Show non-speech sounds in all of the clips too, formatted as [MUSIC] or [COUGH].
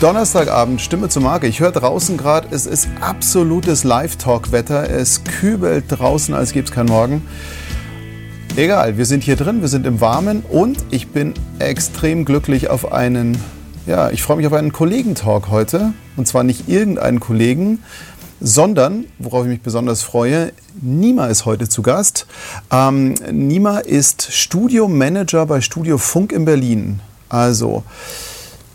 Donnerstagabend, Stimme zur Marke. Ich höre draußen gerade, es ist absolutes Live-Talk-Wetter. Es kübelt draußen, als gäbe es keinen Morgen. Egal, wir sind hier drin, wir sind im Warmen und ich bin extrem glücklich auf einen, ja, ich freue mich auf einen Kollegentalk heute. Und zwar nicht irgendeinen Kollegen, sondern, worauf ich mich besonders freue, Nima ist heute zu Gast. Ähm, Nima ist Studiomanager bei Studio Funk in Berlin. Also,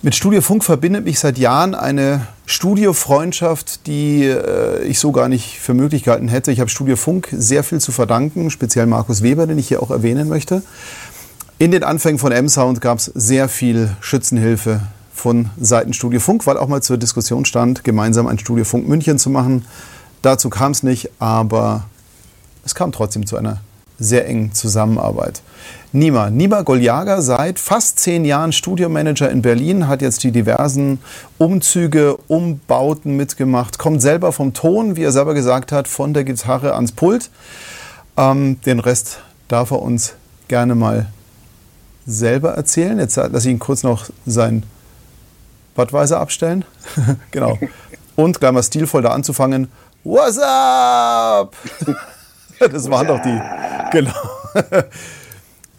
mit Studio Funk verbindet mich seit Jahren eine Studiofreundschaft, die äh, ich so gar nicht für möglich gehalten hätte. Ich habe Studio Funk sehr viel zu verdanken, speziell Markus Weber, den ich hier auch erwähnen möchte. In den Anfängen von M-Sound gab es sehr viel Schützenhilfe von Seiten Studio Funk, weil auch mal zur Diskussion stand, gemeinsam ein Studio Funk München zu machen. Dazu kam es nicht, aber es kam trotzdem zu einer sehr engen Zusammenarbeit. Nima. Nima Goljaga seit fast zehn Jahren Studiomanager in Berlin, hat jetzt die diversen Umzüge, Umbauten mitgemacht, kommt selber vom Ton, wie er selber gesagt hat, von der Gitarre ans Pult. Ähm, den Rest darf er uns gerne mal selber erzählen. Jetzt lasse ich ihn kurz noch sein Budweiser abstellen. [LAUGHS] genau. Und gleich mal stilvoll da anzufangen. What's up? [LAUGHS] [LAUGHS] das waren doch die. Genau. [LAUGHS]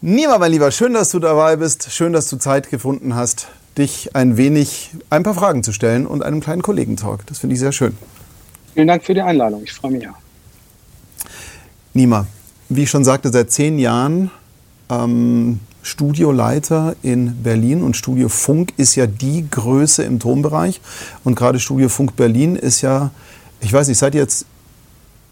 Nima, mein Lieber, schön, dass du dabei bist. Schön, dass du Zeit gefunden hast, dich ein wenig, ein paar Fragen zu stellen und einem kleinen Kollegentalk. Das finde ich sehr schön. Vielen Dank für die Einladung. Ich freue mich ja. Nima, wie ich schon sagte, seit zehn Jahren ähm, Studioleiter in Berlin und Studio Funk ist ja die Größe im Tonbereich. Und gerade Studio Funk Berlin ist ja, ich weiß nicht, seid ihr jetzt,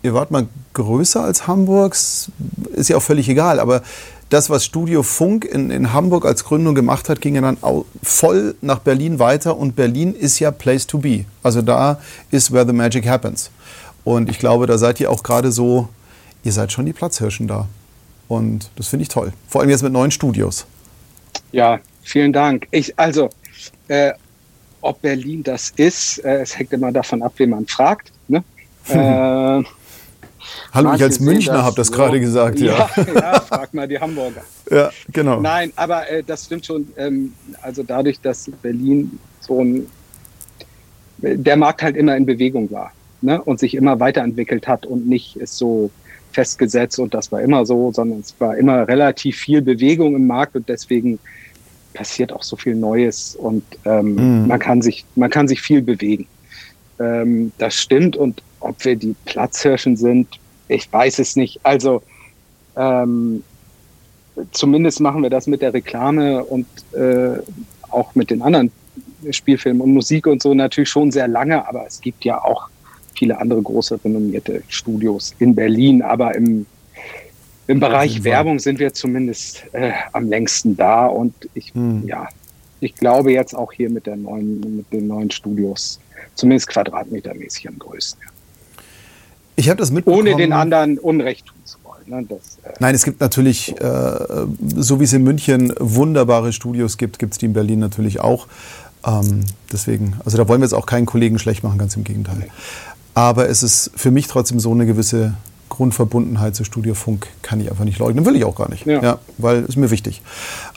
ihr wart mal größer als Hamburgs, ist ja auch völlig egal, aber das, was Studio Funk in, in Hamburg als Gründung gemacht hat, ging ja dann voll nach Berlin weiter und Berlin ist ja Place to be. Also da ist where the magic happens. Und ich glaube, da seid ihr auch gerade so, ihr seid schon die Platzhirschen da. Und das finde ich toll. Vor allem jetzt mit neuen Studios. Ja, vielen Dank. Ich, also, äh, ob Berlin das ist, äh, es hängt immer davon ab, wen man fragt. Ne? [LAUGHS] äh, Hallo, ich als Münchner habe das so. gerade gesagt. Ja. ja. Ja, frag mal die Hamburger. [LAUGHS] Ja, genau. Nein, aber äh, das stimmt schon. Ähm, also dadurch, dass Berlin so ein, der Markt halt immer in Bewegung war ne? und sich immer weiterentwickelt hat und nicht ist so festgesetzt und das war immer so, sondern es war immer relativ viel Bewegung im Markt und deswegen passiert auch so viel Neues und ähm, mhm. man kann sich man kann sich viel bewegen. Ähm, das stimmt und ob wir die Platzhirschen sind, ich weiß es nicht. Also ähm, zumindest machen wir das mit der Reklame und äh, auch mit den anderen Spielfilmen und Musik und so natürlich schon sehr lange, aber es gibt ja auch viele andere große renommierte Studios in Berlin, aber im, im Bereich Werbung sind wir zumindest äh, am längsten da und ich, hm. ja, ich glaube jetzt auch hier mit der neuen, mit den neuen Studios, zumindest quadratmetermäßig am größten. Ja. Ich habe das mitbekommen. Ohne den anderen Unrecht tun zu wollen. Ne? Das, äh Nein, es gibt natürlich, äh, so wie es in München wunderbare Studios gibt, gibt es die in Berlin natürlich auch. Ähm, deswegen, also da wollen wir jetzt auch keinen Kollegen schlecht machen, ganz im Gegenteil. Aber es ist für mich trotzdem so eine gewisse Grundverbundenheit zu Studio Funk kann ich einfach nicht leugnen. Will ich auch gar nicht. Ja. ja weil es mir wichtig.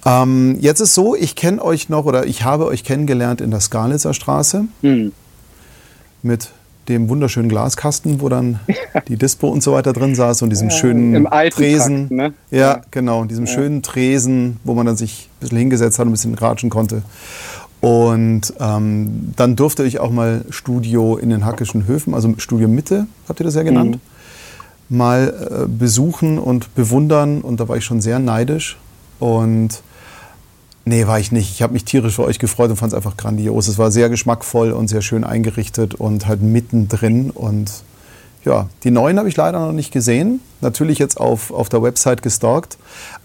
Ähm, jetzt ist so, ich kenne euch noch oder ich habe euch kennengelernt in der Skalitzer Straße. Hm. Mit dem wunderschönen Glaskasten, wo dann [LAUGHS] die Dispo und so weiter drin saß und diesem ja, schönen Tresen. Takt, ne? ja, ja, genau, diesem ja. schönen Tresen, wo man dann sich ein bisschen hingesetzt hat und ein bisschen ratschen konnte. Und ähm, dann durfte ich auch mal Studio in den Hackischen Höfen, also Studio Mitte, habt ihr das ja genannt, mhm. mal äh, besuchen und bewundern. Und da war ich schon sehr neidisch. Und Nee, war ich nicht. Ich habe mich tierisch für euch gefreut und fand es einfach grandios. Es war sehr geschmackvoll und sehr schön eingerichtet und halt mittendrin. Und ja, die neuen habe ich leider noch nicht gesehen. Natürlich jetzt auf, auf der Website gestalkt.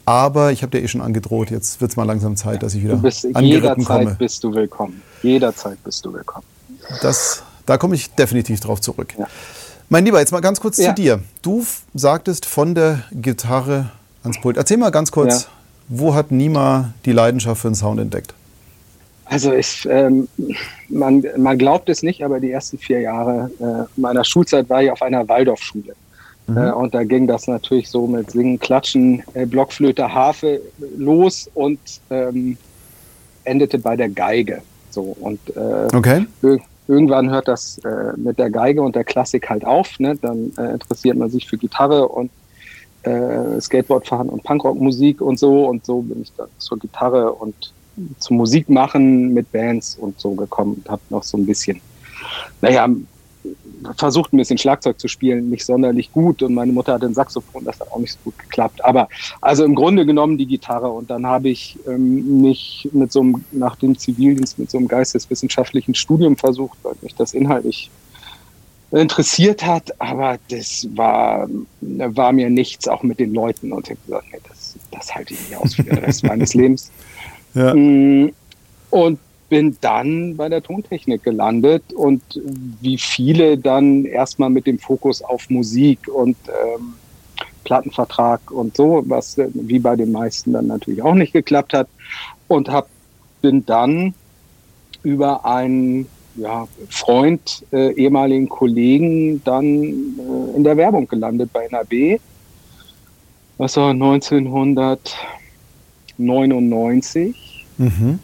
Aber ich habe dir eh schon angedroht, jetzt wird es mal langsam Zeit, dass ich wieder du bist, Jederzeit komme. bist du willkommen. Jederzeit bist du willkommen. Das, da komme ich definitiv drauf zurück. Ja. Mein Lieber, jetzt mal ganz kurz ja. zu dir. Du sagtest von der Gitarre ans Pult. Erzähl mal ganz kurz, ja wo hat Nima die Leidenschaft für den Sound entdeckt? Also ich, ähm, man, man glaubt es nicht, aber die ersten vier Jahre äh, meiner Schulzeit war ich auf einer Waldorfschule. Mhm. Äh, und da ging das natürlich so mit Singen, Klatschen, äh, Blockflöte, Harfe los und ähm, endete bei der Geige. So und äh, okay. irgendwann hört das äh, mit der Geige und der Klassik halt auf. Ne? Dann äh, interessiert man sich für Gitarre und äh, Skateboardfahren und Punkrockmusik und so. Und so bin ich dann zur Gitarre und zum Musik machen mit Bands und so gekommen und habe noch so ein bisschen, naja, versucht ein bisschen Schlagzeug zu spielen, nicht sonderlich gut und meine Mutter hat ein Saxophon, das hat auch nicht so gut geklappt. Aber also im Grunde genommen die Gitarre und dann habe ich ähm, mich mit so einem, nach dem Zivildienst mit so einem geisteswissenschaftlichen Studium versucht, weil mich das inhaltlich interessiert hat, aber das war, war mir nichts, auch mit den Leuten und ich habe gesagt, nee, das, das halte ich nicht aus für den Rest [LAUGHS] meines Lebens. Ja. Mm, und bin dann bei der Tontechnik gelandet und wie viele dann erstmal mit dem Fokus auf Musik und ähm, Plattenvertrag und so, was äh, wie bei den meisten dann natürlich auch nicht geklappt hat. Und hab, bin dann über einen ja, Freund, äh, ehemaligen Kollegen, dann äh, in der Werbung gelandet bei NAB. Das war 1999. Mhm.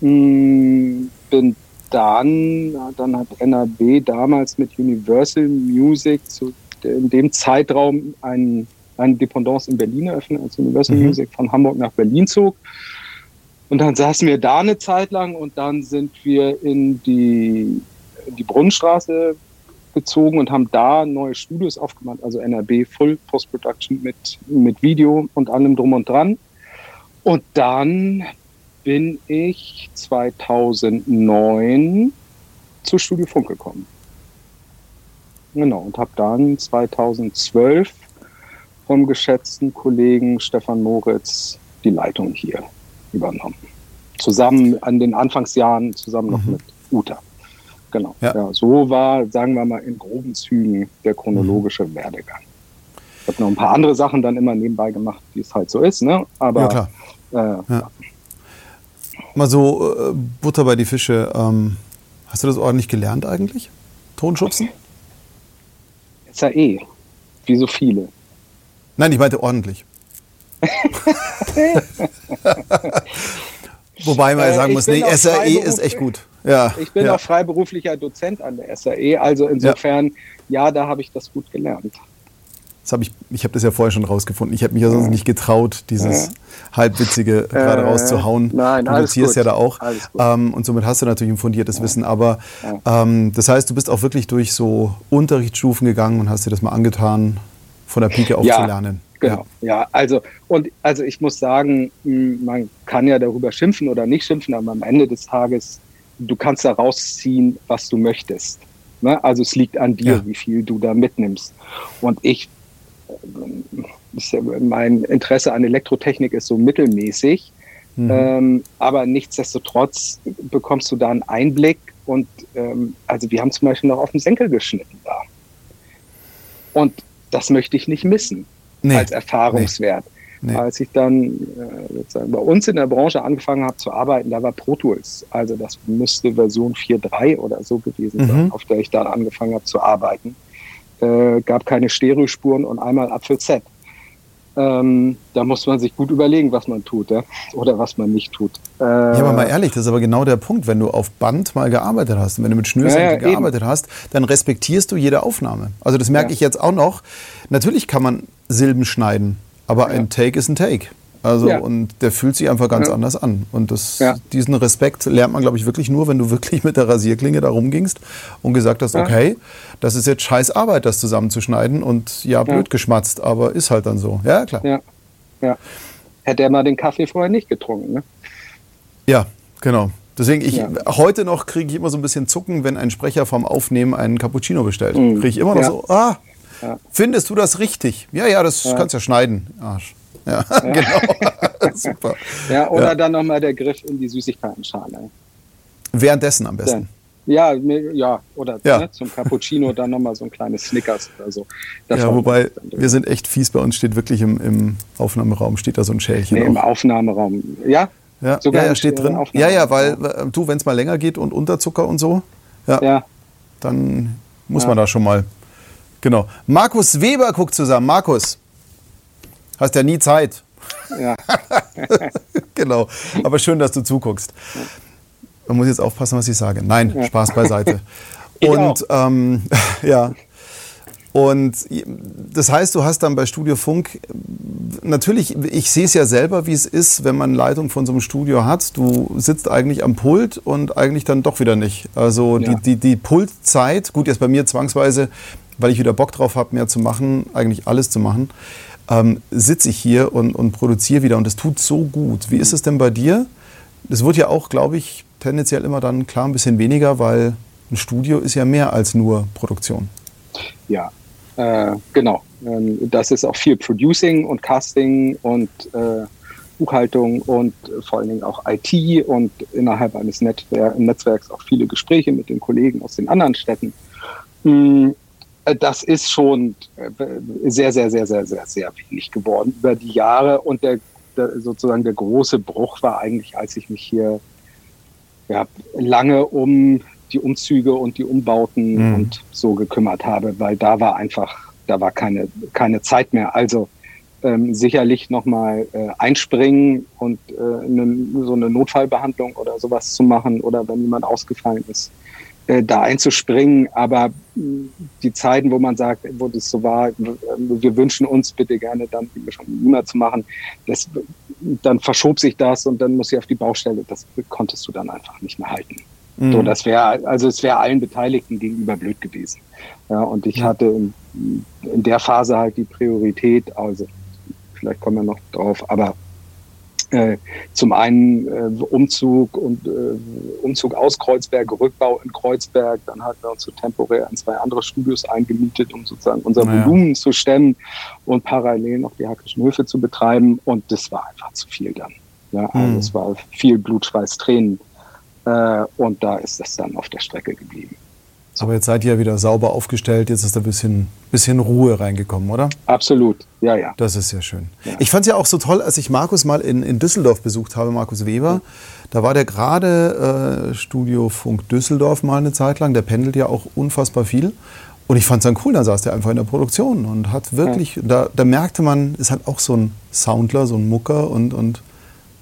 Hm, bin dann, dann hat NAB damals mit Universal Music zu, in dem Zeitraum ein, eine Dependance in Berlin eröffnet, als Universal mhm. Music von Hamburg nach Berlin zog. Und dann saßen wir da eine Zeit lang und dann sind wir in die, in die Brunnenstraße gezogen und haben da neue Studios aufgemacht, also NRB Full Post Production mit, mit Video und allem drum und dran. Und dann bin ich 2009 zu Studio Funk gekommen. Genau, und habe dann 2012 vom geschätzten Kollegen Stefan Moritz die Leitung hier übernommen. Zusammen an den Anfangsjahren, zusammen noch mhm. mit Uta. Genau. Ja. ja. so war, sagen wir mal, in groben Zügen der chronologische mhm. Werdegang. Ich habe noch ein paar andere Sachen dann immer nebenbei gemacht, wie es halt so ist, ne? Aber ja, klar. Äh, ja. Mal so äh, Butter bei die Fische. Ähm, hast du das ordentlich gelernt eigentlich? Tonschubsen? SAE. Wie so viele. Nein, ich meinte ordentlich. [LAUGHS] Wobei man äh, sagen muss, nee, SAE ist echt gut. Ja, ich bin ja. auch freiberuflicher Dozent an der SAE, also insofern, ja, ja da habe ich das gut gelernt. Das habe ich, ich habe das ja vorher schon rausgefunden. Ich habe mich ja sonst nicht getraut, dieses ja. halbwitzige gerade rauszuhauen. Nein, du dozierst ja da auch. Ähm, und somit hast du natürlich ein fundiertes ja. Wissen. Aber ähm, das heißt, du bist auch wirklich durch so Unterrichtsstufen gegangen und hast dir das mal angetan, von der Pike auf zu lernen. Genau, ja. also und also ich muss sagen, hm, man kann ja darüber schimpfen oder nicht schimpfen, aber am Ende des Tages, du kannst da rausziehen, was du möchtest. Ne? Also es liegt an dir, ja. wie viel du da mitnimmst. Und ich mein Interesse an Elektrotechnik ist so mittelmäßig. Mhm. Ähm, aber nichtsdestotrotz bekommst du da einen Einblick und ähm, also wir haben zum Beispiel noch auf dem Senkel geschnitten da. Und das möchte ich nicht missen nee. als Erfahrungswert. Nee. Nee. Als ich dann äh, bei uns in der Branche angefangen habe zu arbeiten, da war Pro Tools. Also das müsste Version 4.3 oder so gewesen sein, mhm. auf der ich dann angefangen habe zu arbeiten äh, gab keine Stereospuren und einmal Apfel Z. Ähm, da muss man sich gut überlegen, was man tut ja? oder was man nicht tut. Äh, ja, aber mal ehrlich, das ist aber genau der Punkt. Wenn du auf Band mal gearbeitet hast und wenn du mit Schnürsenkel ja, ja, gearbeitet hast, dann respektierst du jede Aufnahme. Also das merke ja. ich jetzt auch noch. Natürlich kann man Silben schneiden, aber ein Take ist ein Take. Also ja. und der fühlt sich einfach ganz ja. anders an. Und das, ja. diesen Respekt lernt man, glaube ich, wirklich nur, wenn du [LAUGHS] wirklich mit der Rasierklinge da rumgingst und gesagt hast, okay, das ist jetzt scheiß Arbeit, das zusammenzuschneiden und ja, blöd geschmatzt, aber ist halt dann so. Ja, klar. Ja. ja. Hätte er mal den Kaffee vorher nicht getrunken, ne? Ja, genau. Deswegen, ich, heute noch kriege ich immer so ein bisschen Zucken, wenn ein Sprecher vom Aufnehmen einen Cappuccino bestellt. Mhm. Kriege ich immer noch so, ah, findest du das richtig? Ja, ja, das kannst du ja schneiden. Arsch. Ja, [LAUGHS] genau. [LAUGHS] Super. Ja, oder ja. dann nochmal der Griff in die Süßigkeiten-Schale. Währenddessen am besten. Ja, ja, oder ja. Ne, zum Cappuccino dann nochmal so ein kleines Snickers oder so. Das ja, wobei wir sind echt fies, bei uns steht wirklich im, im Aufnahmeraum, steht da so ein Schälchen. Nee, im Aufnahmeraum, ja? Ja, Sogar ja, ja steht drin. Ja, ja, weil du, wenn es mal länger geht und Unterzucker und so, ja, ja. dann muss ja. man da schon mal. Genau. Markus Weber guckt zusammen. Markus, hast ja nie Zeit. Ja. [LAUGHS] genau. Aber schön, dass du zuguckst. man muss jetzt aufpassen, was ich sage. Nein, ja. Spaß beiseite. [LAUGHS] und ähm, [LAUGHS] ja, und das heißt, du hast dann bei Studio Funk, natürlich, ich sehe es ja selber, wie es ist, wenn man Leitung von so einem Studio hat. Du sitzt eigentlich am Pult und eigentlich dann doch wieder nicht. Also ja. die, die, die Pultzeit, gut, jetzt bei mir zwangsweise, weil ich wieder Bock drauf habe, mehr zu machen, eigentlich alles zu machen, ähm, sitze ich hier und, und produziere wieder und es tut so gut. Wie ist es denn bei dir? Das wird ja auch, glaube ich, tendenziell immer dann klar ein bisschen weniger, weil ein Studio ist ja mehr als nur Produktion. Ja, äh, genau. Ähm, das ist auch viel Producing und Casting und äh, Buchhaltung und vor allen Dingen auch IT und innerhalb eines Netzwer Netzwerks auch viele Gespräche mit den Kollegen aus den anderen Städten. Äh, das ist schon äh, sehr, sehr, sehr, sehr, sehr, sehr wenig geworden über die Jahre. Und der, der sozusagen der große Bruch war eigentlich, als ich mich hier ja, lange um die Umzüge und die Umbauten mhm. und so gekümmert habe, weil da war einfach, da war keine, keine Zeit mehr. Also ähm, sicherlich nochmal äh, einspringen und äh, ne, so eine Notfallbehandlung oder sowas zu machen oder wenn jemand ausgefallen ist, äh, da einzuspringen. Aber die Zeiten, wo man sagt, wo das so war, wir wünschen uns bitte gerne dann schon immer zu machen, das, dann verschob sich das und dann muss ich auf die Baustelle. Das konntest du dann einfach nicht mehr halten. Mhm. So, das wäre, also es wäre allen Beteiligten gegenüber blöd gewesen. Ja, und ich hatte in, in, der Phase halt die Priorität, also vielleicht kommen wir noch drauf, aber äh, zum einen äh, Umzug und äh, Umzug aus Kreuzberg, Rückbau in Kreuzberg, dann hatten wir uns so temporär in zwei andere Studios eingemietet, um sozusagen unser naja. Volumen zu stemmen und parallel noch die Hackischen Höfe zu betreiben und das war einfach zu viel dann. Ja, also mhm. es war viel Blut, Schweiß, Tränen äh, und da ist das dann auf der Strecke geblieben. Aber jetzt seid ihr ja wieder sauber aufgestellt, jetzt ist da ein bisschen, bisschen Ruhe reingekommen, oder? Absolut, ja, ja. Das ist ja schön. Ja. Ich fand es ja auch so toll, als ich Markus mal in, in Düsseldorf besucht habe, Markus Weber. Ja. Da war der gerade äh, Studio Funk Düsseldorf mal eine Zeit lang. Der pendelt ja auch unfassbar viel. Und ich fand es dann cool, da saß der einfach in der Produktion und hat wirklich, ja. da, da merkte man, ist halt auch so ein Soundler, so ein Mucker und, und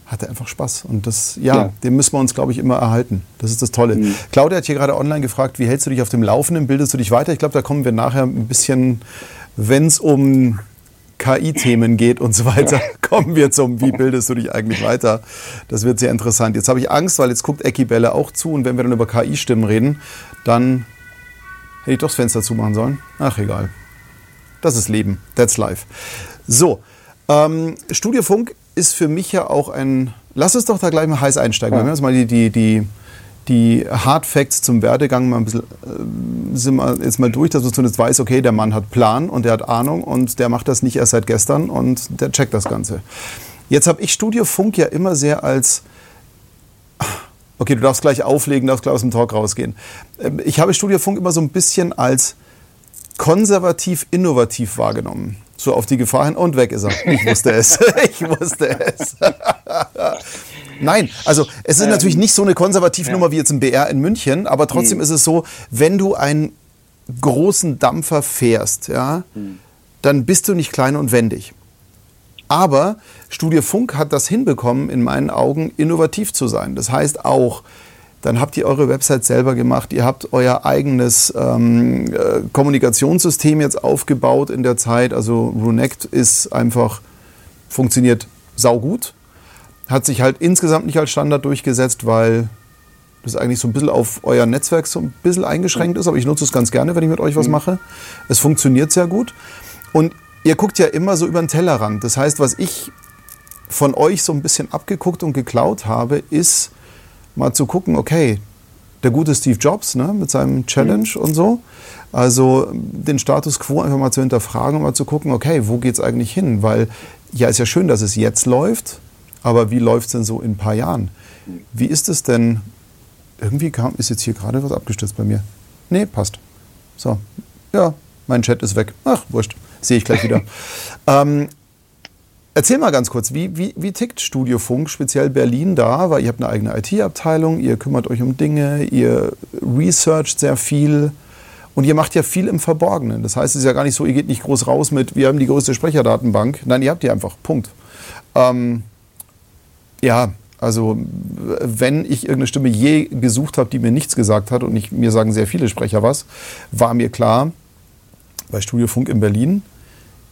hatte einfach Spaß. Und das, ja, ja. den müssen wir uns, glaube ich, immer erhalten. Das ist das Tolle. Mhm. Claudia hat hier gerade online gefragt, wie hältst du dich auf dem Laufenden? Bildest du dich weiter? Ich glaube, da kommen wir nachher ein bisschen, wenn es um KI-Themen geht und so weiter, [LAUGHS] kommen wir zum, wie bildest du dich eigentlich weiter? Das wird sehr interessant. Jetzt habe ich Angst, weil jetzt guckt Ecki Belle auch zu und wenn wir dann über KI-Stimmen reden, dann hätte ich doch das Fenster zumachen sollen. Ach, egal. Das ist Leben. That's life. So, ähm, Studiofunk ist für mich ja auch ein. Lass uns doch da gleich mal heiß einsteigen. Ja. Wenn wir uns mal die, die, die, die Hard Facts zum Werdegang mal ein bisschen äh, sind wir jetzt mal durch, dass man zumindest weiß, okay, der Mann hat Plan und der hat Ahnung und der macht das nicht erst seit gestern und der checkt das Ganze. Jetzt habe ich Studio Funk ja immer sehr als Okay, du darfst gleich auflegen, darfst gleich aus dem Talk rausgehen. Ähm, ich habe Studio Funk immer so ein bisschen als konservativ innovativ wahrgenommen. So auf die Gefahr hin und weg ist er. Ich wusste es. [LAUGHS] ich wusste es. [LAUGHS] Nein, also es ist ähm, natürlich nicht so eine Konservativnummer ja. wie jetzt ein BR in München, aber trotzdem mhm. ist es so, wenn du einen großen Dampfer fährst, ja, mhm. dann bist du nicht klein und wendig. Aber Studie Funk hat das hinbekommen, in meinen Augen innovativ zu sein. Das heißt auch, dann habt ihr eure Website selber gemacht, ihr habt euer eigenes ähm, äh, Kommunikationssystem jetzt aufgebaut in der Zeit. Also Runect ist einfach, funktioniert saugut, hat sich halt insgesamt nicht als Standard durchgesetzt, weil das eigentlich so ein bisschen auf euer Netzwerk so ein bisschen eingeschränkt ist, aber ich nutze es ganz gerne, wenn ich mit euch was mhm. mache. Es funktioniert sehr gut. Und ihr guckt ja immer so über den Tellerrand. Das heißt, was ich von euch so ein bisschen abgeguckt und geklaut habe, ist, mal zu gucken, okay, der gute Steve Jobs ne, mit seinem Challenge mhm. und so. Also den Status quo einfach mal zu hinterfragen und mal zu gucken, okay, wo geht es eigentlich hin? Weil ja, ist ja schön, dass es jetzt läuft, aber wie läuft es denn so in ein paar Jahren? Wie ist es denn? Irgendwie kam, ist jetzt hier gerade was abgestürzt bei mir. Nee, passt. So, ja, mein Chat ist weg. Ach, wurscht. Sehe ich gleich wieder. [LAUGHS] ähm, Erzähl mal ganz kurz, wie, wie, wie tickt Studio Funk, speziell Berlin da? Weil ihr habt eine eigene IT-Abteilung, ihr kümmert euch um Dinge, ihr researcht sehr viel und ihr macht ja viel im Verborgenen. Das heißt, es ist ja gar nicht so, ihr geht nicht groß raus mit, wir haben die größte Sprecherdatenbank. Nein, ihr habt die einfach. Punkt. Ähm, ja, Also wenn ich irgendeine Stimme je gesucht habe, die mir nichts gesagt hat, und ich, mir sagen sehr viele Sprecher was, war mir klar, bei Studio Funk in Berlin,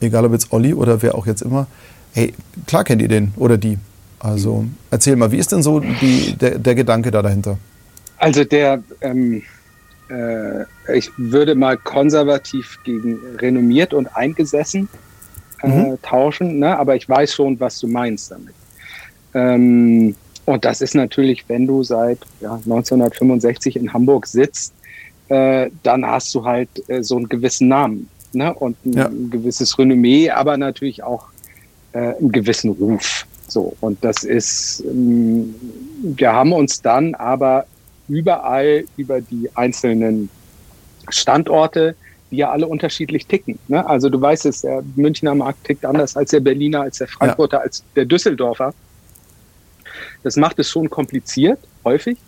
egal ob jetzt Olli oder wer auch jetzt immer, hey, klar kennt ihr den oder die. Also erzähl mal, wie ist denn so die, der, der Gedanke da dahinter? Also der, ähm, äh, ich würde mal konservativ gegen renommiert und eingesessen äh, mhm. tauschen, ne? aber ich weiß schon, was du meinst damit. Ähm, und das ist natürlich, wenn du seit ja, 1965 in Hamburg sitzt, äh, dann hast du halt äh, so einen gewissen Namen ne? und ein, ja. gewisses Renommee, aber natürlich auch einen gewissen Ruf. So, und das ist, ähm, wir haben uns dann aber überall über die einzelnen Standorte, die ja alle unterschiedlich ticken. Ne? Also du weißt es, der Münchner Markt tickt anders als der Berliner, als der Frankfurter, ja. als der Düsseldorfer. Das macht es schon kompliziert, häufig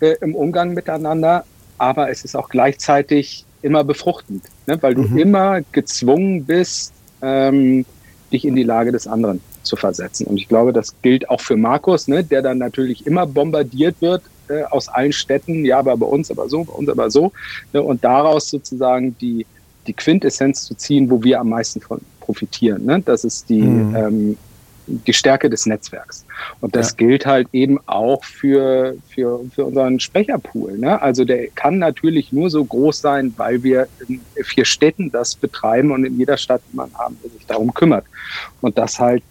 äh, im Umgang miteinander, aber es ist auch gleichzeitig immer befruchtend, ne? weil du mhm. immer gezwungen bist, ähm, dich in die Lage des anderen zu versetzen. Und ich glaube, das gilt auch für Markus, ne? der dann natürlich immer bombardiert wird äh, aus allen Städten, ja, aber bei uns aber so, bei uns aber so. Ne? Und daraus sozusagen die, die Quintessenz zu ziehen, wo wir am meisten von profitieren. Ne? Das ist die, mhm. ähm, die Stärke des Netzwerks. Und das ja. gilt halt eben auch für, für, für unseren Sprecherpool. Ne? Also der kann natürlich nur so groß sein, weil wir in vier Städten das betreiben und in jeder Stadt jemanden haben, der sich darum kümmert. Und das halt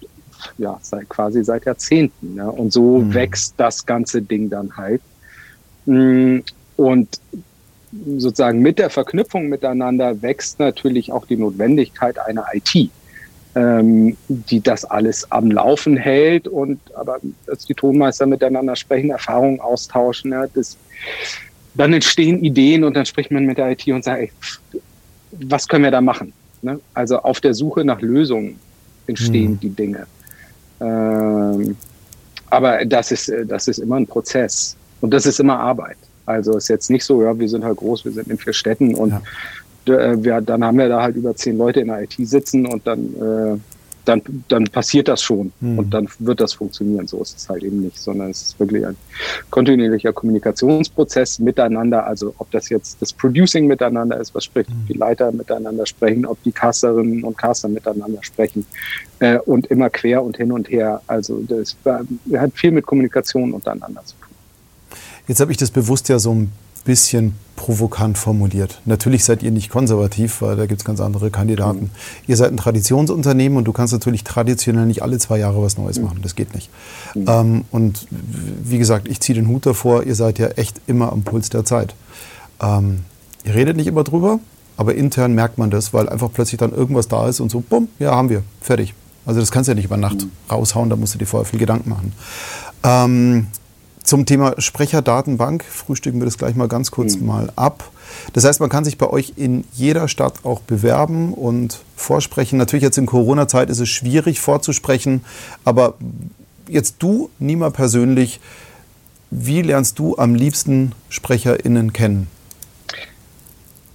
ja, seit, quasi seit Jahrzehnten. Ne? Und so mhm. wächst das ganze Ding dann halt. Mm, und sozusagen mit der Verknüpfung miteinander wächst natürlich auch die Notwendigkeit einer IT, ähm, die das alles am Laufen hält und aber dass die Tonmeister miteinander sprechen, Erfahrungen austauschen. Ja, das, dann entstehen Ideen und dann spricht man mit der IT und sagt, ey, was können wir da machen? Ne? Also auf der Suche nach Lösungen entstehen mhm. die Dinge. Ähm, aber das ist, das ist immer ein Prozess und das ist immer Arbeit. Also ist jetzt nicht so, ja, wir sind halt groß, wir sind in vier Städten und ja. Äh, wir, dann haben wir da halt über zehn Leute in der IT sitzen und dann äh, dann, dann passiert das schon mhm. und dann wird das funktionieren. So ist es halt eben nicht, sondern es ist wirklich ein kontinuierlicher Kommunikationsprozess miteinander. Also ob das jetzt das Producing miteinander ist, was spricht, mhm. die Leiter miteinander sprechen, ob die Casterinnen und Caster miteinander sprechen äh, und immer quer und hin und her. Also das hat viel mit Kommunikation untereinander zu tun. Jetzt habe ich das bewusst ja so ein bisschen provokant formuliert. Natürlich seid ihr nicht konservativ, weil da gibt es ganz andere Kandidaten. Mhm. Ihr seid ein Traditionsunternehmen und du kannst natürlich traditionell nicht alle zwei Jahre was Neues mhm. machen. Das geht nicht. Mhm. Ähm, und wie gesagt, ich ziehe den Hut davor, ihr seid ja echt immer am Puls der Zeit. Ähm, ihr redet nicht immer drüber, aber intern merkt man das, weil einfach plötzlich dann irgendwas da ist und so, bumm, ja, haben wir, fertig. Also das kannst du ja nicht über Nacht mhm. raushauen, da musst du dir vorher viel Gedanken machen. Ähm, zum Thema Sprecherdatenbank frühstücken wir das gleich mal ganz kurz mhm. mal ab. Das heißt, man kann sich bei euch in jeder Stadt auch bewerben und vorsprechen. Natürlich jetzt in Corona-Zeit ist es schwierig vorzusprechen, aber jetzt du, Nima persönlich, wie lernst du am liebsten SprecherInnen kennen?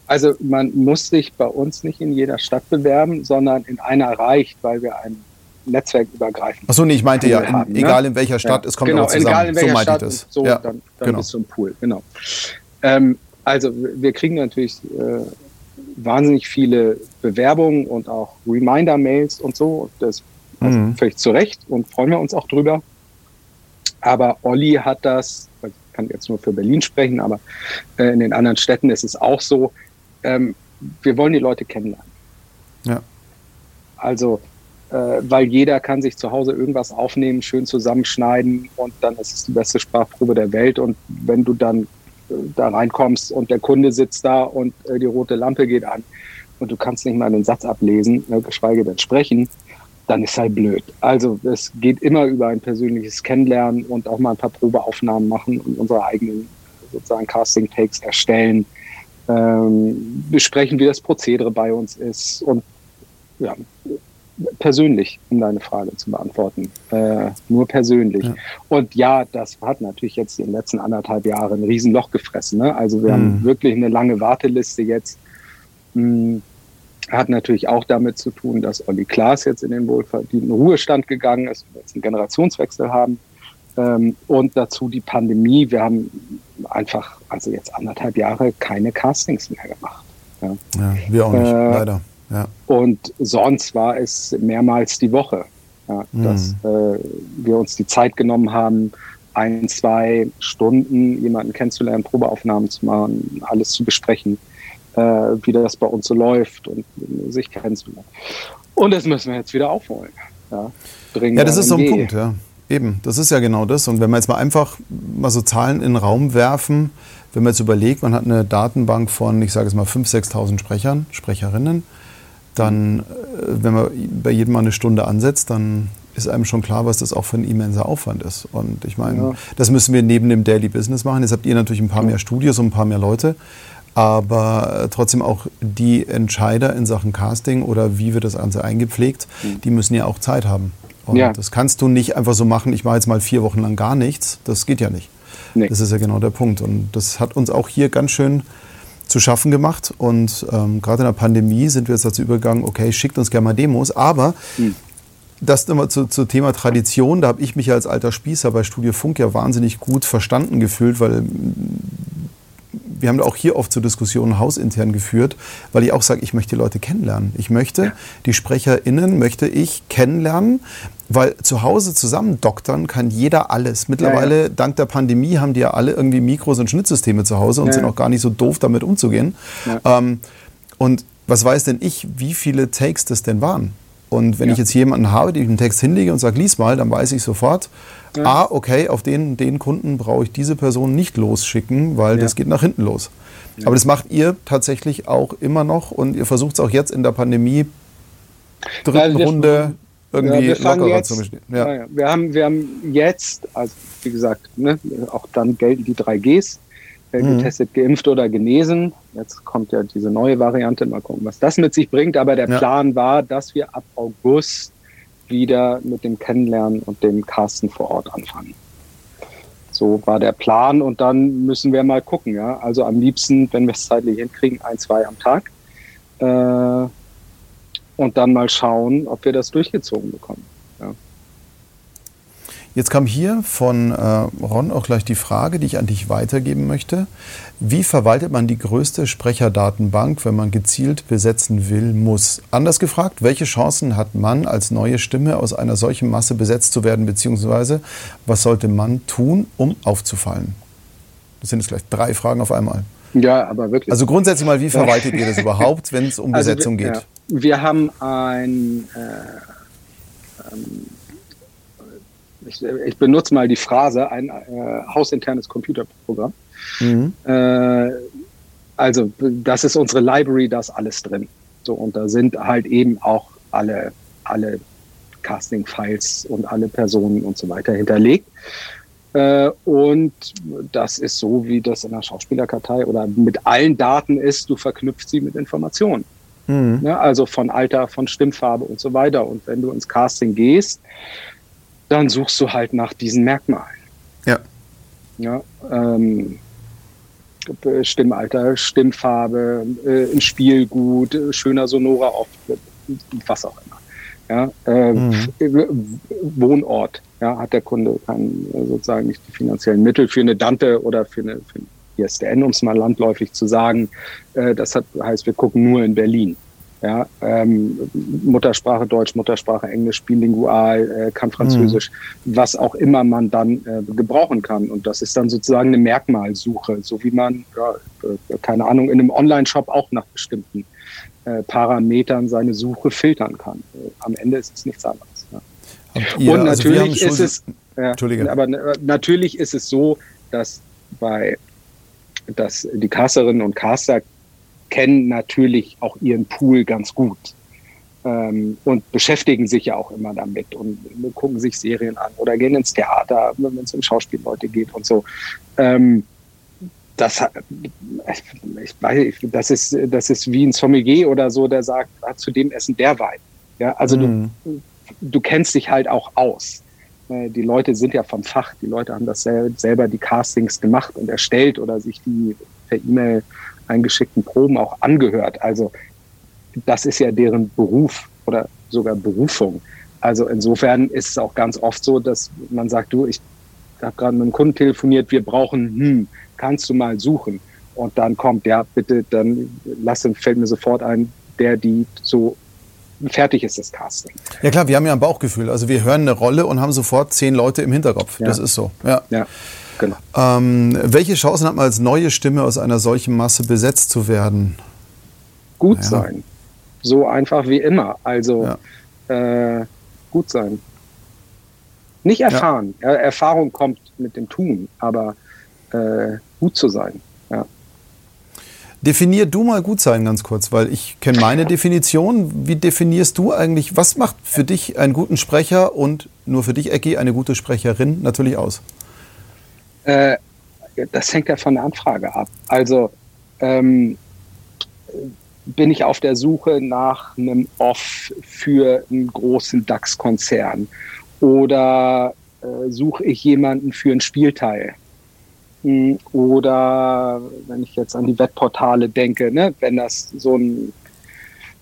Also man muss sich bei uns nicht in jeder Stadt bewerben, sondern in einer reicht, weil wir ein netzwerkübergreifend. Achso, nee, ich meinte ja, in, haben, ne? egal in welcher Stadt, ja. es kommt genau, zusammen. Egal in welcher so Stadt, das. So, ja, dann, dann genau. bist du im Pool, genau. Ähm, also wir kriegen natürlich äh, wahnsinnig viele Bewerbungen und auch Reminder-Mails und so. Das also mhm. völlig zu Recht und freuen wir uns auch drüber. Aber Olli hat das, ich kann jetzt nur für Berlin sprechen, aber äh, in den anderen Städten ist es auch so, ähm, wir wollen die Leute kennenlernen. Ja. Also weil jeder kann sich zu Hause irgendwas aufnehmen, schön zusammenschneiden und dann ist es die beste Sprachprobe der Welt. Und wenn du dann äh, da reinkommst und der Kunde sitzt da und äh, die rote Lampe geht an und du kannst nicht mal einen Satz ablesen, ne, geschweige denn sprechen, dann ist halt blöd. Also es geht immer über ein persönliches Kennenlernen und auch mal ein paar Probeaufnahmen machen und unsere eigenen sozusagen Casting-Takes erstellen, ähm, besprechen, wie das Prozedere bei uns ist und ja, persönlich, um deine Frage zu beantworten. Äh, nur persönlich. Ja. Und ja, das hat natürlich jetzt in den letzten anderthalb Jahren ein Riesenloch gefressen. Ne? Also wir mhm. haben wirklich eine lange Warteliste jetzt. Hm, hat natürlich auch damit zu tun, dass Olli Klaas jetzt in den wohlverdienten Ruhestand gegangen ist, wir jetzt einen Generationswechsel haben. Ähm, und dazu die Pandemie. Wir haben einfach, also jetzt anderthalb Jahre, keine Castings mehr gemacht. Ja, ja wir auch nicht, äh, leider. Ja. Und sonst war es mehrmals die Woche, ja, mhm. dass äh, wir uns die Zeit genommen haben, ein, zwei Stunden jemanden kennenzulernen, Probeaufnahmen zu machen, alles zu besprechen, äh, wie das bei uns so läuft und sich kennenzulernen. Und das müssen wir jetzt wieder aufholen. Ja, ja das ist so ein G. Punkt, ja. Eben, das ist ja genau das. Und wenn wir jetzt mal einfach mal so Zahlen in den Raum werfen, wenn man jetzt überlegt, man hat eine Datenbank von, ich sage es mal, 5.000, 6.000 Sprechern, Sprecherinnen, dann, äh, wenn man bei jedem mal eine Stunde ansetzt, dann ist einem schon klar, was das auch für ein immenser Aufwand ist. Und ich meine, ja. das müssen wir neben dem Daily Business machen. Jetzt habt ihr natürlich ein paar mehr Studios und ein paar mehr Leute. Aber äh, trotzdem auch die Entscheider in Sachen Casting oder wie wird das Ganze eingepflegt, mhm. die müssen ja auch Zeit haben. Und ja. das kannst du nicht einfach so machen, ich mache jetzt mal vier Wochen lang gar nichts. Das geht ja nicht. Nee. Das ist ja genau der Punkt. Und das hat uns auch hier ganz schön zu schaffen gemacht. Und ähm, gerade in der Pandemie sind wir jetzt dazu übergegangen, okay, schickt uns gerne mal Demos. Aber mhm. das nochmal zu, zu Thema Tradition, da habe ich mich als alter Spießer bei Studio Funk ja wahnsinnig gut verstanden gefühlt, weil wir haben auch hier oft zu Diskussionen hausintern geführt, weil ich auch sage, ich möchte die Leute kennenlernen. Ich möchte ja. die SprecherInnen möchte ich kennenlernen, weil zu Hause zusammen doktern kann jeder alles. Mittlerweile, ja, ja. dank der Pandemie, haben die ja alle irgendwie Mikros und Schnittsysteme zu Hause und sind auch gar nicht so doof, damit umzugehen. Ähm, und was weiß denn ich, wie viele Takes das denn waren? Und wenn ja. ich jetzt jemanden habe, den ich einen Text hinlege und sage, lies mal, dann weiß ich sofort, ja. ah, okay, auf den, den Kunden brauche ich diese Person nicht losschicken, weil ja. das geht nach hinten los. Aber das macht ihr tatsächlich auch immer noch und ihr versucht es auch jetzt in der Pandemie, dritten Runde irgendwie ja, lockerer jetzt, zu bestehen. Ja. wir, haben, wir haben jetzt, also wie gesagt, ne, auch dann gelten die 3Gs, äh, mhm. getestet, geimpft oder genesen. Jetzt kommt ja diese neue Variante, mal gucken, was das mit sich bringt. Aber der ja. Plan war, dass wir ab August wieder mit dem Kennenlernen und dem Casten vor Ort anfangen. So war der Plan und dann müssen wir mal gucken. Ja? Also am liebsten, wenn wir es zeitlich hinkriegen, ein, zwei am Tag. Äh, und dann mal schauen, ob wir das durchgezogen bekommen. Jetzt kam hier von äh, Ron auch gleich die Frage, die ich an dich weitergeben möchte. Wie verwaltet man die größte Sprecherdatenbank, wenn man gezielt besetzen will, muss? Anders gefragt, welche Chancen hat man als neue Stimme aus einer solchen Masse besetzt zu werden, beziehungsweise was sollte man tun, um aufzufallen? Das sind jetzt gleich drei Fragen auf einmal. Ja, aber wirklich. Also grundsätzlich mal, wie verwaltet ihr das [LAUGHS] überhaupt, wenn es um also Besetzung wir, geht? Ja, wir haben ein äh, ähm, ich, ich, benutze mal die Phrase, ein äh, hausinternes Computerprogramm. Mhm. Äh, also das ist unsere Library, da ist alles drin. So, und da sind halt eben auch alle, alle Casting-Files und alle Personen und so weiter hinterlegt. Äh, und das ist so, wie das in der Schauspielerkartei oder mit allen Daten ist, du verknüpfst sie mit Informationen. Mhm. Ja, also von Alter, von Stimmfarbe und so weiter. Und wenn du ins Casting gehst, dann suchst du halt nach diesen Merkmalen. Ja. Ja, ähm, Stimmalter, Stimmfarbe, äh, ein Spielgut, äh, schöner sonorer Auftritt, was auch immer. Ja, äh, mhm. Wohnort, ja, hat der Kunde keinen, äh, sozusagen nicht die finanziellen Mittel für eine Dante oder für eine, für eine ISDN, um es mal landläufig zu sagen. Äh, das hat, heißt, wir gucken nur in Berlin. Ja, ähm, Muttersprache Deutsch, Muttersprache Englisch, bilingual, äh, kann Französisch, mhm. was auch immer man dann äh, gebrauchen kann. Und das ist dann sozusagen eine Merkmalsuche, so wie man, ja, äh, keine Ahnung, in einem Online-Shop auch nach bestimmten äh, Parametern seine Suche filtern kann. Äh, am Ende ist es nichts anderes. Ja. Ihr, Und also natürlich also ist es, ja, aber natürlich ist es so, dass bei dass die Casserinnen und Caster kennen natürlich auch ihren Pool ganz gut ähm, und beschäftigen sich ja auch immer damit und gucken sich Serien an oder gehen ins Theater, wenn es um Schauspielleute geht und so. Ähm, das, ich weiß, das ist, das ist wie ein Sommelier oder so, der sagt, ah, zu dem Essen der Wein. Ja, also mhm. du, du kennst dich halt auch aus. Äh, die Leute sind ja vom Fach, die Leute haben das selber die Castings gemacht und erstellt oder sich die per E-Mail eingeschickten Proben auch angehört. Also das ist ja deren Beruf oder sogar Berufung. Also insofern ist es auch ganz oft so, dass man sagt, du, ich habe gerade mit einem Kunden telefoniert, wir brauchen, hm, kannst du mal suchen? Und dann kommt, ja, bitte, dann lass, fällt mir sofort ein, der, die so fertig ist das Casting. Ja klar, wir haben ja ein Bauchgefühl. Also wir hören eine Rolle und haben sofort zehn Leute im Hinterkopf. Ja. Das ist so. Ja. ja genau. Ähm, welche Chancen hat man als neue Stimme aus einer solchen Masse besetzt zu werden? Gut naja. sein. So einfach wie immer. Also ja. äh, gut sein. Nicht erfahren. Ja. Erfahrung kommt mit dem Tun, aber äh, gut zu sein. Ja. Definier du mal gut sein ganz kurz, weil ich kenne meine [LAUGHS] Definition. Wie definierst du eigentlich, was macht für dich einen guten Sprecher und nur für dich, Ecki, eine gute Sprecherin natürlich aus? Äh, das hängt ja von der Anfrage ab. Also ähm, bin ich auf der Suche nach einem Off für einen großen DAX-Konzern oder äh, suche ich jemanden für einen Spielteil? Hm, oder wenn ich jetzt an die Wettportale denke, ne, wenn das so ein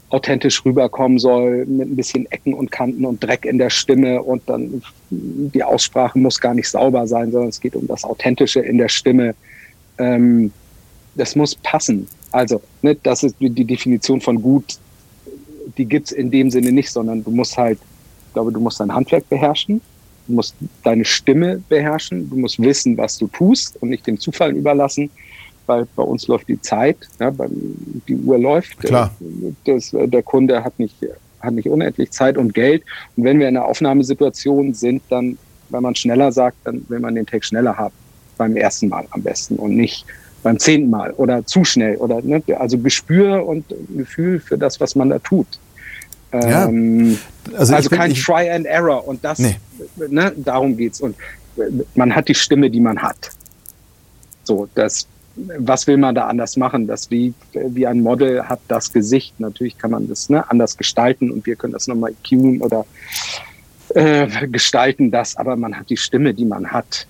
authentisch rüberkommen soll, mit ein bisschen Ecken und Kanten und Dreck in der Stimme und dann die Aussprache muss gar nicht sauber sein, sondern es geht um das Authentische in der Stimme. Ähm, das muss passen. Also, ne, das ist die Definition von gut, die gibt's in dem Sinne nicht, sondern du musst halt, ich glaube, du musst dein Handwerk beherrschen Du musst deine Stimme beherrschen. Du musst wissen, was du tust und nicht dem Zufall überlassen, weil bei uns läuft die Zeit, ja, die Uhr läuft. Klar. Das, der Kunde hat nicht, hat nicht unendlich Zeit und Geld. Und wenn wir in einer Aufnahmesituation sind, dann, wenn man schneller sagt, dann will man den Text schneller haben. Beim ersten Mal am besten und nicht beim zehnten Mal oder zu schnell oder ne, also Gespür und Gefühl für das, was man da tut. Ja. Ähm, also, also kein ich, Try and Error und das, nee. ne, darum geht's. Und man hat die Stimme, die man hat. So, das, was will man da anders machen? Das wie, wie ein Model hat das Gesicht. Natürlich kann man das ne, anders gestalten und wir können das nochmal cueen oder äh, gestalten das, aber man hat die Stimme, die man hat.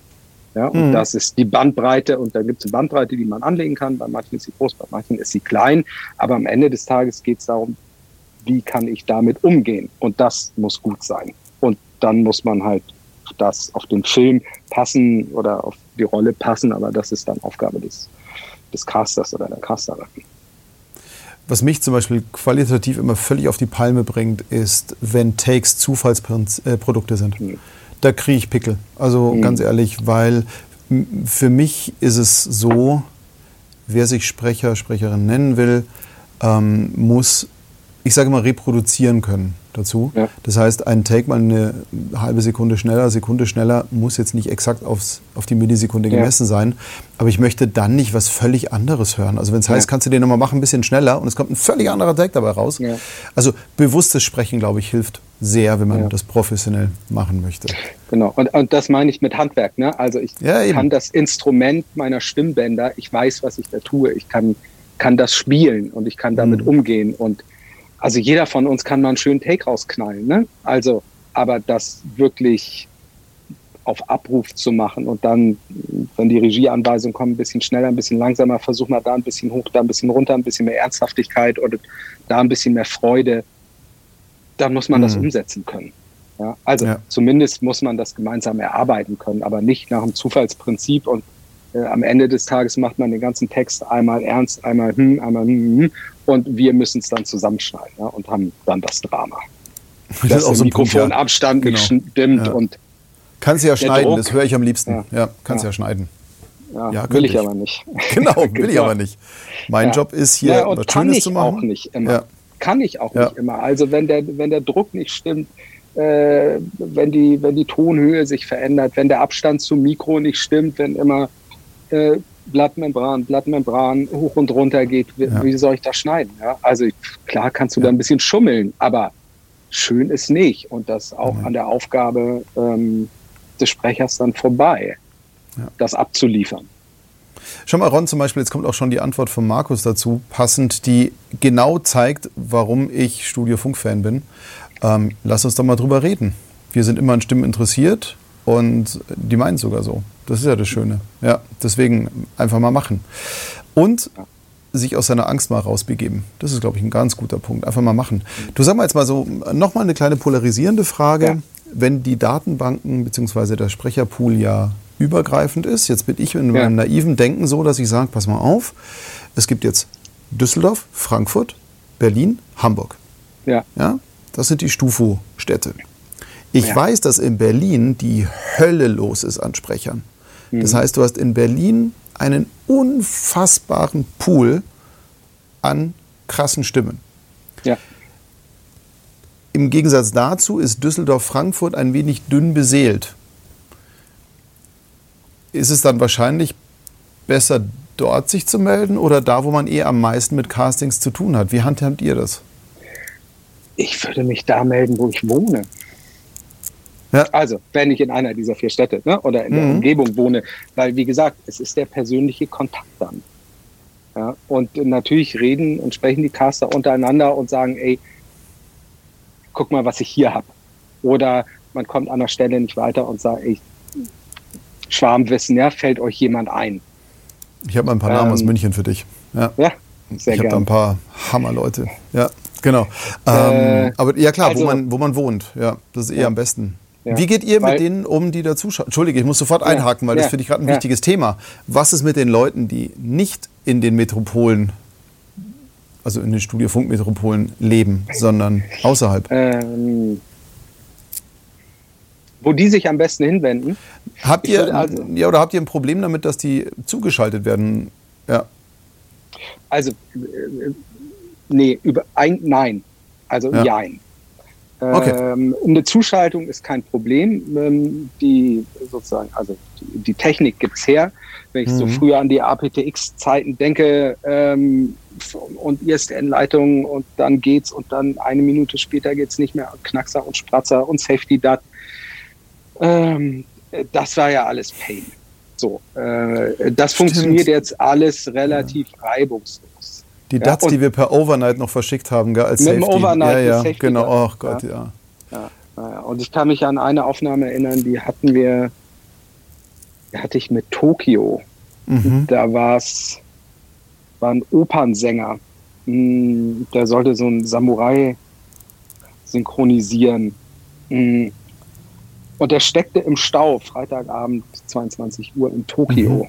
Ja, und mhm. das ist die Bandbreite und da gibt es eine Bandbreite, die man anlegen kann. Bei manchen ist sie groß, bei manchen ist sie klein. Aber am Ende des Tages geht es darum, wie kann ich damit umgehen? Und das muss gut sein. Und dann muss man halt das auf den Film passen oder auf die Rolle passen, aber das ist dann Aufgabe des, des Casters oder der Casterin. Was mich zum Beispiel qualitativ immer völlig auf die Palme bringt, ist, wenn Takes Zufallsprodukte sind. Mhm. Da kriege ich Pickel. Also mhm. ganz ehrlich, weil für mich ist es so, wer sich Sprecher, Sprecherin nennen will, ähm, muss ich sage mal, reproduzieren können dazu. Ja. Das heißt, ein Take mal eine halbe Sekunde schneller, Sekunde schneller, muss jetzt nicht exakt aufs, auf die Millisekunde gemessen ja. sein. Aber ich möchte dann nicht was völlig anderes hören. Also wenn es ja. heißt, kannst du den nochmal machen, ein bisschen schneller und es kommt ein völlig anderer Take dabei raus. Also bewusstes Sprechen, glaube ich, hilft sehr, wenn man das professionell machen möchte. Genau, und, und das meine ich mit Handwerk. Ne? Also ich kann das Instrument meiner Stimmbänder, ich weiß, was ich da tue, ich kann, kann das spielen und ich kann damit mhm. umgehen und also jeder von uns kann mal einen schönen Take rausknallen, ne? Also, aber das wirklich auf Abruf zu machen und dann, wenn die Regieanweisungen kommen, ein bisschen schneller, ein bisschen langsamer, versuchen wir da ein bisschen hoch, da ein bisschen runter, ein bisschen mehr Ernsthaftigkeit oder da ein bisschen mehr Freude, dann muss man mhm. das umsetzen können. Ja, also ja. zumindest muss man das gemeinsam erarbeiten können, aber nicht nach dem Zufallsprinzip und äh, am Ende des Tages macht man den ganzen Text einmal ernst, einmal hm, einmal hm, hm, hm und wir müssen es dann zusammenschneiden ja, und haben dann das Drama. Das, [LAUGHS] das ist auch so ein Mikrofonabstand genau. stimmt ja. und Kannst ja schneiden, Druck, das höre ich am liebsten. Ja, ja kannst ja. ja schneiden. Ja, ja will ich, ich, aber nicht. [LAUGHS] [LAUGHS] Genau, will genau. ich aber nicht. Mein Job ist hier ja, was Schönes zu machen. Auch nicht immer. Kann ich auch nicht immer. Also wenn der, wenn der Druck nicht stimmt, äh, wenn, die, wenn die Tonhöhe sich verändert, wenn der Abstand zum Mikro nicht stimmt, wenn immer äh, Blattmembran, Blattmembran hoch und runter geht, wie, ja. wie soll ich das schneiden? Ja? Also klar kannst du ja. da ein bisschen schummeln, aber schön ist nicht. Und das auch an der Aufgabe ähm, des Sprechers dann vorbei, das abzuliefern. Schau mal, Ron, zum Beispiel, jetzt kommt auch schon die Antwort von Markus dazu, passend, die genau zeigt, warum ich Studio Funk-Fan bin. Ähm, lass uns doch mal drüber reden. Wir sind immer an Stimmen interessiert und die meinen es sogar so. Das ist ja das Schöne. Ja, deswegen einfach mal machen. Und sich aus seiner Angst mal rausbegeben. Das ist, glaube ich, ein ganz guter Punkt. Einfach mal machen. Du sag mal jetzt mal so, nochmal eine kleine polarisierende Frage. Ja. Wenn die Datenbanken bzw. der Sprecherpool ja übergreifend ist. Jetzt bin ich in meinem naiven Denken so, dass ich sage, pass mal auf, es gibt jetzt Düsseldorf, Frankfurt, Berlin, Hamburg. Ja. ja? Das sind die Stufo-Städte. Ich Ja. weiß, dass in Berlin die Hölle los ist an Sprechern. Das heißt, du hast in Berlin einen unfassbaren Pool an krassen Stimmen. Ja. Im Gegensatz dazu ist Düsseldorf-Frankfurt ein wenig dünn beseelt. Ist es dann wahrscheinlich besser, dort sich zu melden oder da, wo man eh am meisten mit Castings zu tun hat? Wie handhabt ihr das? Ich würde mich da melden, wo ich wohne. Ja. Also, wenn ich in einer dieser vier Städte ne, oder in der Mhm. Umgebung wohne, weil, wie gesagt, es ist der persönliche Kontakt dann. Ja, und natürlich reden und sprechen die Caster untereinander und sagen, ey, guck mal, was ich hier habe. Oder man kommt an der Stelle nicht weiter und sagt, ey, Schwarmwissen, ja, fällt euch jemand ein? Ich habe mal ein paar Namen Ähm, aus München für dich. Ja. Ja, sehr ich habe da ein paar Hammerleute. Ja, genau. Äh, ähm, aber ja klar, also- wo, man, wo man wohnt. Ja, das ist eh Ja. am besten. Ja. Wie geht ihr Weil- mit denen um, die da zuschauen? Entschuldige, ich muss sofort Ja. einhaken, weil das finde ich gerade ein wichtiges Thema. Was ist mit den Leuten, die nicht in den Metropolen, also in den Studiofunkmetropolen leben, sondern außerhalb? Ähm, wo die sich am besten hinwenden. Habt ihr, also- ja, oder habt ihr ein Problem damit, dass die zugeschaltet werden? Ja. Also, äh, nee, über ein, nein. Also, Ja. jein. Okay. Ähm, eine Zuschaltung ist kein Problem. Ähm, die sozusagen, also die, die Technik gibt's her. Wenn ich so Mhm. früher an die APTX-Zeiten denke ähm, und ISDN-Leitungen und dann geht's und dann eine Minute später geht's nicht mehr. Knackser und Spratzer und Safety Dat. Ähm, das war ja alles Pain. So, äh, das Stimmt. funktioniert jetzt alles relativ reibungslos. Die Ja, DATs, die wir per Overnight noch verschickt haben, gell, als Mit Safety. Overnight ja, mit ja, genau. Oh Gott, ja. Ja, ja, und ich kann mich an eine Aufnahme erinnern, die hatten wir, die hatte ich mit Tokio. Mhm. Da war's, war ein Opernsänger. Hm, Der sollte so ein Samurai synchronisieren. Hm. Und der steckte im Stau, Freitagabend, 22 Uhr in Tokio.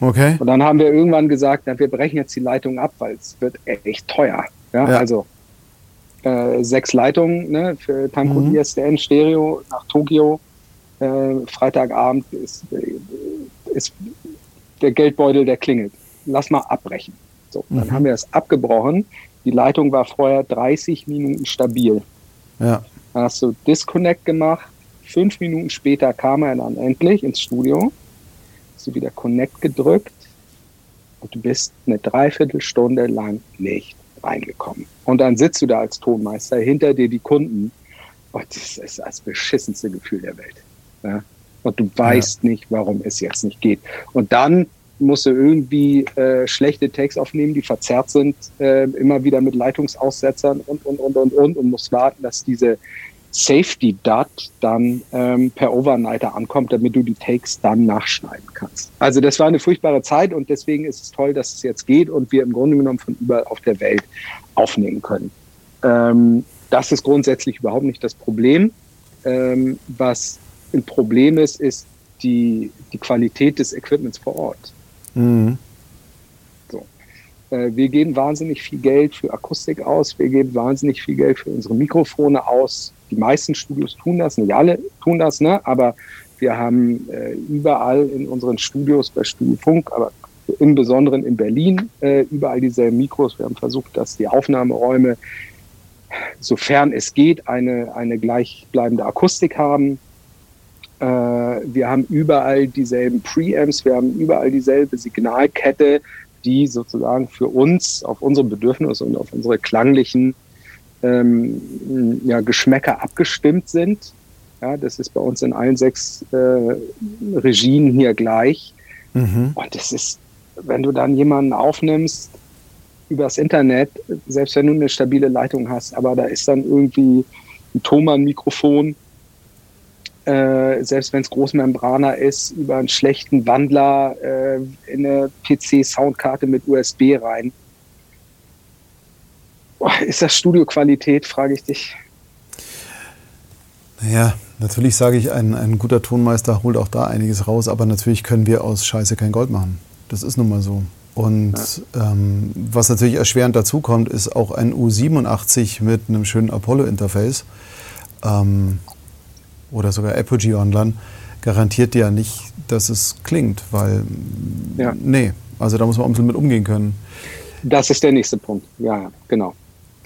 Okay. Und dann haben wir irgendwann gesagt, na, wir brechen jetzt die Leitung ab, weil es wird echt teuer. Ja, Ja. also äh, sechs Leitungen ne, für Tanko Mhm. ISDN Stereo nach Tokio. Äh, Freitagabend ist, äh, ist der Geldbeutel, der klingelt. Lass mal abbrechen. So, dann Mhm. haben wir es abgebrochen. Die Leitung war vorher 30 Minuten stabil. Ja. Dann hast du Disconnect gemacht. Fünf Minuten später kam er dann endlich ins Studio. Hast du wieder Connect gedrückt und du bist eine Dreiviertelstunde lang nicht reingekommen. Und dann sitzt du da als Tonmeister, hinter dir die Kunden. Und das ist das beschissenste Gefühl der Welt. Ja? Und du weißt nicht, warum es jetzt nicht geht. Und dann musst du irgendwie äh, schlechte Takes aufnehmen, die verzerrt sind, äh, immer wieder mit Leitungsaussetzern und, und, und, und, und, und musst warten, dass diese Safety DAT dann ähm, per Overnighter ankommt, damit du die Takes dann nachschneiden kannst. Also das war eine furchtbare Zeit und deswegen ist es toll, dass es jetzt geht und wir im Grunde genommen von überall auf der Welt aufnehmen können. Ähm, das ist grundsätzlich überhaupt nicht das Problem. Ähm, was ein Problem ist, ist die, die Qualität des Equipments vor Ort. Mhm. Äh, wir geben wahnsinnig viel Geld für Akustik aus, wir geben wahnsinnig viel Geld für unsere Mikrofone aus. Die meisten Studios tun das, nicht alle tun das, ne? aber wir haben äh, überall in unseren Studios bei Studio Funk, aber im Besonderen in Berlin, äh, überall dieselben Mikros. Wir haben versucht, dass die Aufnahmeräume, sofern es geht, eine, eine gleichbleibende Akustik haben. Äh, wir haben überall dieselben Preamps, wir haben überall dieselbe Signalkette, die sozusagen für uns auf unsere Bedürfnisse und auf unsere klanglichen ähm, ja, Geschmäcker abgestimmt sind. Ja, das ist bei uns in allen sechs äh, Regien hier gleich. Mhm. Und das ist, wenn du dann jemanden aufnimmst übers Internet, selbst wenn du eine stabile Leitung hast, aber da ist dann irgendwie ein Thomann-Mikrofon, äh, selbst wenn es Großmembraner ist, über einen schlechten Wandler äh, in eine PC-Soundkarte mit USB rein. Ist das Studioqualität, frage ich dich. Naja, Natürlich sage ich, ein, ein guter Tonmeister holt auch da einiges raus, aber natürlich können wir aus Scheiße kein Gold machen. Das ist nun mal so. Und ja. ähm, was natürlich erschwerend dazu kommt, ist auch ein U87 mit einem schönen Apollo-Interface ähm, oder sogar Apogee Online garantiert ja nicht, dass es klingt, weil ja. nee, also da muss man ein bisschen mit umgehen können. Das ist der nächste Punkt, ja, genau.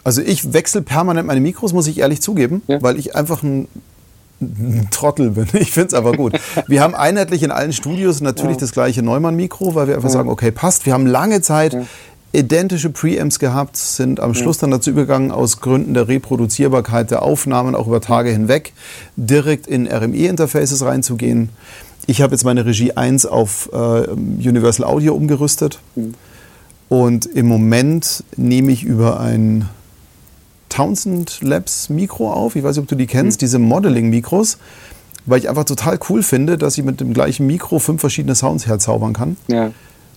Also ich wechsle permanent meine Mikros, muss ich ehrlich zugeben, ja. weil ich einfach ein, ein Trottel bin. [LAUGHS] Ich finde es aber gut. wir haben einheitlich in allen Studios natürlich ja. das gleiche Neumann-Mikro, weil wir einfach ja. sagen, okay, passt. Wir haben lange Zeit identische Preamps gehabt, sind am Schluss dann dazu übergegangen, aus Gründen der Reproduzierbarkeit der Aufnahmen auch über Tage hinweg direkt in RME-Interfaces reinzugehen. Ich habe jetzt meine Regie 1 auf äh, Universal Audio umgerüstet. Mhm. Und im Moment nehme ich über ein Townsend Labs Mikro auf. Ich weiß nicht, ob du die kennst, mhm. diese Modeling-Mikros, weil ich einfach total cool finde, dass ich mit dem gleichen Mikro fünf verschiedene Sounds herzaubern kann. Ja.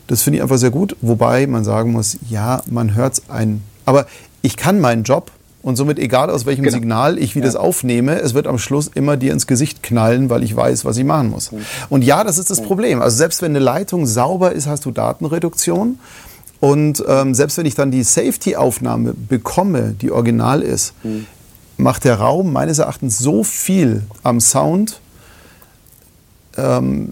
Das finde ich einfach sehr gut, wobei man sagen muss, ja, man hört es ein. Aber ich kann meinen Job und somit egal aus welchem genau. Signal ich wie ja. das aufnehme, es wird am Schluss immer dir ins Gesicht knallen, weil ich weiß, was ich machen muss. Ja. Und ja, das ist das Problem. Also selbst wenn eine Leitung sauber ist, hast du Datenreduktion. Und ähm, selbst wenn ich dann die Safety-Aufnahme bekomme, die original ist, mhm. macht der Raum meines Erachtens so viel am Sound, ähm,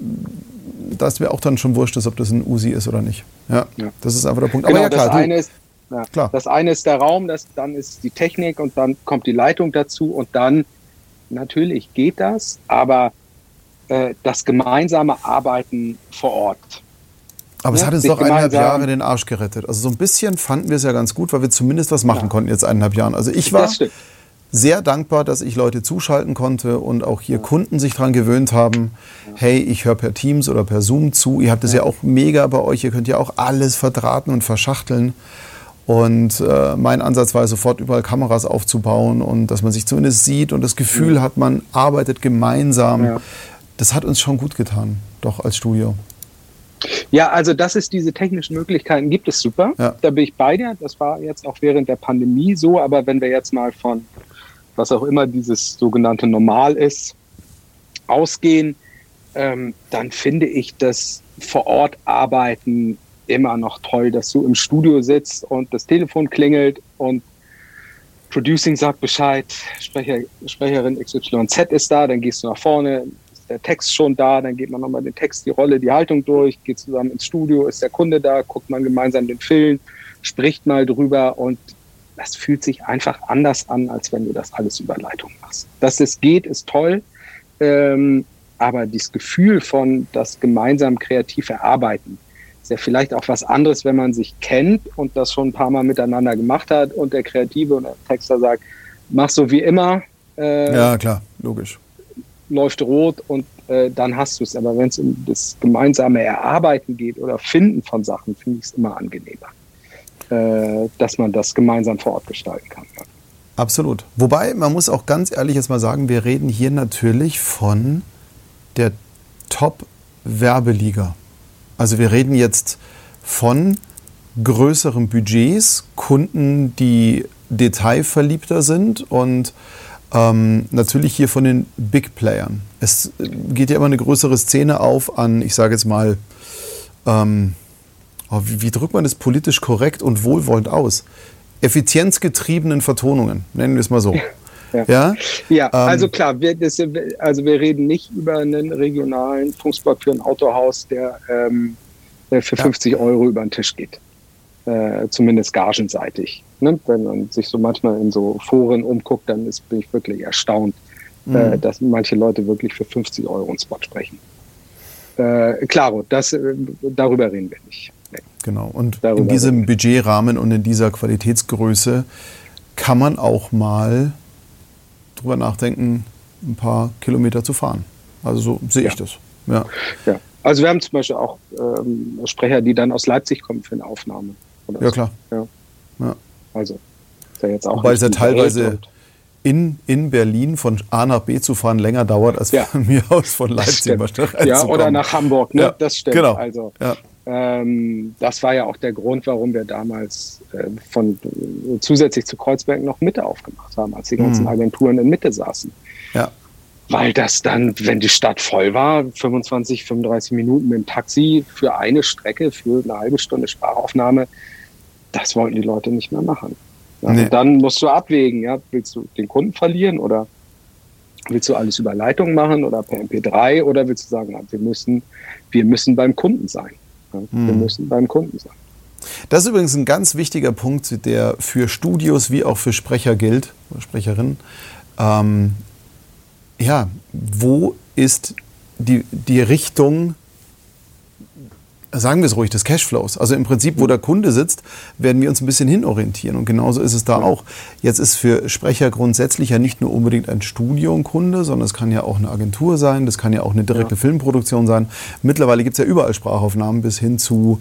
dass mir auch dann schon wurscht ist, ob das ein Usi ist oder nicht. Ja, ja. das ist einfach der Punkt. Genau, Aber ja, klar, das, eine ist, ja, klar. das eine ist der Raum, das, dann ist die Technik und dann kommt die Leitung dazu und dann natürlich geht das, aber äh, das gemeinsame Arbeiten vor Ort aber ja, es hat uns doch eineinhalb Jahre den Arsch gerettet. Also so ein bisschen fanden wir es ja ganz gut, weil wir zumindest was machen ja. konnten jetzt eineinhalb Jahren. Also ich war sehr dankbar, dass ich Leute zuschalten konnte und auch hier ja. Kunden sich daran gewöhnt haben, hey, ich höre per Teams oder per Zoom zu. Ihr habt es ja. auch mega bei euch, ihr könnt ja auch alles verdrahten und verschachteln. Und äh, mein Ansatz war sofort überall Kameras aufzubauen und dass man sich zumindest sieht und das Gefühl hat, man arbeitet gemeinsam. Das hat uns schon gut getan, doch als Studio. Ja, also dass es diese technischen Möglichkeiten gibt, ist super. Ja. Da bin ich bei dir. Das war jetzt auch während der Pandemie so. Aber wenn wir jetzt mal von was auch immer dieses sogenannte Normal ist, ausgehen, ähm, dann finde ich das vor Ort arbeiten immer noch toll, dass du im Studio sitzt und das Telefon klingelt und Producing sagt Bescheid, Sprecher, Sprecherin XYZ ist da, dann gehst du nach vorne, der Text schon da, dann geht man nochmal den Text, die Rolle, die Haltung durch, geht zusammen ins Studio, ist der Kunde da, guckt man gemeinsam den Film, spricht mal drüber und das fühlt sich einfach anders an, als wenn du das alles über Leitung machst. Dass es geht, ist toll, ähm, aber das Gefühl von das gemeinsam kreativ erarbeiten ist ja vielleicht auch was anderes, wenn man sich kennt und das schon ein paar Mal miteinander gemacht hat und der Kreative und der Texter sagt, mach so wie immer. Äh, ja, klar, logisch läuft rot und äh, dann hast du es. Aber wenn es um das gemeinsame Erarbeiten geht oder Finden von Sachen, finde ich es immer angenehmer, äh, dass man das gemeinsam vor Ort gestalten kann. Absolut. Wobei, man muss auch ganz ehrlich jetzt mal sagen, wir reden hier natürlich von der Top-Werbeliga. Also wir reden jetzt von größeren Budgets, Kunden, die detailverliebter sind und ähm, natürlich hier von den Big Playern. Es geht ja immer eine größere Szene auf an, ich sage jetzt mal, ähm, oh, wie, wie, drückt man das politisch korrekt und wohlwollend aus? Effizienzgetriebenen Vertonungen, nennen wir es mal so. [LAUGHS] Ja, ja, ja ähm, also klar, wir, das, also wir reden nicht über einen regionalen Funkspot für ein Autohaus, der, ähm, der für 50 ja. Euro über den Tisch geht. Äh, zumindest gagenseitig. Ne? Wenn man sich so manchmal in so Foren umguckt, dann ist, bin ich wirklich erstaunt, mhm. äh, dass manche Leute wirklich für 50 Euro einen Spot sprechen. Äh, klaro, das, äh, darüber reden wir nicht. Nee. Genau, und darüber in diesem Budgetrahmen und in dieser Qualitätsgröße kann man auch mal drüber nachdenken, ein paar Kilometer zu fahren. Also so sehe ja. ich das. Ja. ja. Also wir haben zum Beispiel auch ähm, Sprecher, die dann aus Leipzig kommen für eine Aufnahme. Ja, klar. Ja. ja. Also, ist ja jetzt auch. Wobei es ja teilweise in, in Berlin von A nach B zu fahren länger dauert, als ja. von [LAUGHS] mir aus von Leipzig mal Ja, oder nach Hamburg, ne? Ja, das stimmt. Genau. Also, ja. ähm, das war ja auch der Grund, warum wir damals äh, von äh, zusätzlich zu Kreuzberg noch Mitte aufgemacht haben, als die ganzen mhm. Agenturen in Mitte saßen. Ja. weil das dann, wenn die Stadt voll war, 25, 35 Minuten mit dem Taxi für eine Strecke, für eine halbe Stunde Sprachaufnahme, das wollten die Leute nicht mehr machen. Ja, nee. Dann musst du abwägen, ja, willst du den Kunden verlieren oder willst du alles über Leitung machen oder per MP3 oder willst du sagen, wir müssen, wir müssen beim Kunden sein. Ja, hm. Wir müssen beim Kunden sein. Das ist übrigens ein ganz wichtiger Punkt, der für Studios wie auch für Sprecher gilt, oder Sprecherinnen. Ähm, ja, wo ist die, die Richtung, sagen wir es ruhig, des Cashflows? Also im Prinzip, wo der Kunde sitzt, werden wir uns ein bisschen hinorientieren. Und genauso ist es da auch. Jetzt ist für Sprecher grundsätzlich ja nicht nur unbedingt ein Studio ein Kunde, sondern es kann ja auch eine Agentur sein, das kann ja auch eine direkte ja. Filmproduktion sein. Mittlerweile gibt es ja überall Sprachaufnahmen bis hin zu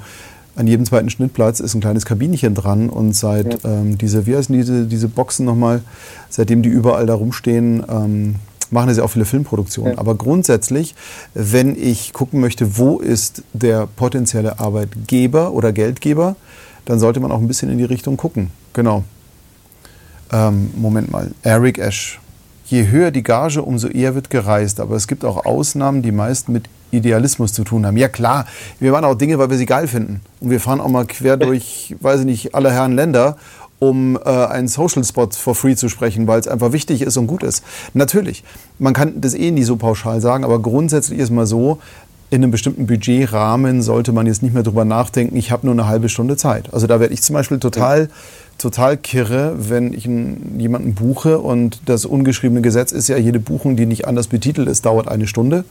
an jedem zweiten Schnittplatz ist ein kleines Kabinchen dran und seit ja. ähm, diese, wie heißen diese, diese Boxen nochmal, seitdem die überall da rumstehen, ähm, machen sie auch viele Filmproduktionen. Ja. Aber grundsätzlich, wenn ich gucken möchte, wo ist der potenzielle Arbeitgeber oder Geldgeber, dann sollte man auch ein bisschen in die Richtung gucken. Genau. Ähm, Moment mal. Eric Ash. Je höher die Gage, umso eher wird gereist. Aber es gibt auch Ausnahmen, die meist mit Idealismus zu tun haben. Ja klar, wir machen auch Dinge, weil wir sie geil finden. Und wir fahren auch mal quer [LAUGHS] durch, weiß ich nicht, alle Herren Länder um äh, einen Social Spot for free zu sprechen, weil es einfach wichtig ist und gut ist. Natürlich, man kann das eh nie so pauschal sagen, aber grundsätzlich ist mal so, in einem bestimmten Budgetrahmen sollte man jetzt nicht mehr drüber nachdenken, ich habe nur eine halbe Stunde Zeit. Also da werde ich zum Beispiel total, total kirre, wenn ich einen, jemanden buche und das ungeschriebene Gesetz ist ja, jede Buchung, die nicht anders betitelt ist, dauert eine Stunde.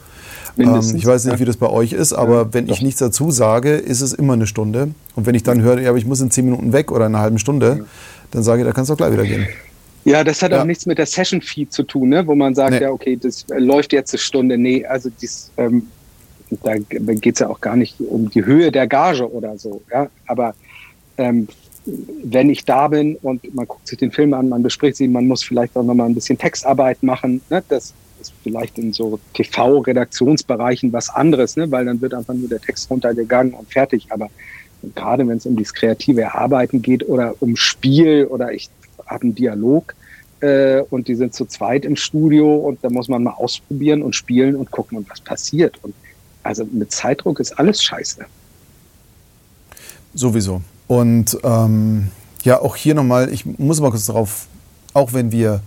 Ähm, ich weiß nicht, wie das bei euch ist, aber ja, wenn doch. ich nichts dazu sage, ist es immer eine Stunde. Und wenn ich dann höre, ja, aber ich muss in zehn Minuten weg oder in einer halben Stunde, dann sage ich, da kannst du auch gleich wieder gehen. Ja, das hat ja. auch nichts mit der Session Fee zu tun, ne? wo man sagt, nee. ja, okay, das äh, läuft jetzt eine Stunde. Nee, also dies, ähm, da geht es ja auch gar nicht um die Höhe der Gage oder so. Ja? Aber ähm, wenn ich da bin und man guckt sich den Film an, man bespricht sie, man muss vielleicht auch nochmal ein bisschen Textarbeit machen. Ne? Das ist vielleicht in so TV-Redaktionsbereichen was anderes, ne? weil dann wird einfach nur der Text runtergegangen und fertig. Aber gerade wenn es um das kreative Erarbeiten geht oder um Spiel oder ich habe einen Dialog äh, und die sind zu zweit im Studio und da muss man mal ausprobieren und spielen und gucken was passiert. Und also mit Zeitdruck ist alles scheiße. Sowieso. Und ähm, ja, auch hier nochmal, ich muss mal kurz darauf, auch wenn wir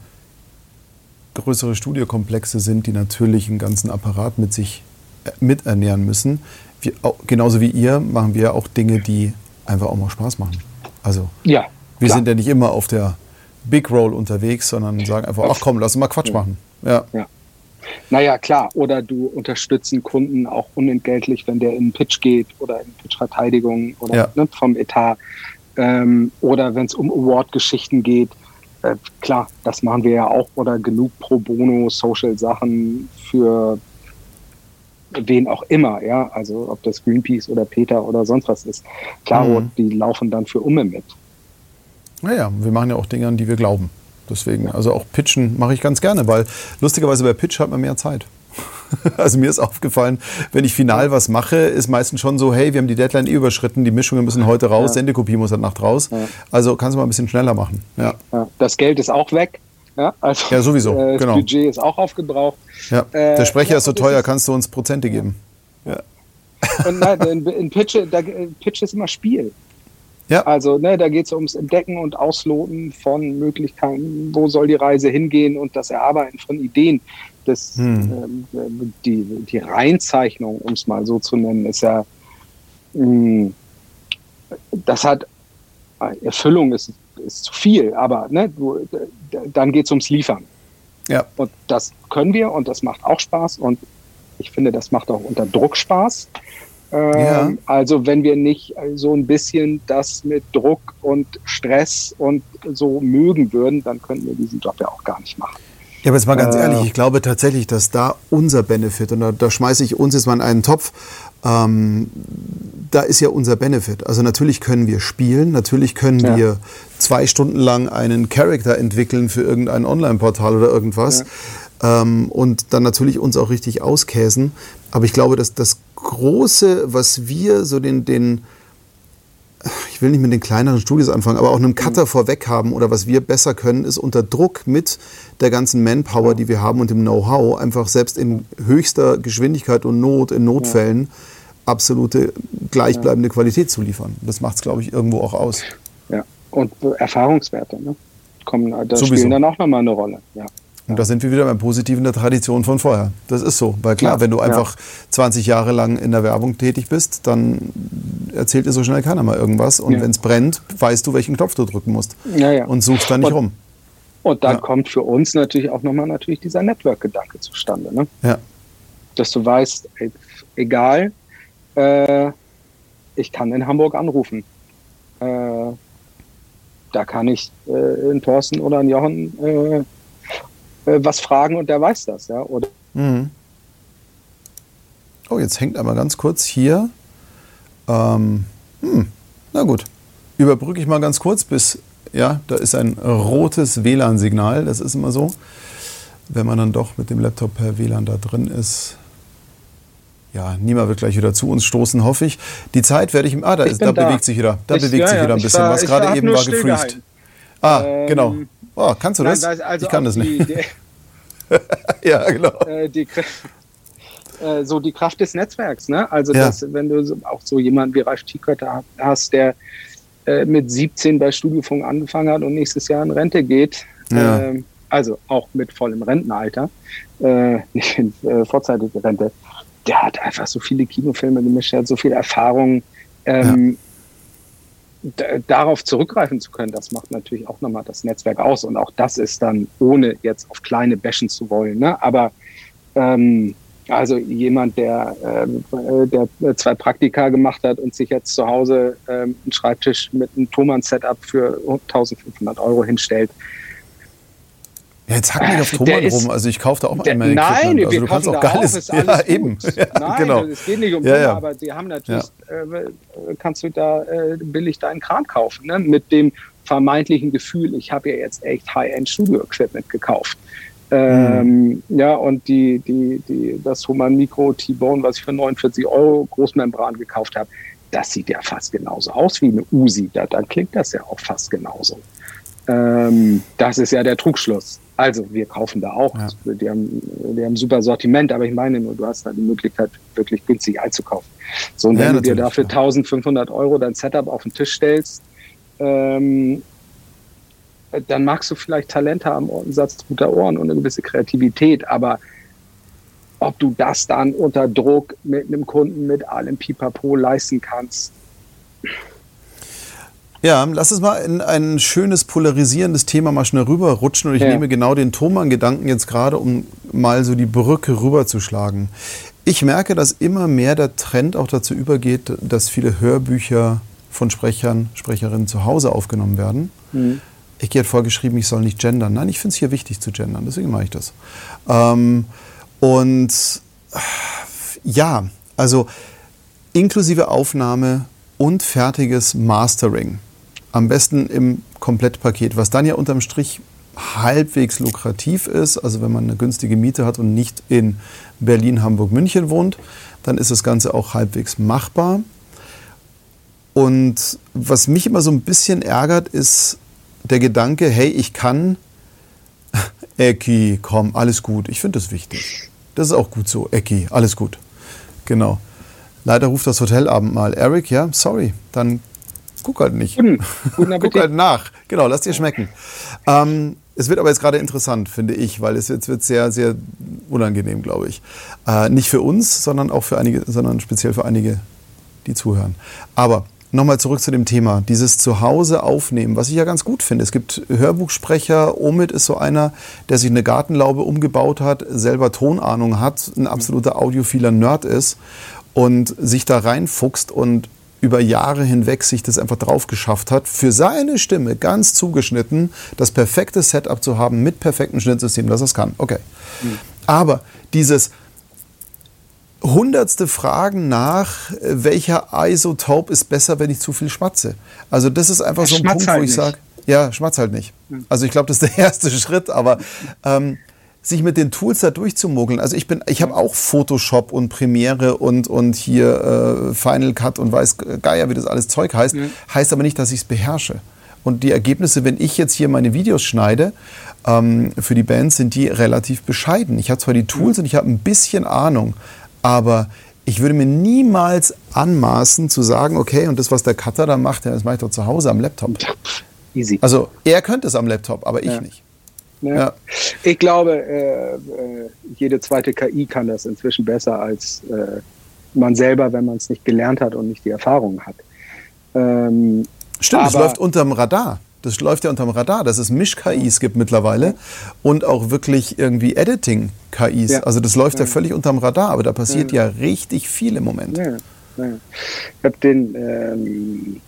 größere Studiokomplexe sind, die natürlich einen ganzen Apparat mit sich äh, miternähren müssen. Wir, genauso wie ihr machen wir auch Dinge, die einfach auch mal Spaß machen. Also ja, wir klar. sind ja nicht immer auf der Big Roll unterwegs, sondern sagen einfach, ach komm, lass uns mal Quatsch machen. Ja. ja. Naja, klar. Oder du unterstützt einen Kunden auch unentgeltlich, wenn der in einen Pitch geht oder in Pitch-Verteidigung oder ja. ne, vom Etat. Ähm, oder wenn es um Award-Geschichten geht. Äh, klar, das machen wir ja auch. Oder genug Pro Bono Social-Sachen für wen auch immer, ja. Also ob das Greenpeace oder Peter oder sonst was ist. Klar, mhm. die laufen dann für Umme mit. Naja, wir machen ja auch Dinge, an die wir glauben. Deswegen, also auch Pitchen mache ich ganz gerne, weil lustigerweise bei Pitch hat man mehr Zeit. [LAUGHS] Also mir ist aufgefallen, wenn ich final was mache, ist meistens schon so, hey, wir haben die Deadline eh überschritten, die Mischungen müssen heute raus, ja. Sendekopie muss halt Nacht raus. Ja. Also kannst du mal ein bisschen schneller machen. Ja. Das Geld ist auch weg. Ja, also, ja sowieso. Äh, das genau. Budget ist auch aufgebraucht. Ja. Äh, Der Sprecher ist so teuer, kannst du uns Prozente geben. Ja. Und nein, [LAUGHS] in, in Pitch, da, Pitch ist immer Spiel. Ja. Also ne, da geht es ums Entdecken und Ausloten von Möglichkeiten, wo soll die Reise hingehen und das Erarbeiten von Ideen. Das, hm. ähm, die, die Reinzeichnung, um es mal so zu nennen, ist ja, mh, hm, das hat Erfüllung ist, ist zu viel, aber ne, du, dann geht es ums Liefern. Ja. Und das können wir und das macht auch Spaß und ich finde, das macht auch unter Druck Spaß. Ja. Ähm, also wenn wir nicht so ein bisschen das mit Druck und Stress und so mögen würden, dann könnten wir diesen Job ja auch gar nicht machen. Ja, aber jetzt mal ganz äh, ehrlich, ich glaube tatsächlich, dass da unser Benefit, und da, da schmeiße ich uns jetzt mal in einen Topf, ähm, da ist ja unser Benefit. Also natürlich können wir spielen, natürlich können ja. wir zwei Stunden lang einen Charakter entwickeln für irgendein Online-Portal oder irgendwas. Ja. Ähm, und dann natürlich uns auch richtig auskäsen. Aber ich glaube, dass das Große, was wir so den, den ich will nicht mit den kleineren Studios anfangen, aber auch einem Cutter mhm. vorweg haben oder was wir besser können, ist unter Druck mit der ganzen Manpower, die wir haben und dem Know-how, einfach selbst in höchster Geschwindigkeit und Not, in Notfällen, absolute gleichbleibende Qualität zu liefern. Das macht es, glaube ich, irgendwo auch aus. Ja, und Erfahrungswerte ne? kommen, da Sowieso. spielen dann auch nochmal eine Rolle. Ja. Und da sind wir wieder beim Positiven der Tradition von vorher. Das ist so. Weil klar, ja, wenn du einfach ja. 20 Jahre lang in der Werbung tätig bist, dann erzählt dir so schnell keiner mal irgendwas. Und ja. wenn es brennt, weißt du, welchen Knopf du drücken musst. Und suchst da nicht und, rum. Und dann kommt für uns natürlich auch nochmal natürlich dieser Network-Gedanke zustande. Ne? Ja. Dass du weißt, egal, äh, ich kann in Hamburg anrufen. Äh, da kann ich äh, in Thorsten oder in Jochen äh, was fragen und der weiß das, ja. Oder mhm. Oh, jetzt hängt aber ganz kurz hier. Ähm, hm, na gut. Überbrücke ich mal ganz kurz bis, ja, da ist ein rotes WLAN-Signal. Das ist immer so. Wenn man dann doch mit dem Laptop per WLAN da drin ist. Ja, niemand wird gleich wieder zu uns stoßen, hoffe ich. Die Zeit werde ich im. Ah, da, ist, da, da, bewegt sich wieder. Da ich, bewegt ja, sich wieder ein bisschen war, was. Gerade eben war gefreezed. Ah, ähm, genau. Oh, kannst du das? Nein, also ich kann das nicht. Die, [LAUGHS] ja, genau. Äh, die, äh, so die Kraft des Netzwerks. Ne? Also, ja. dass, wenn du auch so jemanden wie Ralf Tiekert hast, der äh, mit 17 bei Studiofunk angefangen hat und nächstes Jahr in Rente geht, ja. Ähm, also auch mit vollem Rentenalter, äh, [LAUGHS] nicht in äh, vorzeitige Rente, der hat einfach so viele Kinofilme gemischt, der hat so viel Erfahrung. Ähm, ja darauf zurückgreifen zu können, das macht natürlich auch nochmal das Netzwerk aus. Und auch das ist dann, ohne jetzt auf kleine bashen zu wollen. Ne? Aber ähm, also jemand, der, äh, der zwei Praktika gemacht hat und sich jetzt zu Hause ähm, einen Schreibtisch mit einem Thomann-Setup für 1500 Euro hinstellt, ja, jetzt hack nicht auf Thomann rum. Also ich kaufe da auch mal der, Nein, also wir du kannst auch geiles. Auf, ja, eben. [LAUGHS] Ja, nein, genau. es geht nicht um ja, ja. aber sie haben natürlich, äh, kannst du da äh, billig deinen Kran kaufen, ne? mit dem vermeintlichen Gefühl, ich habe ja jetzt echt High-End Studio-Equipment gekauft. Ähm, mhm. Ja, und die, die, die, das Human Micro T-Bone, was ich für 49 Euro Großmembran gekauft habe, das sieht ja fast genauso aus wie eine Uzi. Da, dann klingt das ja auch fast genauso. Ähm, das ist ja der Trugschluss. Also wir kaufen da auch. Ja. Die, haben, die haben super Sortiment, aber ich meine nur, du hast da die Möglichkeit, wirklich günstig einzukaufen. So, und wenn ja, du dir dafür 1500 Euro dein Setup auf den Tisch stellst, ähm, dann magst du vielleicht Talent haben und einen Satz guter Ohren und eine gewisse Kreativität, aber ob du das dann unter Druck mit einem Kunden mit allem Pipapo leisten kannst, ja, lass uns mal in ein schönes polarisierendes Thema mal schnell rüberrutschen und ich ja. nehme genau den Thomann-Gedanken jetzt gerade, um mal so die Brücke rüberzuschlagen. Ich merke, dass immer mehr der Trend auch dazu übergeht, dass viele Hörbücher von Sprechern, Sprecherinnen zu Hause aufgenommen werden. Mhm. Ich gehe vorgeschrieben, ich soll nicht gendern. Nein, ich finde es hier wichtig zu gendern, deswegen mache ich das. Ähm, und ja, also inklusive Aufnahme und fertiges Mastering. Am besten im Komplettpaket, was dann ja unterm Strich halbwegs lukrativ ist. Also wenn man eine günstige Miete hat und nicht in Berlin, Hamburg, München wohnt, dann ist das Ganze auch halbwegs machbar. Und was mich immer so ein bisschen ärgert, ist der Gedanke, hey, ich kann, [LAUGHS] Ecki, komm, alles gut. Ich finde das wichtig. Das ist auch gut so, Ecki, alles gut. Genau. Leider ruft das Hotelabendmahl. Eric, ja, sorry, dann Guck halt nicht. Guten, guten [LAUGHS] Guck halt nach. Genau, lass dir schmecken. Ähm, es wird aber jetzt gerade interessant, finde ich, weil es jetzt wird sehr, sehr unangenehm, glaube ich. Äh, nicht für uns, sondern auch für einige, sondern speziell für einige, die zuhören. Aber nochmal zurück zu dem Thema. Dieses Zuhause aufnehmen, was ich ja ganz gut finde. Es gibt Hörbuchsprecher. Omid ist so einer, der sich eine Gartenlaube umgebaut hat, selber Tonahnung hat, ein absoluter audiophiler Nerd ist und sich da reinfuchst und über Jahre hinweg sich das einfach drauf geschafft hat, für seine Stimme ganz zugeschnitten, das perfekte Setup zu haben mit perfektem Schnittsystem, dass es kann. Okay. Mhm. Aber dieses hundertste Fragen nach, welcher Isotope ist besser, wenn ich zu viel schmatze. Also das ist einfach so ein Punkt, halt wo ich sage, ja, schmatz halt nicht. Mhm. Also ich glaube, das ist der [LAUGHS] erste Schritt, aber ähm, sich mit den Tools da durchzumogeln. Also ich bin, ich habe auch Photoshop und Premiere und, und hier äh, Final Cut und weiß Geier, wie das alles Zeug heißt. Mhm. Heißt aber nicht, dass ich es beherrsche. Und die Ergebnisse, wenn ich jetzt hier meine Videos schneide, ähm, für die Bands sind die relativ bescheiden. Ich habe zwar die Tools mhm. und ich habe ein bisschen Ahnung, aber ich würde mir niemals anmaßen zu sagen, okay, und das, was der Cutter da macht, das mache ich doch zu Hause am Laptop. Easy. Also er könnte es am Laptop, aber ich ja. nicht. Ja. ja. Ich glaube, äh, äh, jede zweite KI kann das inzwischen besser als äh, man selber, wenn man es nicht gelernt hat und nicht die Erfahrung hat. Ähm, Stimmt, es läuft unterm Radar. Das läuft ja unterm Radar, dass es Misch-KIs gibt mittlerweile und auch wirklich irgendwie Editing-KIs. Ja. Also das läuft ja. ja. völlig unterm Radar, aber da passiert ja, ja richtig viel im Moment. Ich habe den, ähm,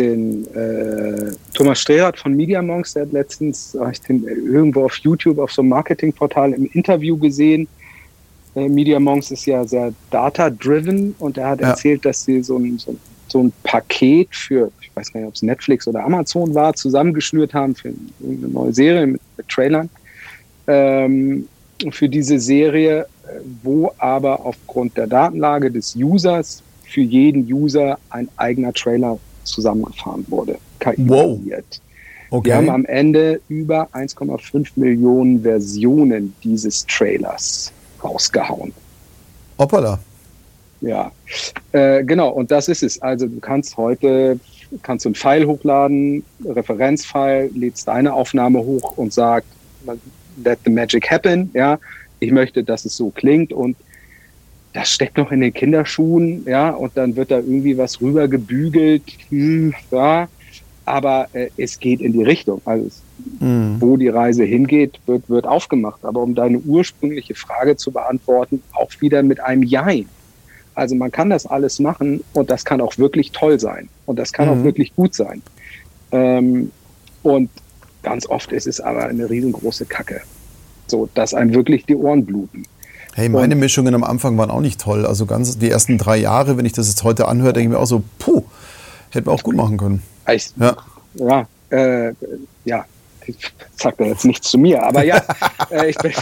den äh, Thomas Strehrath von Media Monks, der hat letztens, habe ich den irgendwo auf YouTube auf so einem Marketingportal im Interview gesehen. Äh, Media Monks ist ja sehr data-driven und er hat erzählt, dass sie so ein, so, so ein Paket für ich weiß gar nicht, ob es Netflix oder Amazon war, zusammengeschnürt haben für eine neue Serie mit, mit Trailern. Ähm, für diese Serie, wo aber aufgrund der Datenlage des Users für jeden User ein eigener Trailer zusammengefahren wurde. KI wow. Okay. Wir haben am Ende über 1,5 Millionen Versionen dieses Trailers rausgehauen. Hoppala. Ja, äh, genau, und das ist es. Also du kannst heute kannst du einen File hochladen, Referenzfile, lädst deine Aufnahme hoch und sagt, let the magic happen, ja, ich möchte, dass es so klingt und das steckt noch in den Kinderschuhen, ja, und dann wird da irgendwie was rüber gebügelt, hm, ja, aber äh, es geht in die Richtung. Also mhm. wo die Reise hingeht, wird, wird aufgemacht. Aber um deine ursprüngliche Frage zu beantworten, auch wieder mit einem Jein. Also man kann das alles machen und das kann auch wirklich toll sein und das kann mhm. auch wirklich gut sein. Ähm, und ganz oft ist es aber eine riesengroße Kacke, so dass einem wirklich die Ohren bluten. Hey, meine und, Mischungen am Anfang waren auch nicht toll. Also ganz die ersten drei Jahre, wenn ich das jetzt heute anhöre, denke ich mir auch so, puh, hätten wir auch gut machen können. Ich, ja, ja, äh, ja, ich sag da jetzt nichts zu mir, aber ja, [LAUGHS] äh, ich bin,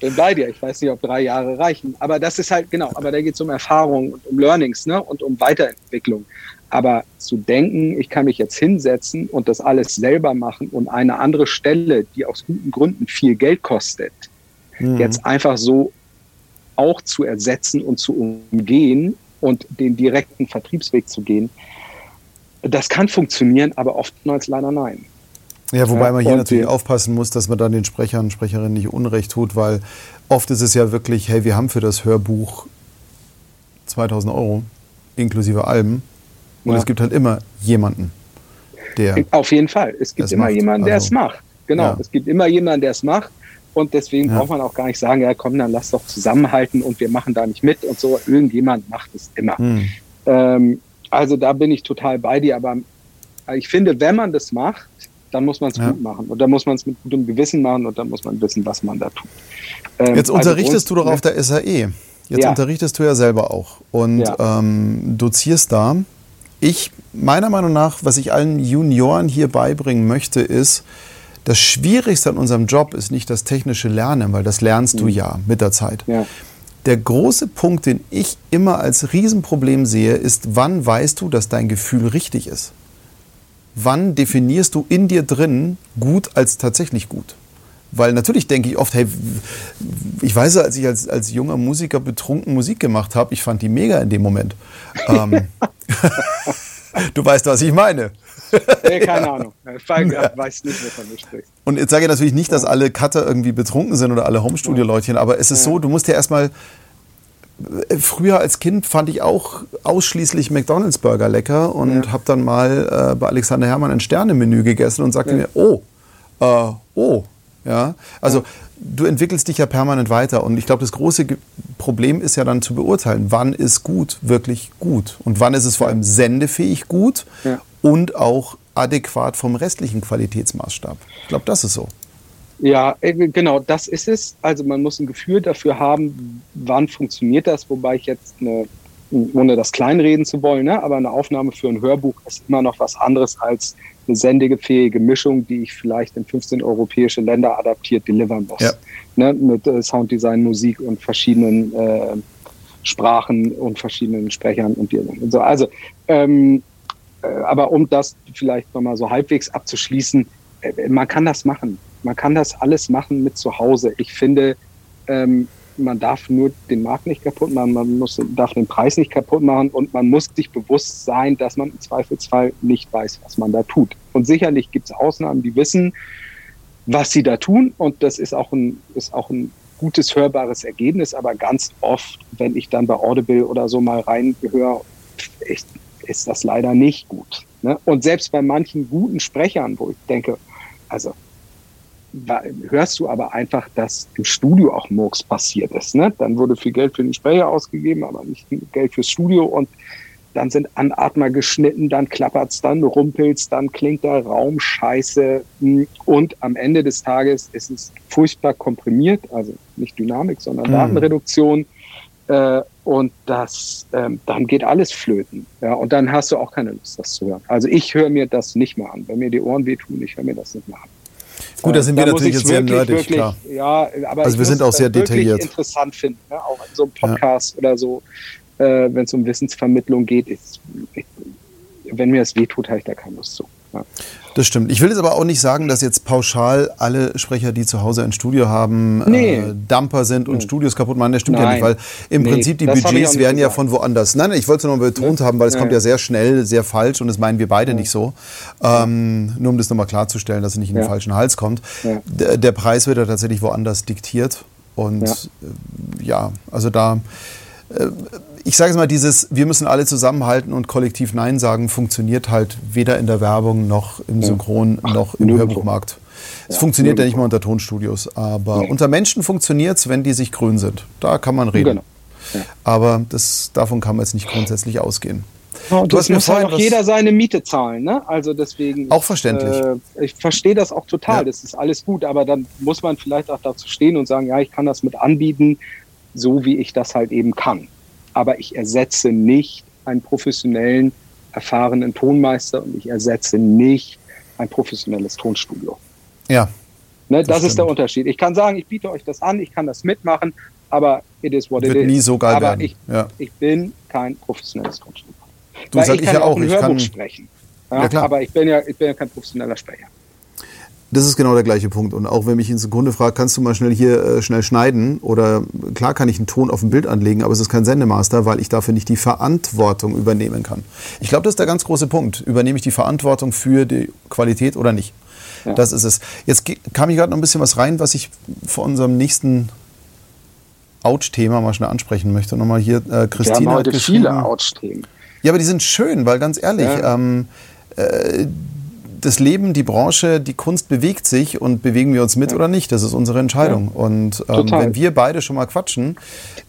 bin bei dir. Ich weiß nicht, ob drei Jahre reichen. Aber das ist halt, genau, aber da geht es um Erfahrung und um Learnings ne? und um Weiterentwicklung. Aber zu denken, ich kann mich jetzt hinsetzen und das alles selber machen und eine andere Stelle, die aus guten Gründen viel Geld kostet, mhm. jetzt einfach so auch zu ersetzen und zu umgehen und den direkten Vertriebsweg zu gehen, das kann funktionieren, aber oftmals leider nein. Ja, wobei man hier natürlich aufpassen muss, dass man dann den Sprechern und Sprecherinnen nicht Unrecht tut, weil oft ist es ja wirklich, hey, wir haben für das Hörbuch 2000 Euro inklusive Alben und ja. es gibt halt immer jemanden, der. Auf jeden Fall. Es gibt immer macht. jemanden, der also, es macht. Genau. Ja. Es gibt immer jemanden, der es macht. Und deswegen ja. braucht man auch gar nicht sagen, ja komm, dann lass doch zusammenhalten und wir machen da nicht mit und so. Irgendjemand macht es immer. Hm. Ähm, also da bin ich total bei dir. Aber ich finde, wenn man das macht, dann muss man es ja. gut machen. Und dann muss man es mit gutem Gewissen machen und dann muss man wissen, was man da tut. Ähm, Jetzt also unterrichtest also du doch auf der SAE. Jetzt ja. unterrichtest du ja selber auch und ja. ähm, dozierst da. Ich, meiner Meinung nach, was ich allen Junioren hier beibringen möchte, ist, das Schwierigste an unserem Job ist nicht das technische Lernen, weil das lernst mhm. du ja mit der Zeit. Ja. Der große Punkt, den ich immer als Riesenproblem sehe, ist, wann weißt du, dass dein Gefühl richtig ist? wann definierst du in dir drin gut als tatsächlich gut? Weil natürlich denke ich oft, hey, ich weiß, als ich als, als junger Musiker betrunken Musik gemacht habe, ich fand die mega in dem Moment. Ähm, [LAUGHS] [LAUGHS] du weißt, was ich meine. Nee, [LAUGHS] keine Ahnung. Ich weiß nicht, wovon du sprichst. Und jetzt sage ich natürlich nicht, dass alle Cutter irgendwie betrunken sind oder alle Homestudio-Leutchen, aber es ist so, du musst ja erstmal Früher als Kind fand ich auch ausschließlich McDonalds Burger lecker und ja. habe dann mal äh, bei Alexander Herrmann ein Sternemenü gegessen und sagte ja. mir, oh, äh, oh, ja. Also ja. Du entwickelst dich ja permanent weiter und ich glaube, das große Problem ist ja dann zu beurteilen, wann ist gut wirklich gut und wann ist es vor allem sendefähig gut und auch adäquat vom restlichen Qualitätsmaßstab. Ich glaube, das ist so. Ja, äh, genau, das ist es. Also man muss ein Gefühl dafür haben, wann funktioniert das, wobei ich jetzt eine ohne das kleinreden zu wollen, ne? aber eine Aufnahme für ein Hörbuch ist immer noch was anderes als eine sendegefähige Mischung, die ich vielleicht in 15 europäische Länder adaptiert delivern muss. Ja. Ne? Mit äh, Sounddesign, Musik und verschiedenen äh, Sprachen und verschiedenen Sprechern und Dialogen und so. Also, ähm, äh, aber um das vielleicht nochmal so halbwegs abzuschließen, äh, man kann das machen. Man kann das alles machen mit zu Hause. Ich finde, ähm, man darf nur den Markt nicht kaputt machen, man muss, darf den Preis nicht kaputt machen und man muss sich bewusst sein, dass man im Zweifelsfall nicht weiß, was man da tut. Und sicherlich gibt es Ausnahmen, die wissen, was sie da tun und das ist auch ein, ist auch ein gutes hörbares Ergebnis, aber ganz oft, wenn ich dann bei Audible oder so mal reingehöre, ist das leider nicht gut. Ne? Und selbst bei manchen guten Sprechern, wo ich denke, also hörst du aber einfach, dass im Studio auch Murks passiert ist. Ne? Dann wurde viel Geld für den Sprecher ausgegeben, aber nicht Geld fürs Studio und dann sind Anatmer geschnitten, dann klappert's, dann rumpelt's, dann klingt der Raum scheiße hm, und am Ende des Tages ist es furchtbar komprimiert, also nicht Dynamik, sondern mhm. Datenreduktion äh, und das, ähm, dann geht alles flöten. Ja, und dann hast du auch keine Lust, das zu hören. Also ich höre mir das nicht mehr an. Wenn mir die Ohren wehtun, ich höre mir das nicht mehr an. Gut, da sind wir natürlich jetzt sehr nerdig, wirklich, klar. Ja, aber also wir sind auch sehr detailliert. interessant finden, ne? auch in so einem Podcast ja. oder so, äh, wenn es um Wissensvermittlung geht. Ist, ich, wenn mir das wehtut, habe ich da keine Lust zu. Ja. Das stimmt. Ich will jetzt aber auch nicht sagen, dass jetzt pauschal alle Sprecher, die zu Hause ein Studio haben, nee. äh, Damper sind und nee. Studios kaputt machen. Das stimmt Nein. ja nicht, weil im nee, Prinzip die Budgets werden ja von woanders. Nein, ich wollte es nur betont haben, weil es kommt ja sehr schnell, sehr falsch und das meinen wir beide nicht so. Ähm, nur um das nochmal klarzustellen, dass es nicht in den falschen Hals kommt. Der, der, Preis wird ja tatsächlich woanders diktiert. Und ja, äh, ja also da äh, ich sage es mal, dieses wir müssen alle zusammenhalten und kollektiv Nein sagen, funktioniert halt weder in der Werbung noch im Synchron Ach, noch im. Hörbuchmarkt. Es ja, funktioniert ja nicht mal unter Tonstudios, aber nee. unter Menschen funktioniert es, wenn die sich grün sind. Da kann man reden. Genau. Ja. Aber das, davon kann man jetzt nicht grundsätzlich ausgehen. Ja, du hast muss halt auch jeder seine Miete zahlen, ne? Also deswegen. Auch verständlich. Äh, ich verstehe das auch total. Ja. Das ist alles gut, aber dann muss man vielleicht auch dazu stehen und sagen, ja, ich kann das mit anbieten, so wie ich das halt eben kann aber ich ersetze nicht einen professionellen, erfahrenen Tonmeister und ich ersetze nicht ein professionelles Tonstudio. Ja. Ne, das, das ist der Unterschied. Ich kann sagen, ich biete euch das an, ich kann das mitmachen, aber it is what Wird it is. nie so geil aber werden. Ich, ja. ich bin kein professionelles Tonstudio. Du sagst ich, ich ja auch, ich kann sprechen. Ja, ja, aber ich bin ja, ich bin ja kein professioneller Sprecher. Das ist genau der gleiche Punkt. Und auch wenn mich in Sekunde fragt, kannst du mal schnell hier äh, schnell schneiden? Oder klar kann ich einen Ton auf ein Bild anlegen, aber es ist kein Sendemaster, weil ich dafür nicht die Verantwortung übernehmen kann. Ich glaube, das ist der ganz große Punkt. Übernehme ich die Verantwortung für die Qualität oder nicht? Ja. Das ist es. Jetzt kam ich gerade noch ein bisschen was rein, was ich vor unserem nächsten Ouch-Thema mal schnell ansprechen möchte. Nochmal hier äh, Christine. Wir haben heute viele Ouch-Themen. Ja, aber die sind schön, weil ganz ehrlich, ja. ähm, äh, das Leben, die Branche, die Kunst bewegt sich und bewegen wir uns mit ja. oder nicht? Das ist unsere Entscheidung. Ja. Und ähm, wenn wir beide schon mal quatschen,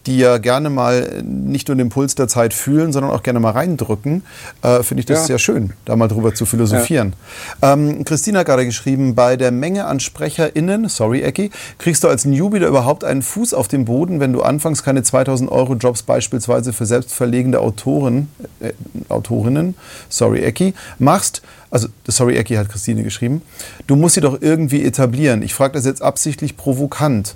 die ja gerne mal nicht nur den Puls der Zeit fühlen, sondern auch gerne mal reindrücken, äh, finde ich das ja. sehr schön, da mal drüber zu philosophieren. Ähm, Christina hat gerade geschrieben, bei der Menge an SprecherInnen, sorry Ecki, kriegst du als Newbie da überhaupt einen Fuß auf den Boden, wenn du anfangs keine 2000 Euro Jobs beispielsweise für selbstverlegende Autoren, äh, Autorinnen, sorry Ecki, machst, also sorry Ecki hat Christine geschrieben, du musst sie doch irgendwie etablieren. Ich frage das jetzt absichtlich provokant.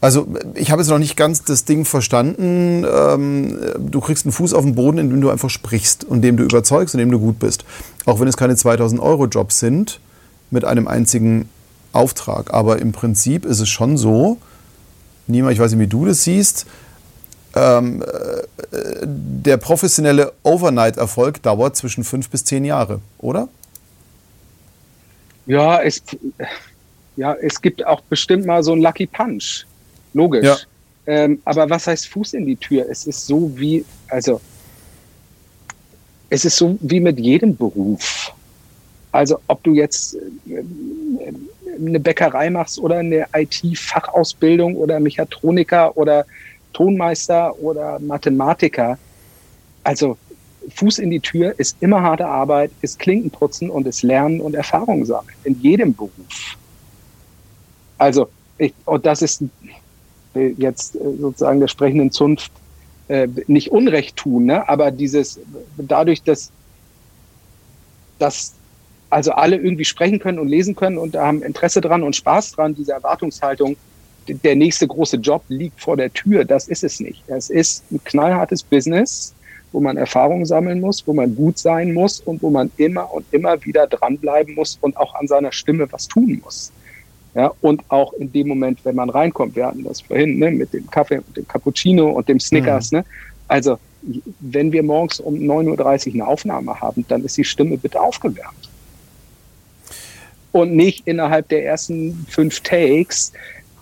Also ich habe jetzt noch nicht ganz das Ding verstanden. Ähm, du kriegst einen Fuß auf den Boden, indem du einfach sprichst und dem du überzeugst und dem du gut bist. Auch wenn es keine 2000 Euro Jobs sind mit einem einzigen Auftrag. Aber im Prinzip ist es schon so, Nima, ich weiß nicht, wie du das siehst, ähm, äh, der professionelle Overnight-Erfolg dauert zwischen fünf bis zehn Jahre, oder? Ja, es, ja, es gibt auch bestimmt mal so einen Lucky Punch. Logisch. Ja. Ähm, aber was heißt Fuß in die Tür? Es ist so wie, also, es ist so wie mit jedem Beruf. Also, ob du jetzt äh, eine Bäckerei machst oder eine IT-Fachausbildung oder Mechatroniker oder Tonmeister oder Mathematiker. Also Fuß in die Tür ist immer harte Arbeit, ist Klinkenputzen und ist Lernen und Erfahrung sammeln. In jedem Beruf. Also, ich, und das ist jetzt äh, sozusagen der sprechenden Zunft äh, nicht Unrecht tun, ne? aber dieses, dadurch, dass, dass also alle irgendwie sprechen können und lesen können und haben Interesse dran und Spaß dran, diese Erwartungshaltung, der nächste große Job liegt vor der Tür, das ist es nicht. Es ist ein knallhartes Business, wo man Erfahrungen sammeln muss, wo man gut sein muss und wo man immer und immer wieder dranbleiben muss und auch an seiner Stimme was tun muss. Ja, und auch in dem Moment, wenn man reinkommt, wir hatten das vorhin ne, mit dem Kaffee und dem Cappuccino und dem Snickers. Mhm. Ne? Also, wenn wir morgens um 9.30 Uhr eine Aufnahme haben, dann ist die Stimme bitte aufgewärmt. Und nicht innerhalb der ersten fünf Takes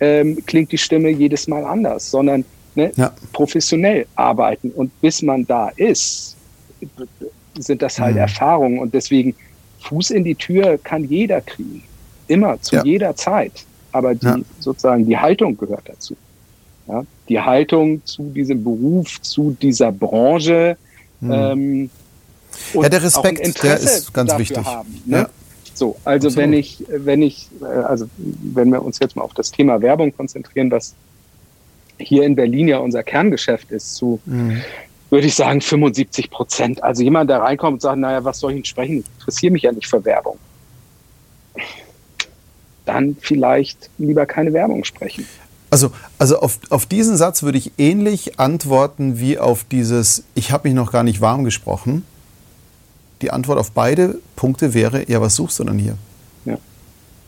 ähm, klingt die Stimme jedes Mal anders, sondern ne, ja. professionell arbeiten. Und bis man da ist, sind das halt mhm. Erfahrungen. Und deswegen Fuß in die Tür kann jeder kriegen. Immer, zu ja. jeder Zeit. Aber die, ja. sozusagen die Haltung gehört dazu. Ja? Die Haltung zu diesem Beruf, zu dieser Branche. Mhm. Ähm, ja, der Respekt, der ist ganz wichtig. Haben, ne? So, also Absolut. wenn ich, wenn ich, äh, also wenn wir uns jetzt mal auf das Thema Werbung konzentrieren, was hier in Berlin ja unser Kerngeschäft ist, zu, mhm. würde ich sagen, 75 Prozent. Also jemand, der reinkommt und sagt, naja, was soll ich denn sprechen? Ich interessiere mich ja nicht für Werbung dann vielleicht lieber keine Werbung sprechen. Also, also auf, auf diesen Satz würde ich ähnlich antworten wie auf dieses Ich habe mich noch gar nicht warm gesprochen. Die Antwort auf beide Punkte wäre, ja, was suchst du dann hier? Ja.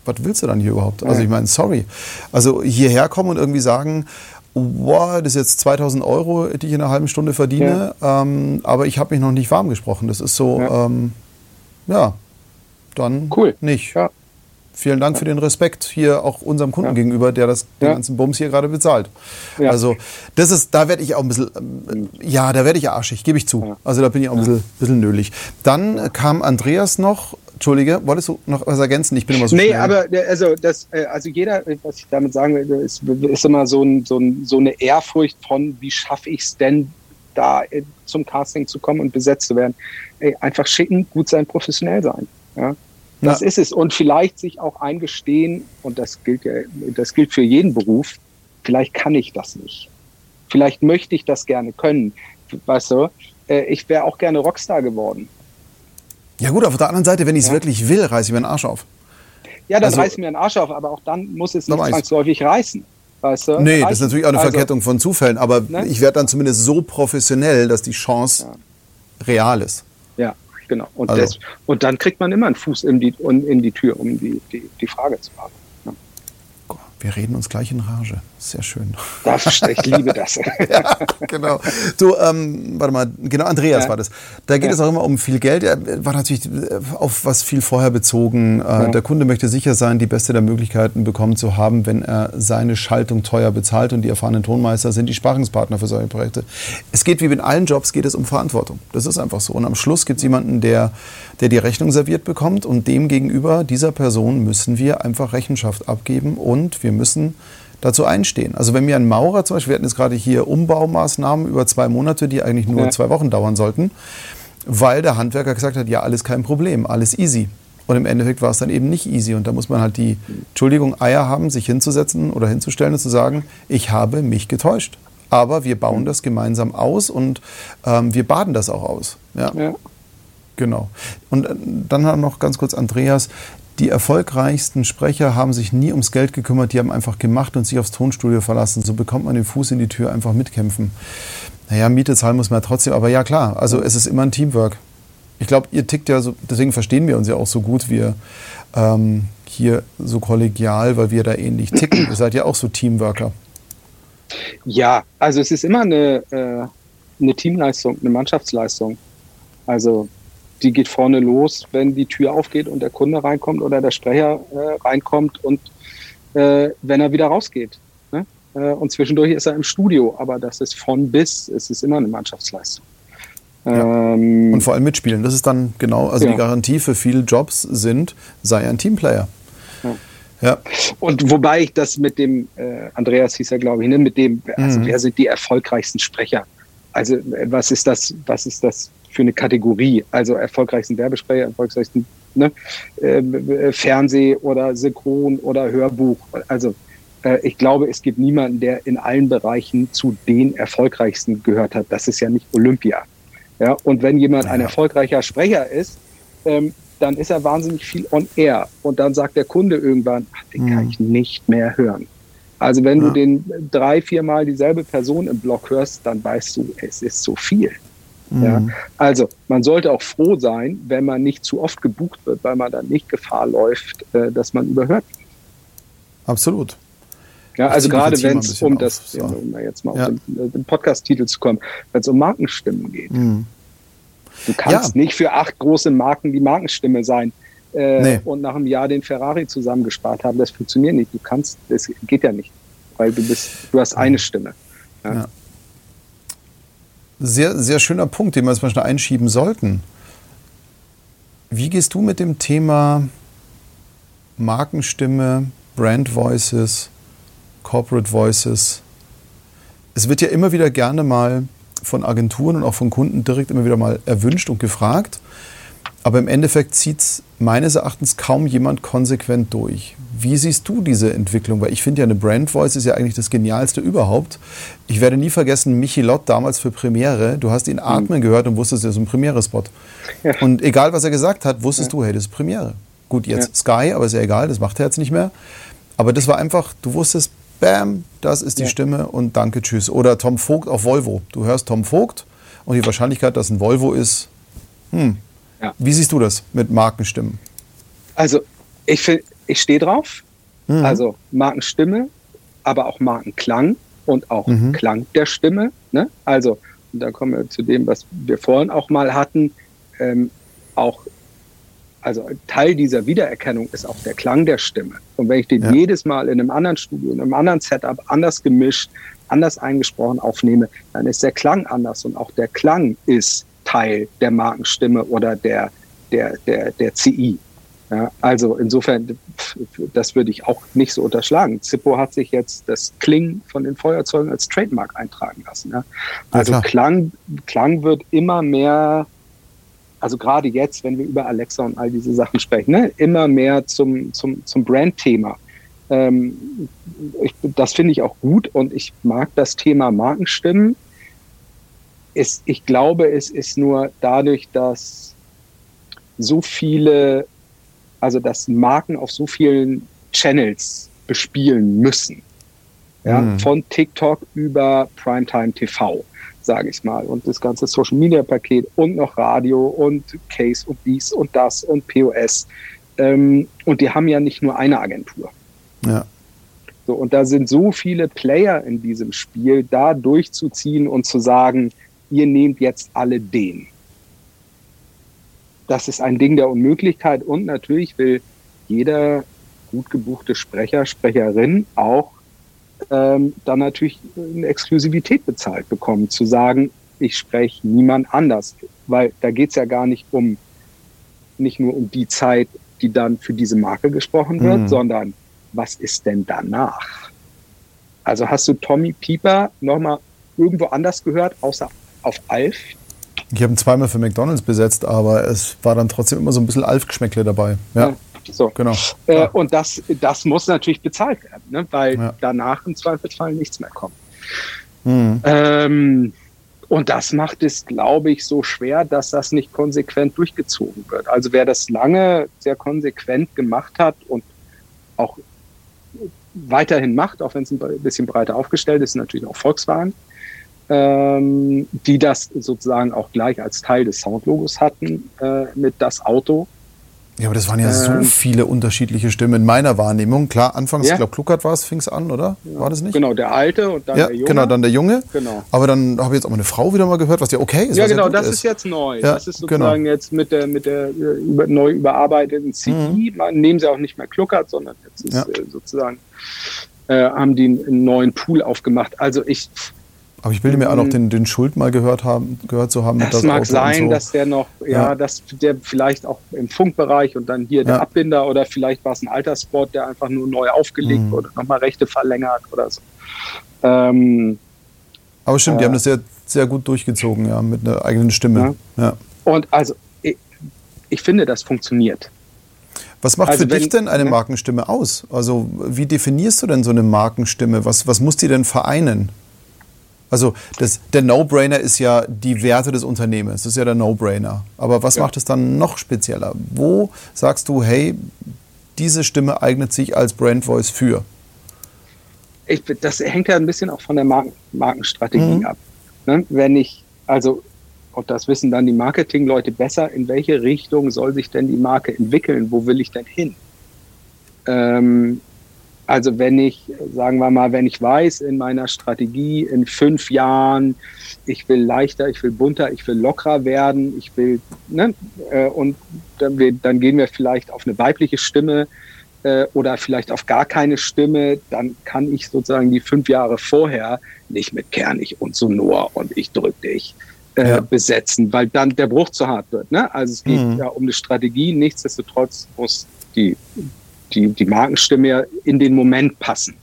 Was willst du dann hier überhaupt? Also ich meine, sorry. Also hierher kommen und irgendwie sagen, wow, das ist jetzt 2000 Euro, die ich in einer halben Stunde verdiene, ja. ähm, aber ich habe mich noch nicht warm gesprochen. Das ist so, ja, ähm, ja dann cool. nicht. Ja. Vielen Dank für den Respekt hier auch unserem Kunden ja. gegenüber, der das, den ja. ganzen Bums hier gerade bezahlt. Ja. Also das ist, da werde ich auch ein bisschen, ähm, ja, da werde ich arschig, gebe ich zu. Also da bin ich auch ein bisschen, bisschen nölig. Dann kam Andreas noch, Entschuldige, wolltest du noch was ergänzen? Ich bin immer so Nee, schnell. aber also, das, äh, also jeder, was ich damit sagen will, ist, ist immer so, ein, so, ein, so eine Ehrfurcht von, wie schaffe ich es denn, da äh, zum Casting zu kommen und besetzt zu werden. Ey, einfach schicken, gut sein, professionell sein. Ja? Das ja. ist es. Und vielleicht sich auch eingestehen, und das gilt ja, das gilt für jeden Beruf, vielleicht kann ich das nicht. Vielleicht möchte ich das gerne können. Weißt du, äh, ich wäre auch gerne Rockstar geworden. Ja gut, auf der anderen Seite, wenn ich es ja. wirklich will, reiße ich mir den Arsch auf. Ja, dann also, reiße ich mir den Arsch auf, aber auch dann muss es nicht zwangsläufig reißen. Weißt du? Nee, reißen. das ist natürlich auch eine also, Verkettung von Zufällen, aber ne? ich werde dann zumindest so professionell, dass die Chance ja. real ist. Ja, Genau. Und, also. das, und dann kriegt man immer einen Fuß in die, in die Tür, um die, die, die Frage zu beantworten. Wir reden uns gleich in Rage. Sehr schön. Das, ich liebe das. [LAUGHS] ja, genau. Du, ähm, warte mal, genau, Andreas ja. war das. Da geht ja. es auch immer um viel Geld. Er war natürlich äh, auf was viel vorher bezogen. Äh. Der Kunde möchte sicher sein, die beste der Möglichkeiten bekommen zu haben, wenn er seine Schaltung teuer bezahlt. Und die erfahrenen Tonmeister sind die Sprachungspartner für solche Projekte. Es geht wie in allen Jobs, geht es um Verantwortung. Das ist einfach so. Und am Schluss gibt es jemanden, der, der die Rechnung serviert bekommt. Und dem gegenüber, dieser Person, müssen wir einfach Rechenschaft abgeben. Und wir wir müssen dazu einstehen. Also wenn mir ein Maurer zum Beispiel, wir hatten jetzt gerade hier Umbaumaßnahmen über zwei Monate, die eigentlich nur ja. zwei Wochen dauern sollten, weil der Handwerker gesagt hat, ja, alles kein Problem, alles easy. Und im Endeffekt war es dann eben nicht easy. Und da muss man halt die, Entschuldigung, Eier haben, sich hinzusetzen oder hinzustellen und zu sagen, ich habe mich getäuscht. Aber wir bauen das gemeinsam aus und ähm, wir baden das auch aus. Ja. ja. Genau. Und äh, dann noch ganz kurz Andreas, die erfolgreichsten Sprecher haben sich nie ums Geld gekümmert, die haben einfach gemacht und sich aufs Tonstudio verlassen. So bekommt man den Fuß in die Tür, einfach mitkämpfen. Naja, Miete zahlen muss man ja trotzdem, aber ja klar, also es ist immer ein Teamwork. Ich glaube, ihr tickt ja so, deswegen verstehen wir uns ja auch so gut, wir ähm, hier so kollegial, weil wir da ähnlich ticken. ihr seid ja auch so Teamworker. Ja, also es ist immer eine, äh, eine Teamleistung, eine Mannschaftsleistung. Also die geht vorne los, wenn die Tür aufgeht und der Kunde reinkommt oder der Sprecher äh, reinkommt und äh, wenn er wieder rausgeht. Ne? Äh, und zwischendurch ist er im Studio, aber das ist von bis, es ist immer eine Mannschaftsleistung. Ja. Ähm, und vor allem mitspielen. Das ist dann genau, also ja. die Garantie für viele Jobs sind, sei ein Teamplayer. Ja. ja. Und wobei ich das mit dem, äh, Andreas hieß er, glaube ich, ne, mit dem, also mhm. wer sind die erfolgreichsten Sprecher? Also äh, was ist das, was ist das für eine Kategorie, also erfolgreichsten Werbesprecher, erfolgreichsten ne, äh, Fernseh oder Synchron oder Hörbuch. Also äh, ich glaube, es gibt niemanden, der in allen Bereichen zu den erfolgreichsten gehört hat. Das ist ja nicht Olympia. Ja, und wenn jemand ein erfolgreicher Sprecher ist, ähm, dann ist er wahnsinnig viel on air. Und dann sagt der Kunde irgendwann, ach, den kann ich nicht mehr hören. Also wenn ja. du den drei, viermal dieselbe Person im Blog hörst, dann weißt du, es ist zu viel. Mhm. Ja, also man sollte auch froh sein, wenn man nicht zu oft gebucht wird, weil man dann nicht Gefahr läuft, äh, dass man überhört. Absolut. Ja, also gerade wenn es um das, so. um jetzt mal ja. auf den, äh, den Podcast-Titel zu kommen, wenn es um Markenstimmen geht. Mhm. Du kannst ja. nicht für acht große Marken die Markenstimme sein äh, nee. und nach einem Jahr den Ferrari zusammengespart haben. Das funktioniert nicht. Du kannst, das geht ja nicht, weil du bist, du hast eine Stimme. Ja. Ja. Sehr, sehr schöner Punkt, den wir jetzt mal schnell einschieben sollten. Wie gehst du mit dem Thema Markenstimme, Brand Voices, Corporate Voices? Es wird ja immer wieder gerne mal von Agenturen und auch von Kunden direkt immer wieder mal erwünscht und gefragt. Aber im Endeffekt zieht es meines Erachtens kaum jemand konsequent durch. Wie siehst du diese Entwicklung? Weil ich finde ja, eine Brand Voice ist ja eigentlich das Genialste überhaupt. Ich werde nie vergessen, Michi Lott damals für Premiere. Du hast ihn atmen gehört und wusstest, er ist ein Premiere-Spot. Ja. Und egal, was er gesagt hat, wusstest ja. du, hey, das ist Premiere. Gut, jetzt ja. Sky, aber ist ja egal, das macht er jetzt nicht mehr. Aber das war einfach, du wusstest, bam, das ist die. Stimme und danke, tschüss. Oder Tom Vogt auf Volvo. Du hörst Tom Vogt und die Wahrscheinlichkeit, dass ein Volvo ist, hm. Ja. Wie siehst du das mit Markenstimmen? Also, ich, ich stehe drauf. Mhm. Also Markenstimme, aber auch Markenklang und auch mhm. Klang der Stimme. Ne? Also, und da kommen wir zu dem, was wir vorhin auch mal hatten. Ähm, auch also Teil dieser Wiedererkennung ist auch der Klang der Stimme. Und wenn ich den ja. jedes Mal in einem anderen Studio, in einem anderen Setup anders gemischt, anders eingesprochen aufnehme, dann ist der Klang anders und auch der Klang ist Teil der Markenstimme oder der, der, der, der CI. Ja, also insofern, das würde ich auch nicht so unterschlagen. Zippo hat sich jetzt das Klingen von den Feuerzeugen als Trademark eintragen lassen. Ja. Also ja, Klang, Klang wird immer mehr also gerade jetzt, wenn wir über Alexa und all diese Sachen sprechen, ne, immer mehr zum, zum, zum Brandthema. Ähm, ich, das finde ich auch gut und ich mag das Thema Markenstimmen. Es, ich glaube, es ist nur dadurch, dass so viele, also dass Marken auf so vielen Channels bespielen müssen. Ja, mhm. Von TikTok über Primetime TV sage ich mal. Und das ganze Social Media Paket und noch Radio und Case und dies und das und POS. Ähm, und die haben ja nicht nur eine Agentur. Ja. So, und da sind so viele Player in diesem Spiel, da durchzuziehen und zu sagen, ihr nehmt jetzt alle den. Das ist ein Ding der Unmöglichkeit und natürlich will jeder gut gebuchte Sprecher, Sprecherin auch ähm, dann natürlich eine Exklusivität bezahlt bekommen, zu sagen, ich spreche niemand anders. Weil da geht es ja gar nicht um, nicht nur um die Zeit, die dann für diese Marke gesprochen wird, mhm. sondern was ist denn danach? Also hast du Tommy Pieper nochmal irgendwo anders gehört, außer auf Alf? Ich habe ihn zweimal für McDonalds besetzt, aber es war dann trotzdem immer so ein bisschen Alf-Geschmäckle dabei. Ja. ja. So. Genau. Äh, und das, das muss natürlich bezahlt werden, ne? weil ja. danach im Zweifelsfall nichts mehr kommt. Mhm. Ähm, und das macht es, glaube ich, so schwer, dass das nicht konsequent durchgezogen wird. Also wer das lange sehr konsequent gemacht hat und auch weiterhin macht, auch wenn es ein bisschen breiter aufgestellt ist, natürlich auch Volkswagen, ähm, die das sozusagen auch gleich als Teil des Soundlogos hatten äh, mit das Auto. Ja, aber das waren ja ähm, so viele unterschiedliche Stimmen in meiner Wahrnehmung. Klar, anfangs, ja. ich glaube, Kluckert war es, fing es an, oder? Ja. War das nicht? Genau, der Alte und dann ja, der Junge. Genau, dann der Junge. Genau. Aber dann habe ich jetzt auch mal eine Frau wieder mal gehört, was ja okay ist. Ja, genau, das ist. ist. jetzt neu. Ja, das ist genau. sozusagen genau. jetzt mit der, mit der äh, über, neu überarbeiteten CI. Mhm. Nehmen sie auch nicht mehr Kluckert, sondern jetzt ist äh, sozusagen, äh, haben die einen neuen Pool aufgemacht. Also ich aber ich bilde mir auch noch den, den Schuld mal gehört, haben, gehört zu haben. Das, das mag Auto sein, so. dass der noch, ja, ja, dass der vielleicht auch im Funkbereich und dann hier der ja. Abbinder oder vielleicht war es ein Alterssport, der einfach nur neu aufgelegt mhm. wurde, nochmal Rechte verlängert oder so. Ähm, Aber stimmt, äh, die haben das sehr, sehr gut durchgezogen, ja, mit einer eigenen Stimme. Ja. Und also, ich, ich finde, das funktioniert. Was macht also für wenn, dich denn eine Markenstimme aus? Also wie definierst du denn so eine Markenstimme? Was, was muss die denn vereinen? Also das, der No-Brainer ist ja die Werte des Unternehmens. Das ist ja der No-Brainer. Aber was ja. macht es dann noch spezieller? Wo sagst du, hey, diese Stimme eignet sich als Brand Voice für? Ich, das hängt ja ein bisschen auch von der Marken, Markenstrategie mhm. ab. Ne? Wenn ich, also, und das wissen dann die Marketingleute besser, in welche Richtung soll sich denn die Marke entwickeln? Wo will ich denn hin? Ähm, also wenn ich, sagen wir mal, wenn ich weiß in meiner Strategie in fünf Jahren, ich will leichter, ich will bunter, ich will lockerer werden, ich will, ne, äh, und dann, dann gehen wir vielleicht auf eine weibliche Stimme äh, oder vielleicht auf gar keine Stimme, dann kann ich sozusagen die fünf Jahre vorher nicht mit kernig und sonor und ich drück dich äh, ja. besetzen, weil dann der Bruch zu hart wird. Ne? Also es geht mhm. ja um eine Strategie, nichtsdestotrotz muss die die, die Markenstimme in den Moment passen.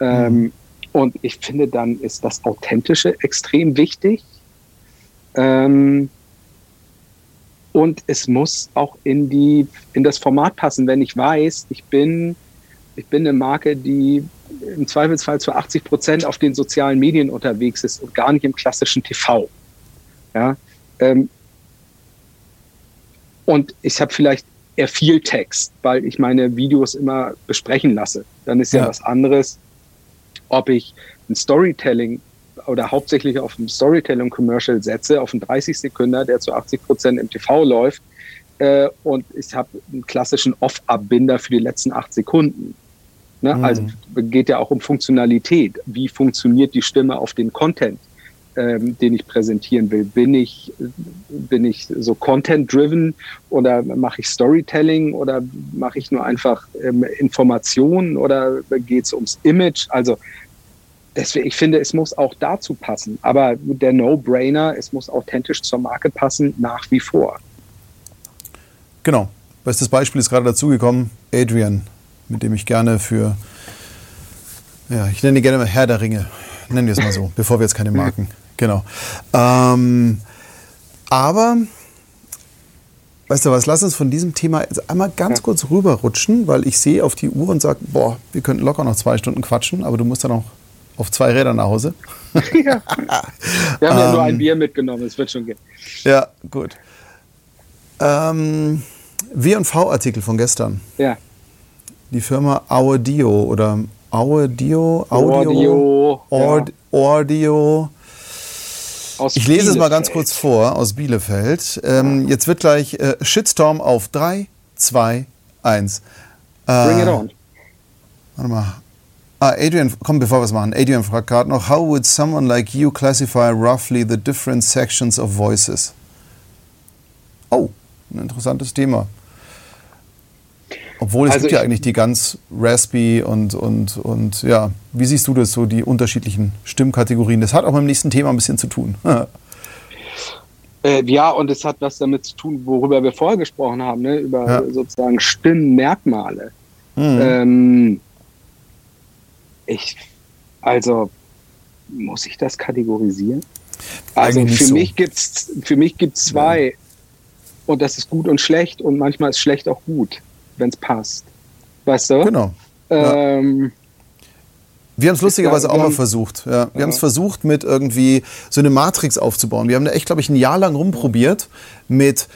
Ähm, und ich finde, dann ist das Authentische extrem wichtig. Ähm, und es muss auch in, die, in das Format passen. Wenn ich weiß, ich bin, ich bin eine Marke, die im Zweifelsfall zu 80 Prozent auf den sozialen Medien unterwegs ist und gar nicht im klassischen TV. Ja, ähm, und ich habe vielleicht eher viel Text, weil ich meine Videos immer besprechen lasse. Dann ist ja, ja was anderes, ob ich ein Storytelling oder hauptsächlich auf ein Storytelling-Commercial setze, auf einen 30 Sekunden, der zu 80 Prozent im TV läuft, äh, und ich habe einen klassischen Off-Abbinder für die letzten acht Sekunden. Ne? Mhm. Also geht ja auch um Funktionalität. Wie funktioniert die Stimme auf den Content? Ähm, den ich präsentieren will. Bin ich, bin ich so content-driven oder mache ich Storytelling oder mache ich nur einfach ähm, Informationen oder geht es ums Image? Also deswegen, ich finde, es muss auch dazu passen. Aber der No-Brainer, es muss authentisch zur Marke passen, nach wie vor. Genau. Bestes Beispiel ist gerade dazugekommen, Adrian, mit dem ich gerne für, ja, ich nenne ihn gerne mal Herr der Ringe, nennen wir es mal so, bevor wir jetzt keine Marken Genau. Ähm, aber, weißt du was, lass uns von diesem Thema jetzt einmal ganz kurz rüberrutschen, weil ich sehe auf die Uhr und sage, boah, wir könnten locker noch zwei Stunden quatschen, aber du musst dann auch auf zwei Rädern nach Hause. [LAUGHS] Ja. Wir haben ja nur ein ähm, Bier mitgenommen, es wird schon gehen. Ja, gut. Ähm, W&V-Artikel von gestern. Ja. Die Firma Audio oder Audio, Audio, Audio, Audio. Audio aus ich lese es mal ganz kurz vor aus Bielefeld. Ähm, jetzt wird gleich äh, Shitstorm auf 3, 2, 1. Bring it on. Warte mal. Ah, Adrian, komm, bevor wir es machen. Adrian fragt gerade noch, how would someone like you classify roughly the different sections of voices? Oh, ein interessantes Thema. Obwohl es also gibt ja eigentlich die ganz raspy und, und, und ja, wie siehst du das so, die unterschiedlichen Stimmkategorien? Das hat auch mit dem nächsten Thema ein bisschen zu tun. [LAUGHS] äh, ja, und es hat was damit zu tun, worüber wir vorher gesprochen haben, ne? über ja. sozusagen Stimmmerkmale. Mhm. Ähm, ich, also, muss ich das kategorisieren? Also für, so. mich gibt's, für mich gibt es zwei. Ja. Und das ist gut und schlecht und manchmal ist schlecht auch gut wenn es passt. Weißt du? Genau. Ähm, wir haben es lustigerweise auch mal versucht. Ja, wir ja. haben es versucht, mit irgendwie so eine Matrix aufzubauen. Wir haben da echt, glaube ich, ein Jahr lang rumprobiert mit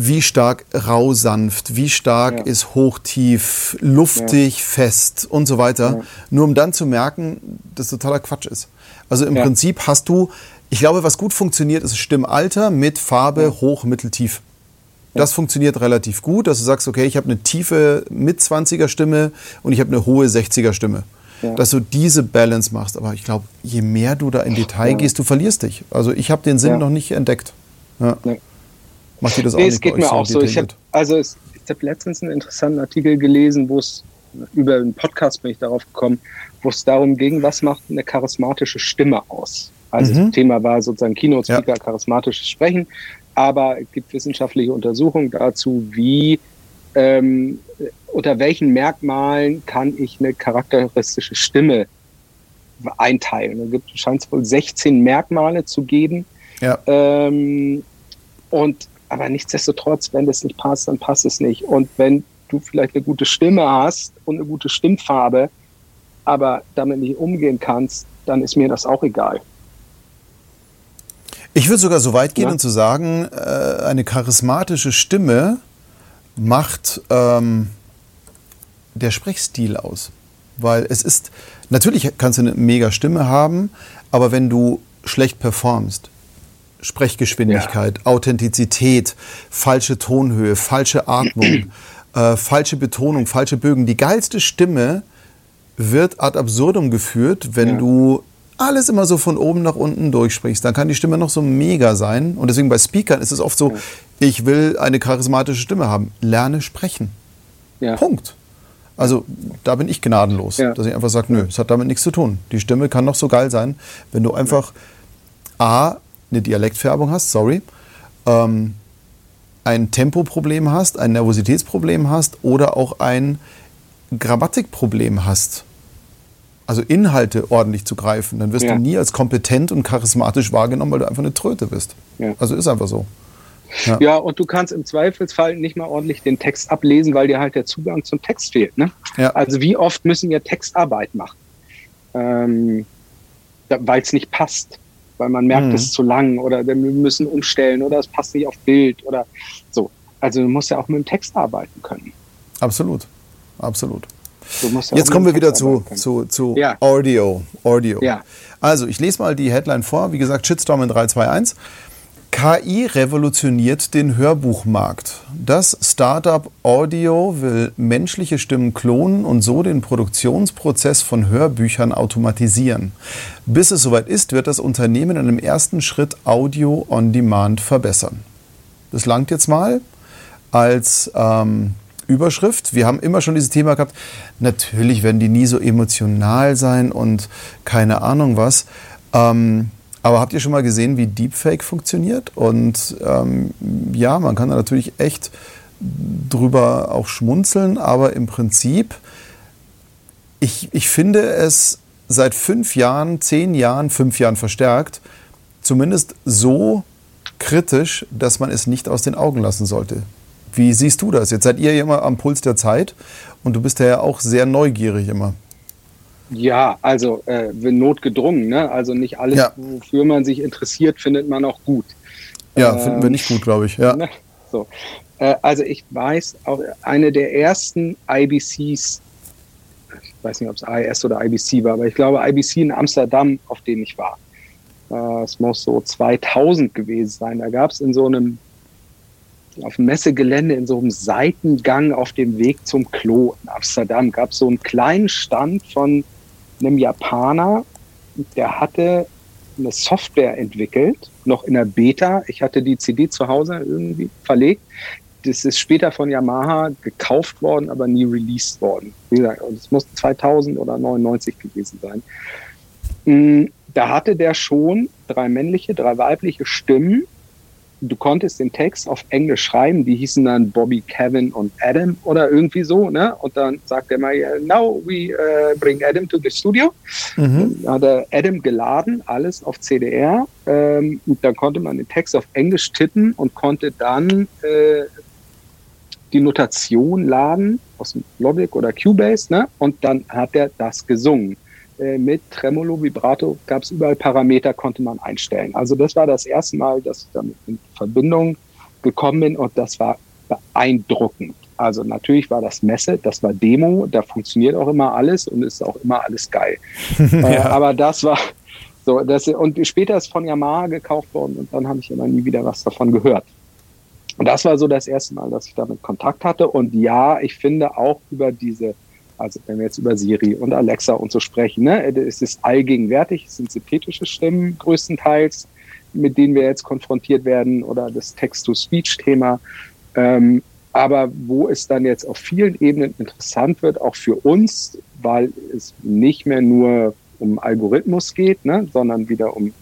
wie stark rau sanft, wie stark ja. ist hoch tief, luftig, ja. fest und so weiter. Nur um dann zu merken, dass totaler Quatsch ist. Also im Prinzip hast du, ich glaube, was gut funktioniert, ist Stimmalter mit Farbe hoch, mittel, tief. Das funktioniert relativ gut, dass du sagst, okay, ich habe eine tiefe Mit-20er Stimme und ich habe eine hohe 60er Stimme. Ja. Dass du diese Balance machst. Aber ich glaube, je mehr du da in Detail ja. gehst, du verlierst dich. Also ich habe den Sinn ja. noch nicht entdeckt. Ja. Nee. Macht dir das nee, auch nicht es geht mir auch so. Ich habe also ich habe letztens einen interessanten Artikel gelesen, wo es über einen Podcast bin ich darauf gekommen, wo es darum ging, was macht eine charismatische Stimme aus. Also mhm. das Thema war sozusagen Keynote-Speaker, charismatisches Sprechen aber es gibt wissenschaftliche Untersuchungen dazu, wie ähm, unter welchen Merkmalen kann ich eine charakteristische Stimme einteilen. Da gibt, scheint es wohl 16 Merkmale zu geben. Ja. Ähm, und aber nichtsdestotrotz, wenn das nicht passt, dann passt es nicht. Und wenn du vielleicht eine gute Stimme hast und eine gute Stimmfarbe, aber damit nicht umgehen kannst, dann ist mir das auch egal. Ich würde sogar so weit gehen ja. und zu sagen, äh, eine charismatische Stimme macht ähm, der Sprechstil aus. Weil es ist, natürlich kannst du eine mega Stimme haben, aber wenn du schlecht performst, Sprechgeschwindigkeit, ja. Authentizität, falsche Tonhöhe, falsche Atmung, [CLEARS THROAT] äh, falsche Betonung, falsche Bögen. Die geilste Stimme wird ad absurdum geführt, wenn ja. du alles immer so von oben nach unten durchsprichst. Dann kann die Stimme noch so mega sein. Und deswegen bei Speakern ist es oft so, ja. ich will eine charismatische Stimme haben. Lerne sprechen. Punkt. Also da bin ich gnadenlos, dass ich einfach sage, nö, es hat damit nichts zu tun. Die Stimme kann noch so geil sein, wenn du einfach A, eine Dialektfärbung hast, sorry, ähm, ein Tempoproblem hast, ein Nervositätsproblem hast oder auch ein Grammatikproblem hast, also Inhalte ordentlich zu greifen, dann wirst ja. du nie als kompetent und charismatisch wahrgenommen, weil du einfach eine Tröte bist. Ja. Also ist einfach so. Ja. ja. und du kannst im Zweifelsfall nicht mal ordentlich den Text ablesen, weil dir halt der Zugang zum Text fehlt. Ne? Also wie oft müssen wir Textarbeit machen, ähm, weil es nicht passt weil man merkt, mhm. es ist zu lang oder wir müssen umstellen oder es passt nicht auf Bild oder so. Also du musst ja auch mit dem Text arbeiten können. Absolut, absolut. Ja Jetzt kommen wir wieder zu, zu, zu ja. Audio. Audio. Ja. Also, ich lese mal die Headline vor. Wie gesagt, Shitstorm in 321. KI revolutioniert den Hörbuchmarkt. Das Startup Audio will menschliche Stimmen klonen und so den Produktionsprozess von Hörbüchern automatisieren. Bis es soweit ist, wird das Unternehmen in einem ersten Schritt Audio on Demand verbessern. Das langt jetzt mal als ähm, Überschrift. Wir haben immer schon dieses Thema gehabt, natürlich werden die nie so emotional sein und keine Ahnung was. Ähm, aber habt ihr schon mal gesehen, wie Deepfake funktioniert? Und ähm, ja, man kann da natürlich echt drüber auch schmunzeln, aber im Prinzip, ich, ich finde es seit fünf Jahren, zehn Jahren, fünf Jahren verstärkt, zumindest so kritisch, dass man es nicht aus den Augen lassen sollte. Wie siehst du das? Jetzt seid ihr immer am Puls der Zeit und du bist ja auch sehr neugierig immer. Ja, also äh, notgedrungen, ne? Also nicht alles, ja. wofür man sich interessiert, findet man auch gut. Ja, ähm, finden wir nicht gut, glaube ich. Ja. [LAUGHS] Ne? So. Äh, also ich weiß, auch eine der ersten IBCs, ich weiß nicht, ob es IS oder IBC war, aber ich glaube IBC in Amsterdam, auf denen ich war. Äh, es muss so 2000 gewesen sein. Da gab es in so einem auf dem Messegelände in so einem Seitengang auf dem Weg zum Klo in Amsterdam gab es so einen kleinen Stand von einem Japaner, der hatte eine Software entwickelt, noch in der Beta. Ich hatte die CD zu Hause irgendwie verlegt. Das ist später von Yamaha gekauft worden, aber nie released worden. Wie gesagt, es muss 2000 oder 99 gewesen sein. Mm, da hatte der schon drei männliche, drei weibliche Stimmen du konntest den Text auf Englisch schreiben, die hießen dann Bobby, Kevin und Adam oder irgendwie so, ne? Und dann sagt er mal, now we uh, bring Adam to the studio. Mhm. Dann hat er Adam geladen, alles auf CDR. Ähm, und dann konnte man den Text auf Englisch tippen und konnte dann äh, die Notation laden aus Logic oder Cubase, ne? Und dann hat er das gesungen. Äh, mit Tremolo, Vibrato gab es überall Parameter, konnte man einstellen. Also das war das erste Mal, dass ich damit in Verbindung gekommen bin und das war beeindruckend. Also natürlich war das Messe, das war Demo, da funktioniert auch immer alles und ist auch immer alles geil. [LAUGHS] ja. äh, aber das war so, das, und später ist von Yamaha gekauft worden und dann habe ich immer nie wieder was davon gehört. Und das war so das erste Mal, dass ich damit Kontakt hatte. Und ja, ich finde auch über diese also wenn wir jetzt über Siri und Alexa und so sprechen, ne, es ist allgegenwärtig, es sind synthetische Stimmen größtenteils, mit denen wir jetzt konfrontiert werden oder das Text-to-Speech-Thema. Ähm, aber wo es dann jetzt auf vielen Ebenen interessant wird, auch für uns, weil es nicht mehr nur um Algorithmus geht, ne, sondern wieder um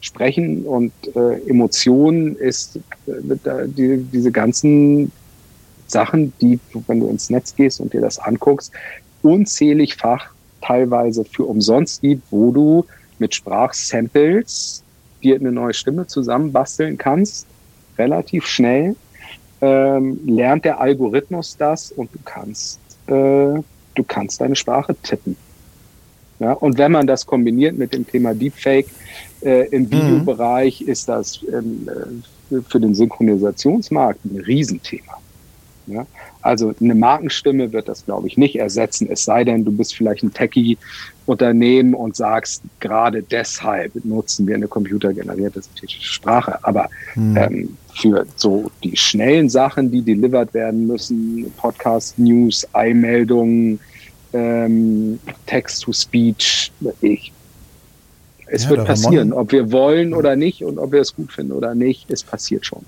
Sprechen und äh, Emotionen, ist äh, die, diese ganzen Sachen, die, wenn du ins Netz gehst und dir das anguckst, unzählig Fach teilweise für umsonst gibt, wo du mit Sprachsamples dir eine neue Stimme zusammenbasteln kannst relativ schnell ähm, lernt der Algorithmus das und du kannst, äh, du kannst deine Sprache tippen. Ja, und wenn man das kombiniert mit dem Thema Deepfake äh, im mhm. Videobereich, mhm. ist das ähm, äh, für den Synchronisationsmarkt ein Riesenthema. Ja? Also eine Markenstimme wird das, glaube ich, nicht ersetzen, es sei denn, du bist vielleicht ein Techie-Unternehmen und sagst, gerade deshalb nutzen wir eine computergenerierte synthetische Sprache. Aber mhm. ähm, für so die schnellen Sachen, die delivered werden müssen, Podcast, News, Eilmeldungen, ähm, Text-to-Speech, ich es ja, wird passieren, ob wir wollen oder nicht und ob wir es gut finden oder nicht, es passiert schon.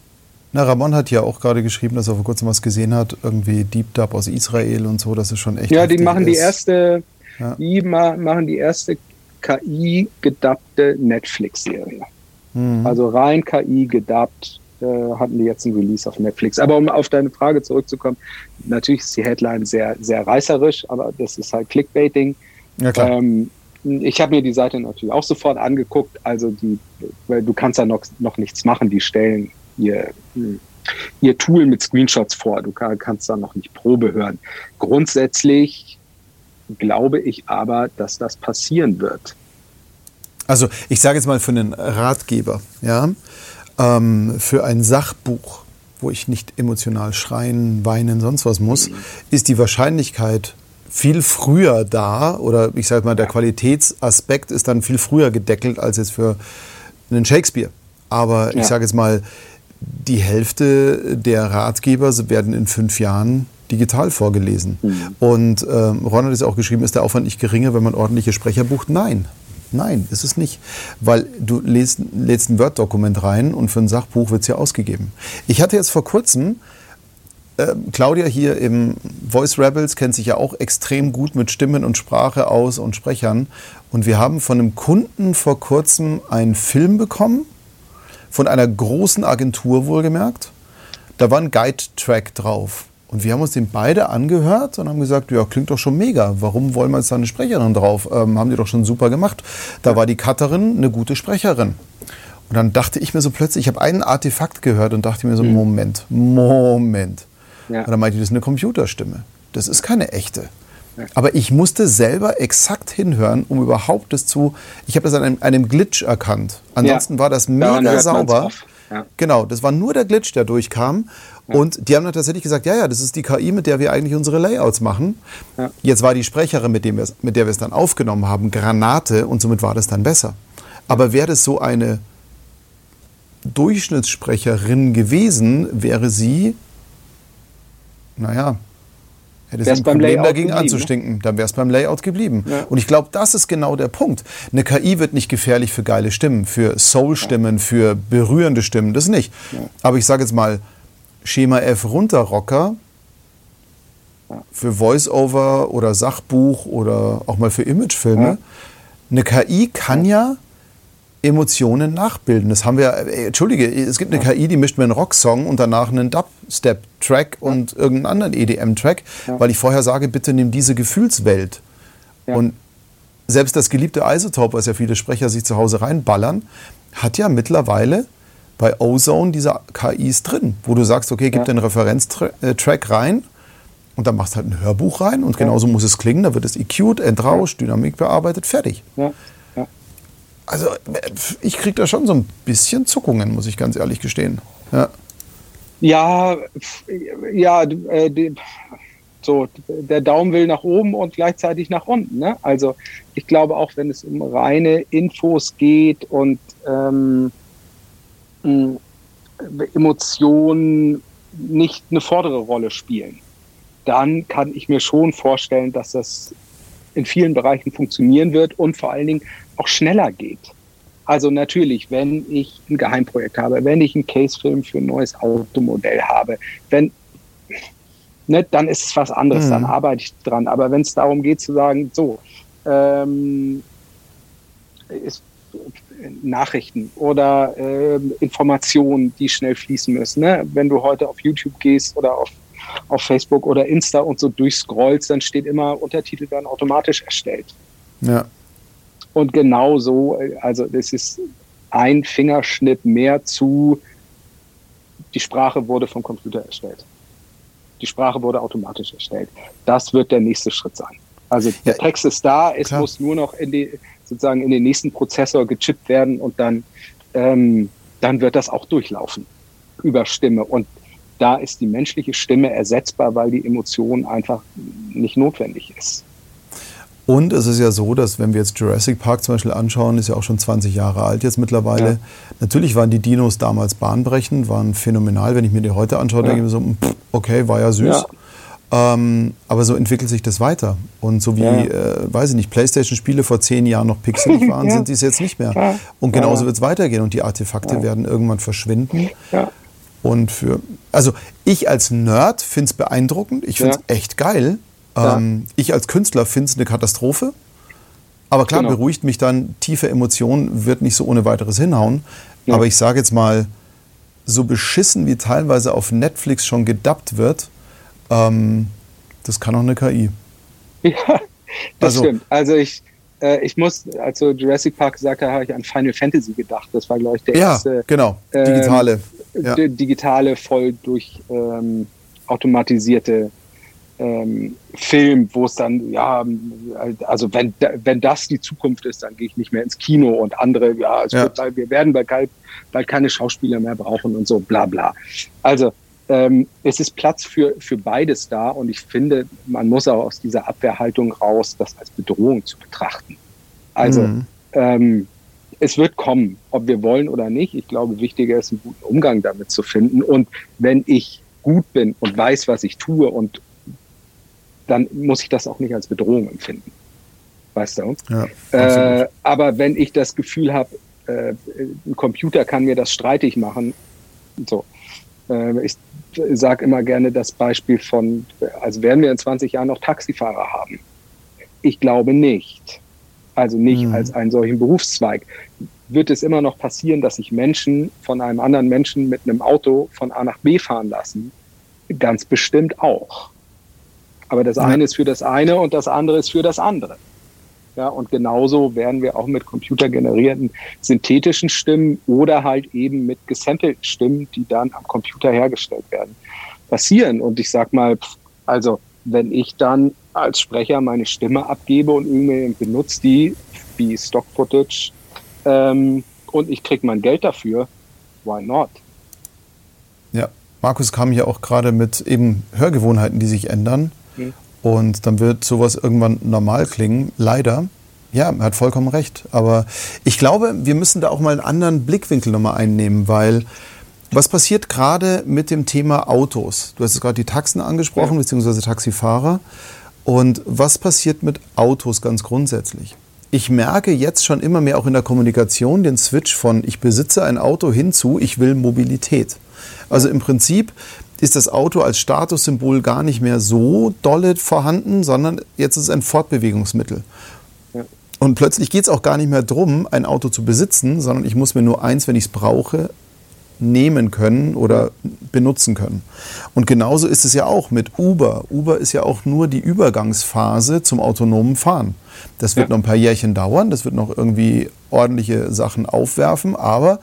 Na, Ramon hat ja auch gerade geschrieben, dass er vor kurzem was gesehen hat, irgendwie Deep Dub aus Israel und so, das ist schon echt. Ja, die machen ist. die erste, ja. die ma machen die erste KI-gedappte Netflix-Serie. Mhm. Also rein KI gedubbt äh, hatten die jetzt ein Release auf Netflix. Aber um auf deine Frage zurückzukommen, natürlich ist die Headline sehr, sehr reißerisch, aber das ist halt Clickbaiting. Ja, klar. Ähm, ich habe mir die Seite natürlich auch sofort angeguckt. Also die, weil du kannst da noch, noch nichts machen. Die stellen ihr, hm, ihr Tool mit Screenshots vor. Du kannst da noch nicht Probe hören. Grundsätzlich glaube ich aber, dass das passieren wird. Also ich sage jetzt mal für einen Ratgeber, ja, ähm, für ein Sachbuch, wo ich nicht emotional schreien, weinen, sonst was muss, mhm. ist die Wahrscheinlichkeit viel früher da oder ich sage mal, der Qualitätsaspekt ist dann viel früher gedeckelt als jetzt für einen Shakespeare. Aber ja. ich sage jetzt mal, die Hälfte der Ratgeber werden in fünf Jahren digital vorgelesen. Mhm. Und ähm, Ron hat es auch geschrieben, ist der Aufwand nicht geringer, wenn man ordentliche Sprecher bucht? Nein. Nein, ist es nicht. Weil du lädst, lädst ein Word-Dokument rein und für ein Sachbuch wird es ja ausgegeben. Ich hatte jetzt vor kurzem äh, Claudia hier im Voice Rebels kennt sich ja auch extrem gut mit Stimmen und Sprache aus und Sprechern. Und wir haben von einem Kunden vor kurzem einen Film bekommen, von einer großen Agentur wohlgemerkt. Da war ein Guide-Track drauf. Und wir haben uns den beide angehört und haben gesagt, ja, klingt doch schon mega. Warum wollen wir jetzt da eine Sprecherin drauf? Ähm, haben die doch schon super gemacht. Da war die Cutterin eine gute Sprecherin. Und dann dachte ich mir so plötzlich, ich habe einen Artefakt gehört und dachte mir so, mhm. Moment, Moment. Ja. Und dann meinte ich, das ist eine Computerstimme. Das ist keine echte. Ja. Aber ich musste selber exakt hinhören, um überhaupt das zu. Ich habe das an einem, einem, Glitch erkannt. Ansonsten ja. war das mega sauber. Genau, das war nur der Glitch, der durchkam. Und die haben dann tatsächlich gesagt, ja, ja, das ist die KI, mit der wir eigentlich unsere Layouts machen. Jetzt war die Sprecherin, mit, dem mit der wir es dann aufgenommen haben, Granate und somit war das dann besser. Aber wäre das so eine Durchschnittssprecherin gewesen, wäre sie naja, hätte sie ein Problem dagegen geblieben, ne? anzustinken, dann wäre es beim Layout geblieben. Ja. Und ich glaube, das ist genau der Punkt. Eine KI wird nicht gefährlich für geile Stimmen, für Soul-Stimmen, ja. für berührende Stimmen, das nicht. Ja. Aber ich sage jetzt mal, Schema F runterrocker für Voice-Over oder Sachbuch oder auch mal für Imagefilme. Eine KI kann ja Emotionen nachbilden. Das haben wir, äh, entschuldige, es gibt eine ja. KI, die mischt mir einen Rocksong und danach einen Dubstep-Track ja. und irgendeinen anderen EDM-Track, ja. weil ich vorher sage, bitte nimm diese Gefühlswelt. Und selbst das geliebte Isotope, was ja viele Sprecher sich zu Hause reinballern, hat ja mittlerweile bei Ozone diese KIs drin, wo du sagst, okay, gib den Referenztrack rein und dann machst du halt ein Hörbuch rein und genauso muss es klingen, da wird es EQ'd, entrauscht, Dynamik bearbeitet, fertig. Also ich kriege da schon so ein bisschen Zuckungen, muss ich ganz ehrlich gestehen. Ja, ja, ja äh, so, der Daumen will nach oben und gleichzeitig nach unten. Ne? Also ich glaube auch, wenn es um reine Infos geht und ähm, Emotionen nicht eine vordere Rolle spielen, dann kann ich mir schon vorstellen, dass das in vielen Bereichen funktionieren wird und vor allen Dingen auch schneller geht. Also natürlich, wenn ich ein Geheimprojekt habe, wenn ich einen Casefilm für ein neues Automodell habe, wenn, ne, dann ist es was anderes, mhm. dann arbeite ich dran. Aber wenn es darum geht zu sagen, so, ähm, ist, Nachrichten oder äh, Informationen, die schnell fließen müssen. Ne? Wenn du heute auf YouTube gehst oder auf, auf Facebook oder Insta und so durchscrollst, dann steht immer, Untertitel werden automatisch erstellt. Ja. Und genau so, also das ist ein Fingerschnitt mehr zu Die Sprache wurde vom Computer erstellt. Die Sprache wurde automatisch erstellt. Das wird der nächste Schritt sein. Also der ja, Text ist da, es klar. muss nur noch in die, sozusagen in den nächsten Prozessor gechippt werden und dann, ähm, dann wird das auch durchlaufen über Stimme. Und da ist die menschliche Stimme ersetzbar, weil die Emotion einfach nicht notwendig ist. Und es ist ja so, dass wenn wir jetzt Jurassic Park zum Beispiel anschauen, ist ja auch schon 20 Jahre alt jetzt mittlerweile. Ja. Natürlich waren die Dinos damals bahnbrechend, waren phänomenal. Wenn ich mir die heute anschaue, ja. denke ich mir so, okay, war ja süß. Ja. Ähm, aber so entwickelt sich das weiter. Und so wie, äh, weiß ich nicht, Playstation-Spiele vor zehn Jahren noch pixelig [LAUGHS] waren, sind sie es jetzt nicht mehr. Und genauso wird es weitergehen und die Artefakte werden irgendwann verschwinden. Und für, also ich als Nerd finde es beeindruckend, ich finde es echt geil. Ja. Ähm, ich als Künstler finde es eine Katastrophe. Aber klar, genau. beruhigt mich dann, tiefe Emotionen wird nicht so ohne weiteres hinhauen. Ja. Aber ich sage jetzt mal, so beschissen wie teilweise auf Netflix schon gedubbt wird, ähm, das kann auch eine KI. Ja, [LAUGHS] das also, stimmt. Also ich, äh, ich muss, als Jurassic Park gesagt hast, habe ich an Final Fantasy gedacht. Das war, glaube ich, der ja, erste. genau, digitale. Ähm, ja. Digitale, voll durch ähm, automatisierte ähm, Film, wo es dann, ja, also wenn, wenn das die Zukunft ist, dann gehe ich nicht mehr ins Kino und andere, ja, ja. Wird, wir werden bald, bald keine Schauspieler mehr brauchen und so, bla bla. Also ähm, es ist Platz für, für beides da und ich finde, man muss auch aus dieser Abwehrhaltung raus, das als Bedrohung zu betrachten. Also mhm. ähm, es wird kommen, ob wir wollen oder nicht. Ich glaube, wichtiger ist, einen guten Umgang damit zu finden. Und wenn ich gut bin und weiß, was ich tue und dann muss ich das auch nicht als Bedrohung empfinden. Weißt du? Ja, äh, aber wenn ich das Gefühl habe, äh, ein Computer kann mir das streitig machen, so. Äh, ich sage immer gerne das Beispiel von, also werden wir in 20 Jahren noch Taxifahrer haben? Ich glaube nicht. Also nicht mhm. als einen solchen Berufszweig. Wird es immer noch passieren, dass sich Menschen von einem anderen Menschen mit einem Auto von A nach B fahren lassen? Ganz bestimmt auch. Aber das eine ist für das eine und das andere ist für das andere. Ja, und genauso werden wir auch mit computergenerierten synthetischen Stimmen oder halt eben mit gesampelten Stimmen, die dann am Computer hergestellt werden, passieren. Und ich sag mal, also wenn ich dann als Sprecher meine Stimme abgebe und irgendwie benutze die wie Stock Footage ähm, und ich kriege mein Geld dafür, why not? Ja, Markus kam ja auch gerade mit eben Hörgewohnheiten, die sich ändern. Und dann wird sowas irgendwann normal klingen. Leider. Ja, er hat vollkommen recht. Aber ich glaube, wir müssen da auch mal einen anderen Blickwinkel nochmal einnehmen, weil was passiert gerade mit dem Thema Autos? Du hast gerade die Taxen angesprochen, ja. beziehungsweise Taxifahrer. Und was passiert mit Autos ganz grundsätzlich? Ich merke jetzt schon immer mehr auch in der Kommunikation den Switch von ich besitze ein Auto hinzu, ich will Mobilität. Also im Prinzip ist das Auto als Statussymbol gar nicht mehr so dolle vorhanden, sondern jetzt ist es ein Fortbewegungsmittel. Ja. Und plötzlich geht es auch gar nicht mehr darum, ein Auto zu besitzen, sondern ich muss mir nur eins, wenn ich es brauche, nehmen können oder benutzen können. Und genauso ist es ja auch mit Uber. Uber ist ja auch nur die Übergangsphase zum autonomen Fahren. Das wird ja. noch ein paar Jährchen dauern, das wird noch irgendwie ordentliche Sachen aufwerfen, aber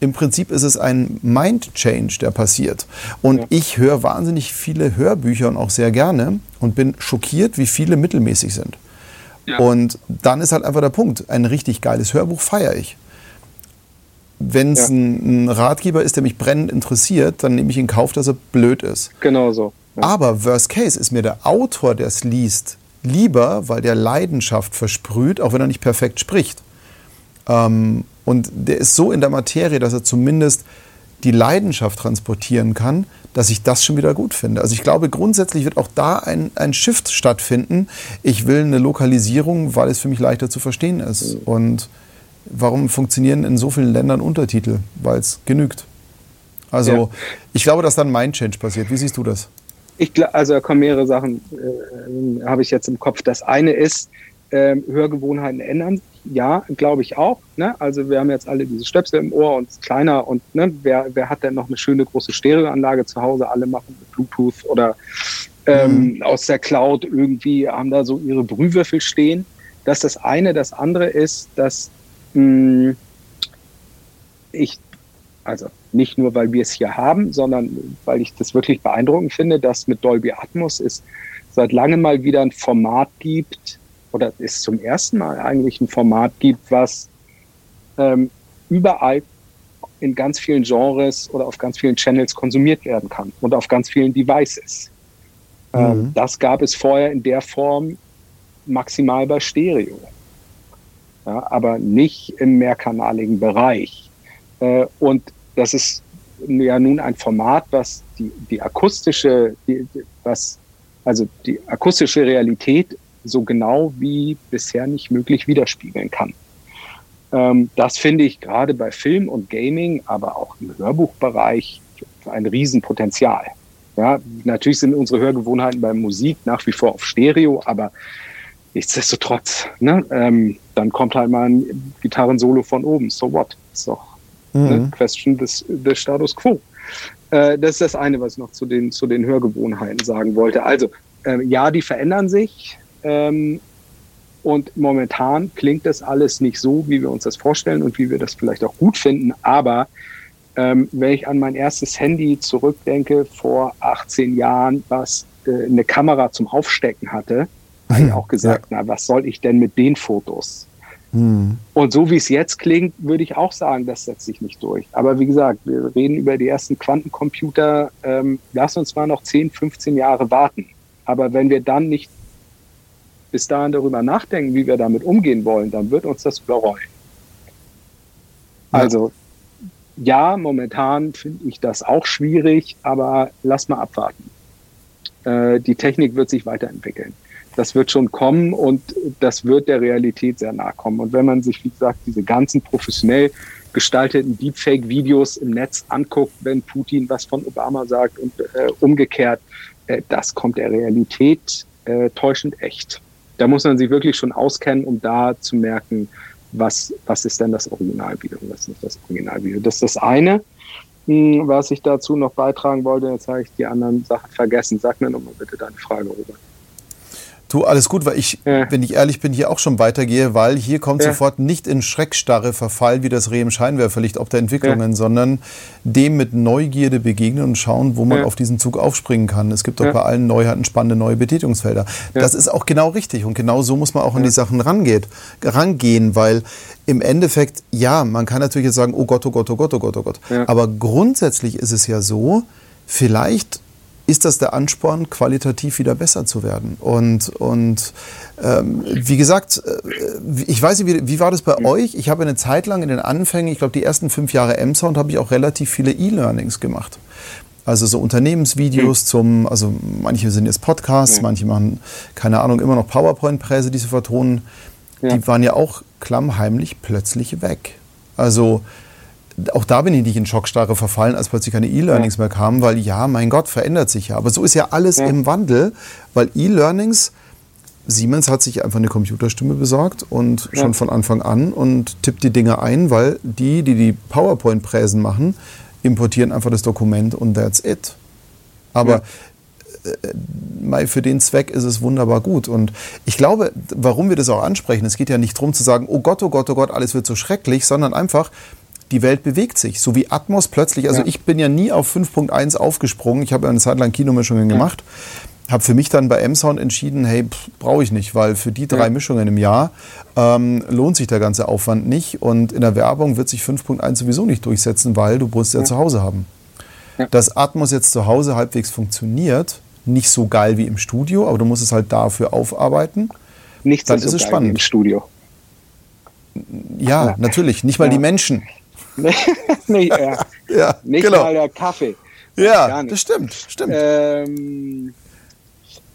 im Prinzip ist es ein Mind-Change, der passiert. Und ja. ich höre wahnsinnig viele Hörbücher und auch sehr gerne und bin schockiert, wie viele mittelmäßig sind. Ja. Und dann ist halt einfach der Punkt, ein richtig geiles Hörbuch feiere ich. Wenn es ja. ein, ein, Ratgeber ist, der mich brennend interessiert, dann nehme ich in Kauf, dass er blöd ist. Genau so. Aber Worst Case ist mir der Autor, der es liest, lieber, weil der Leidenschaft versprüht, auch wenn er nicht perfekt spricht. Ähm, und der ist so in der Materie, dass er zumindest die Leidenschaft transportieren kann, dass ich das schon wieder gut finde. Also ich glaube, grundsätzlich wird auch da ein, ein Shift stattfinden. Ich will eine Lokalisierung, weil es für mich leichter zu verstehen ist. Und warum funktionieren in so vielen Ländern Untertitel? Weil es genügt. Also ja. ich glaube, dass dann mein Change passiert. Wie siehst du das? Ich, also da kommen mehrere Sachen, äh, habe ich jetzt im Kopf. Das eine ist, äh, Hörgewohnheiten ändern ja, glaube ich auch. Ne? Also wir haben jetzt alle diese Stöpsel im Ohr und kleiner und ne, wer, wer hat denn noch eine schöne große Stereoanlage zu Hause? Alle machen mit Bluetooth oder ähm, mhm. aus der Cloud irgendwie haben da so ihre Brühwürfel stehen. Das ist das eine. Das andere ist, dass mh, hm, ich Also nicht nur, weil wir es hier haben, sondern weil ich das wirklich beeindruckend finde, dass mit Dolby Atmos es seit langem mal wieder ein Format gibt, oder es zum ersten Mal eigentlich ein Format gibt, was ähm, überall in ganz vielen Genres oder auf ganz vielen Channels konsumiert werden kann und auf ganz vielen Devices. Ähm, mhm. Ähm, das gab es vorher in der Form maximal bei Stereo, ja, aber nicht im mehrkanaligen Bereich. Äh, und das ist ja nun ein Format, was die, die akustische, die, was, also die akustische Realität so genau wie bisher nicht möglich widerspiegeln kann. Ähm, das finde ich gerade bei Film und Gaming, aber auch im Hörbuchbereich ein Riesenpotenzial. Ja, natürlich sind unsere Hörgewohnheiten bei Musik nach wie vor auf Stereo, aber nichtsdestotrotz, ne, ähm, dann kommt halt mal ein Gitarrensolo von oben. So what? Ist doch ne, mhm. ne, Question des, des Status quo. Äh, das ist das eine, was ich noch zu den, zu den Hörgewohnheiten sagen wollte. Also, äh, ja, die verändern sich. Ähm, und momentan klingt das alles nicht so, wie wir uns das vorstellen und wie wir das vielleicht auch gut finden. Aber ähm, wenn ich an mein erstes Handy zurückdenke, vor 18 Jahren, was äh, eine Kamera zum Aufstecken hatte, habe ich auch gesagt, ja. na, was soll ich denn mit den Fotos? Hm. Und so wie es jetzt klingt, würde ich auch sagen, das setzt sich nicht durch. Aber wie gesagt, wir reden über die ersten Quantencomputer. Ähm, lass uns mal noch 10, 15 Jahre warten. Aber wenn wir dann nicht bis dahin darüber nachdenken, wie wir damit umgehen wollen, dann wird uns das überrollen. Ja. Also ja, momentan finde ich das auch schwierig, aber lass mal abwarten. Äh, die Technik wird sich weiterentwickeln. Das wird schon kommen und das wird der Realität sehr nahe kommen. Und wenn man sich, wie gesagt, diese ganzen professionell gestalteten Deepfake-Videos im Netz anguckt, wenn Putin was von Obama sagt und äh, umgekehrt, äh, das kommt der Realität äh, täuschend echt da muss man sich wirklich schon auskennen, um da zu merken, was, was ist denn das Originalvideo und was ist nicht das Originalvideo. Das ist das eine, hm, was ich dazu noch beitragen wollte. Jetzt habe ich die anderen Sachen vergessen. Sag mir nochmal bitte deine Frage, Robert. Du, alles gut, weil ich, ja. wenn ich ehrlich bin, hier auch schon weitergehe, weil hier kommt ja. sofort nicht in Schreckstarre Verfall wie das Reh im Scheinwerferlicht ob der Entwicklungen, ja. sondern dem mit Neugierde begegnen und schauen, wo man auf diesen Zug aufspringen kann. Es gibt doch bei allen Neuheiten spannende neue Betätigungsfelder. Das ist auch genau richtig und genau so muss man auch an die Sachen rangeht, rangehen, weil im Endeffekt, ja, man kann natürlich jetzt sagen, oh Gott, oh Gott, oh Gott, oh Gott, oh Gott. Aber grundsätzlich ist es ja so, vielleicht ist das der Ansporn, qualitativ wieder besser zu werden. Und, und ähm, wie gesagt, äh, ich weiß nicht, wie, wie war das bei mhm. euch? Ich habe eine Zeit lang in den Anfängen, ich glaube die ersten fünf Jahre M-Sound, habe ich auch relativ viele E-Learnings gemacht. Also so Unternehmensvideos mhm. zum, also manche sind jetzt Podcasts, ja. manche machen, keine Ahnung, immer noch PowerPoint-Präse, die sie vertonen. Ja. Die waren ja auch klammheimlich plötzlich weg. Also auch da bin ich nicht in Schockstarre verfallen, als plötzlich keine E-Learnings ja. mehr kamen, weil ja, mein Gott, verändert sich ja. Aber so ist ja alles ja. im Wandel, weil E-Learnings, Siemens hat sich einfach eine Computerstimme besorgt und ja. schon von Anfang an und tippt die Dinge ein, weil die, die die PowerPoint-Präsen machen, importieren einfach das Dokument und that's it. Aber äh, für den Zweck ist es wunderbar gut. Und ich glaube, warum wir das auch ansprechen, es geht ja nicht darum zu sagen, oh Gott, oh Gott, oh Gott, alles wird so schrecklich, sondern einfach, die Welt bewegt sich. So wie Atmos plötzlich, also ja. ich bin ja nie auf 5.1 aufgesprungen. Ich habe eine Zeit lang Kinomischungen ja. gemacht. Habe für mich dann bei M-Sound entschieden, hey, brauche ich nicht, weil für die drei ja. Mischungen im Jahr ähm, lohnt sich der ganze Aufwand nicht. Und in der Werbung wird sich 5.1 sowieso nicht durchsetzen, weil du musst ja, ja zu Hause haben. Dass Atmos jetzt zu Hause halbwegs funktioniert, nicht so geil wie im Studio, aber du musst es halt dafür aufarbeiten. Nichts dann ist so es spannend. im Studio. Ja, natürlich. Nicht mal die Menschen. Nee, [LAUGHS] ja. ja, nicht genau. mal der Kaffee. Ja, das stimmt, stimmt. Ähm,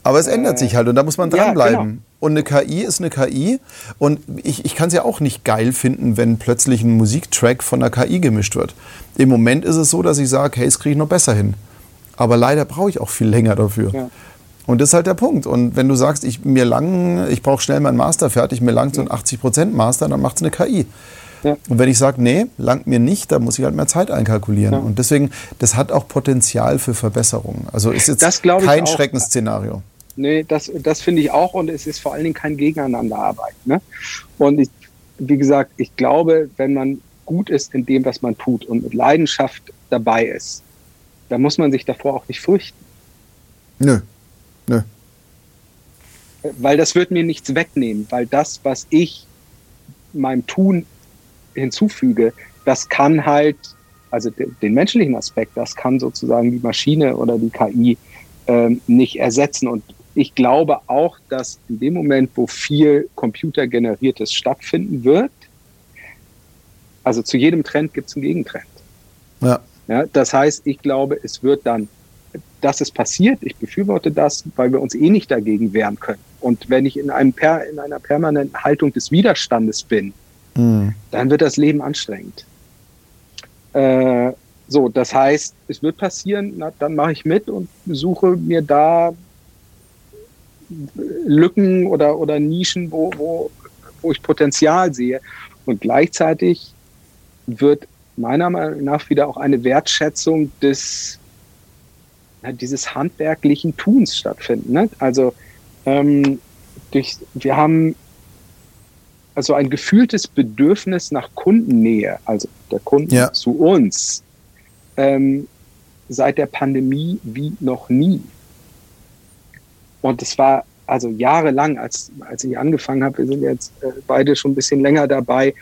aber es äh, ändert sich halt und da muss man dranbleiben. Ja, genau. Und eine KI ist eine KI. Und ich, ich kann es ja auch nicht geil finden, wenn plötzlich ein Musiktrack von einer KI gemischt wird. Im Moment ist es so, dass ich sage, hey, das kriege ich noch besser hin. Aber leider brauche ich auch viel länger dafür. Ja. Und das ist halt der Punkt. Und wenn du sagst, ich, mir lang, ich brauche schnell meinen Master fertig, mir langt so ein 80% Master, dann macht es eine KI. Ja. Und wenn ich sage, nee, langt mir nicht, dann muss ich halt mehr Zeit einkalkulieren. Ja. Und deswegen, das hat auch Potenzial für Verbesserungen. Also ist jetzt kein Schreckensszenario. Nee, das, das finde ich auch und es ist vor allen Dingen kein Gegeneinanderarbeit. Ne? Und ich, wie gesagt, ich glaube, wenn man gut ist in dem, was man tut und mit Leidenschaft dabei ist, da muss man sich davor auch nicht fürchten. Nö. Nö. Weil das wird mir nichts wegnehmen, weil das, was ich meinem Tun hinzufüge, das kann halt, also den menschlichen Aspekt, das kann sozusagen die Maschine oder die KI ähm, nicht ersetzen. Und ich glaube auch, dass in dem Moment, wo viel computergeneriertes stattfinden wird, also zu jedem Trend gibt es einen Gegentrend. Ja. ja. Das heißt, ich glaube, es wird dann, dass es passiert, ich befürworte das, weil wir uns eh nicht dagegen wehren können. Und wenn ich in, einem per, in einer permanenten Haltung des Widerstandes bin, dann wird das Leben anstrengend. Äh, so, das heißt, es wird passieren, na, dann mache ich mit und suche mir da Lücken oder, oder Nischen, wo, wo, wo ich Potenzial sehe. Und gleichzeitig wird meiner Meinung nach wieder auch eine Wertschätzung des, ja, dieses handwerklichen Tuns stattfinden. Ne? Also ähm, durch, wir haben also ein gefühltes Bedürfnis nach Kundennähe, also der Kunden ja. zu uns, ähm, seit der Pandemie wie noch nie. Und es war also jahrelang, als, als ich angefangen habe, wir sind jetzt äh, beide schon ein bisschen länger dabei,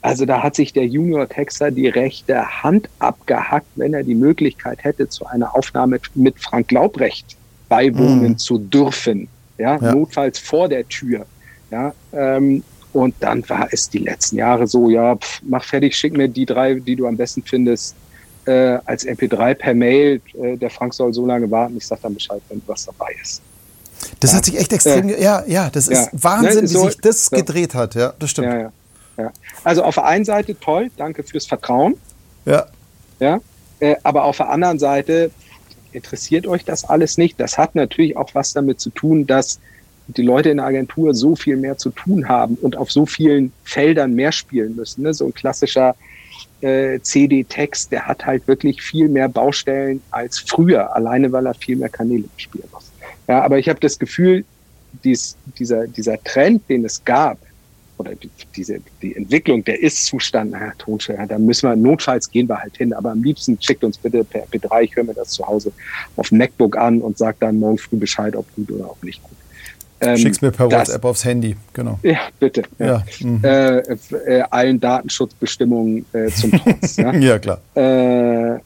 also da hat sich der Junior-Texter die rechte Hand abgehackt, wenn er die Möglichkeit hätte, zu einer Aufnahme mit Frank Laubrecht beiwohnen mm. zu dürfen. Ja, ja, notfalls vor der Tür. Ja, ähm, und dann war es die letzten Jahre so, ja, pff, mach fertig, schick mir die drei, die du am besten findest, äh, als MP3 per Mail. Äh, der Frank soll so lange warten, ich sag dann Bescheid, wenn was dabei ist. Das ja. hat sich echt extrem, äh, ja, ja, das ist Wahnsinn, ne, so, wie sich das so. gedreht hat, ja, das stimmt. Ja, ja. Ja. Also auf der einen Seite toll, danke fürs Vertrauen. Ja. Ja. Äh, aber auf der anderen Seite interessiert euch das alles nicht. Das hat natürlich auch was damit zu tun, dass die Leute in der Agentur so viel mehr zu tun haben und auf so vielen Feldern mehr spielen müssen. Ne? So ein klassischer äh, CD-Text, der hat halt wirklich viel mehr Baustellen als früher, alleine weil er viel mehr Kanäle spielen muss. Ja, aber ich habe das Gefühl, dies, dieser, dieser Trend, den es gab, oder die, diese, die Entwicklung, der Ist-Zustand, naja, Tonschwer, da müssen wir, notfalls gehen wir halt hin, aber am liebsten schickt uns bitte per MP3, ich höre mir das zu Hause auf MacBook an und sagt dann morgen früh Bescheid, ob gut oder auch nicht gut. Ähm, Schick's mir per das, WhatsApp aufs Handy, genau. Ja, bitte. Ja. ja. Mhm. Äh, äh, allen Datenschutzbestimmungen äh, zum Trotz. ja? [LAUGHS] ja, klar. Äh,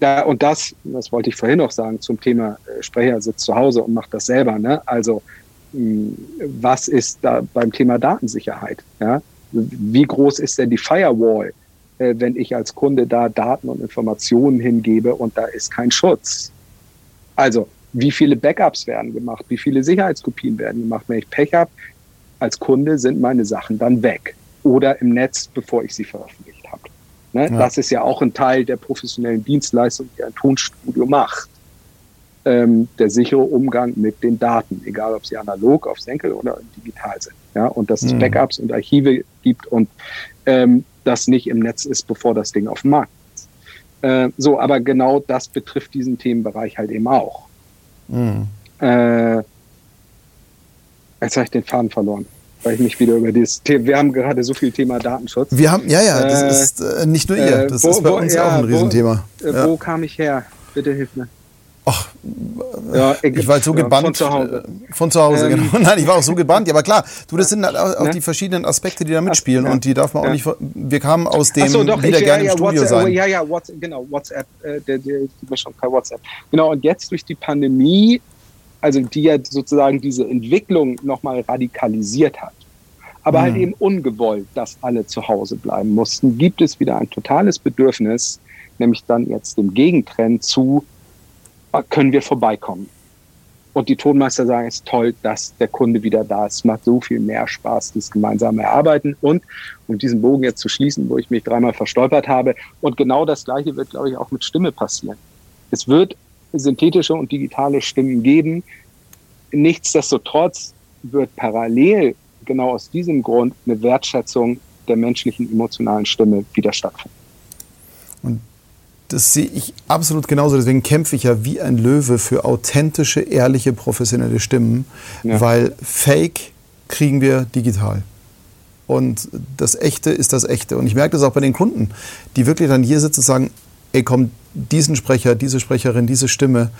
da, und das, das wollte ich vorhin noch sagen, zum Thema äh, Sprecher sitzt zu Hause und macht das selber. Ne? Also was ist da beim Thema Datensicherheit? Ja? Wie groß ist denn die Firewall, äh, wenn ich als Kunde da Daten und Informationen hingebe und da ist kein Schutz? Also, wie viele Backups werden gemacht? Wie viele Sicherheitskopien werden gemacht? Wenn ich Pech habe, als Kunde sind meine Sachen dann weg oder im Netz, bevor ich sie veröffentlicht habe. Ne? Ja. Das ist ja auch ein Teil der professionellen Dienstleistung, die ein Tonstudio macht ähm, der sichere Umgang mit den Daten, egal ob sie analog auf Senkel oder digital sind. Ja, und dass es mhm. Backups und Archive gibt und ähm, das nicht im Netz ist, bevor das Ding auf dem Markt ist. Äh, so, aber genau das betrifft diesen Themenbereich halt eben auch. Mhm. Äh, jetzt habe ich den Faden verloren weil ich mich wieder über dieses Thema, wir haben gerade so viel Thema Datenschutz. Wir haben, ja, ja, das äh, ist äh, nicht nur ihr, das wo, ist bei uns ja, auch ein Riesenthema. Wo, äh, ja. wo kam ich her? Bitte hilf mir. Ach, ja, ich, ich war halt so ja, gebannt. Von zu Hause. Äh, von zu Hause, ähm. genau. [LAUGHS] Nein, ich war auch so gebannt. Ja, aber klar, du, das sind halt auch, ne? die verschiedenen Aspekte, die da mitspielen. Ja. Und die darf man auch nicht. Wir kamen aus dem so, doch, wieder ich, gerne ja, im Studio WhatsApp, sein. Ja, ja, WhatsApp, genau, WhatsApp, äh, der, der, der schon bei WhatsApp. Genau, und jetzt durch die Pandemie, also die ja sozusagen diese Entwicklung nochmal radikalisiert hat, aber mhm. halt eben ungewollt, dass alle zu Hause bleiben mussten, gibt es wieder ein totales Bedürfnis, nämlich dann jetzt dem Gegentrend zu, können wir vorbeikommen. Und die Tonmeister sagen, es ist toll, dass der Kunde wieder da ist. Es macht so viel mehr Spaß, das gemeinsame Erarbeiten. Und um diesen Bogen jetzt zu schließen, wo ich mich dreimal verstolpert habe, und genau das Gleiche wird, glaube ich, auch mit Stimme passieren. Es wird synthetische und digitale Stimmen geben. Nichtsdestotrotz wird parallel genau aus diesem Grund eine Wertschätzung der menschlichen emotionalen Stimme wieder stattfinden. Und das sehe ich absolut genauso. Deswegen kämpfe ich ja wie ein Löwe für authentische, ehrliche, professionelle Stimmen, ja. weil Fake kriegen wir digital. Und das Echte ist das Echte. Und ich merke das auch bei den Kunden, die wirklich dann hier sitzen und sagen, ey komm, diesen Sprecher, diese Sprecherin, diese Stimme,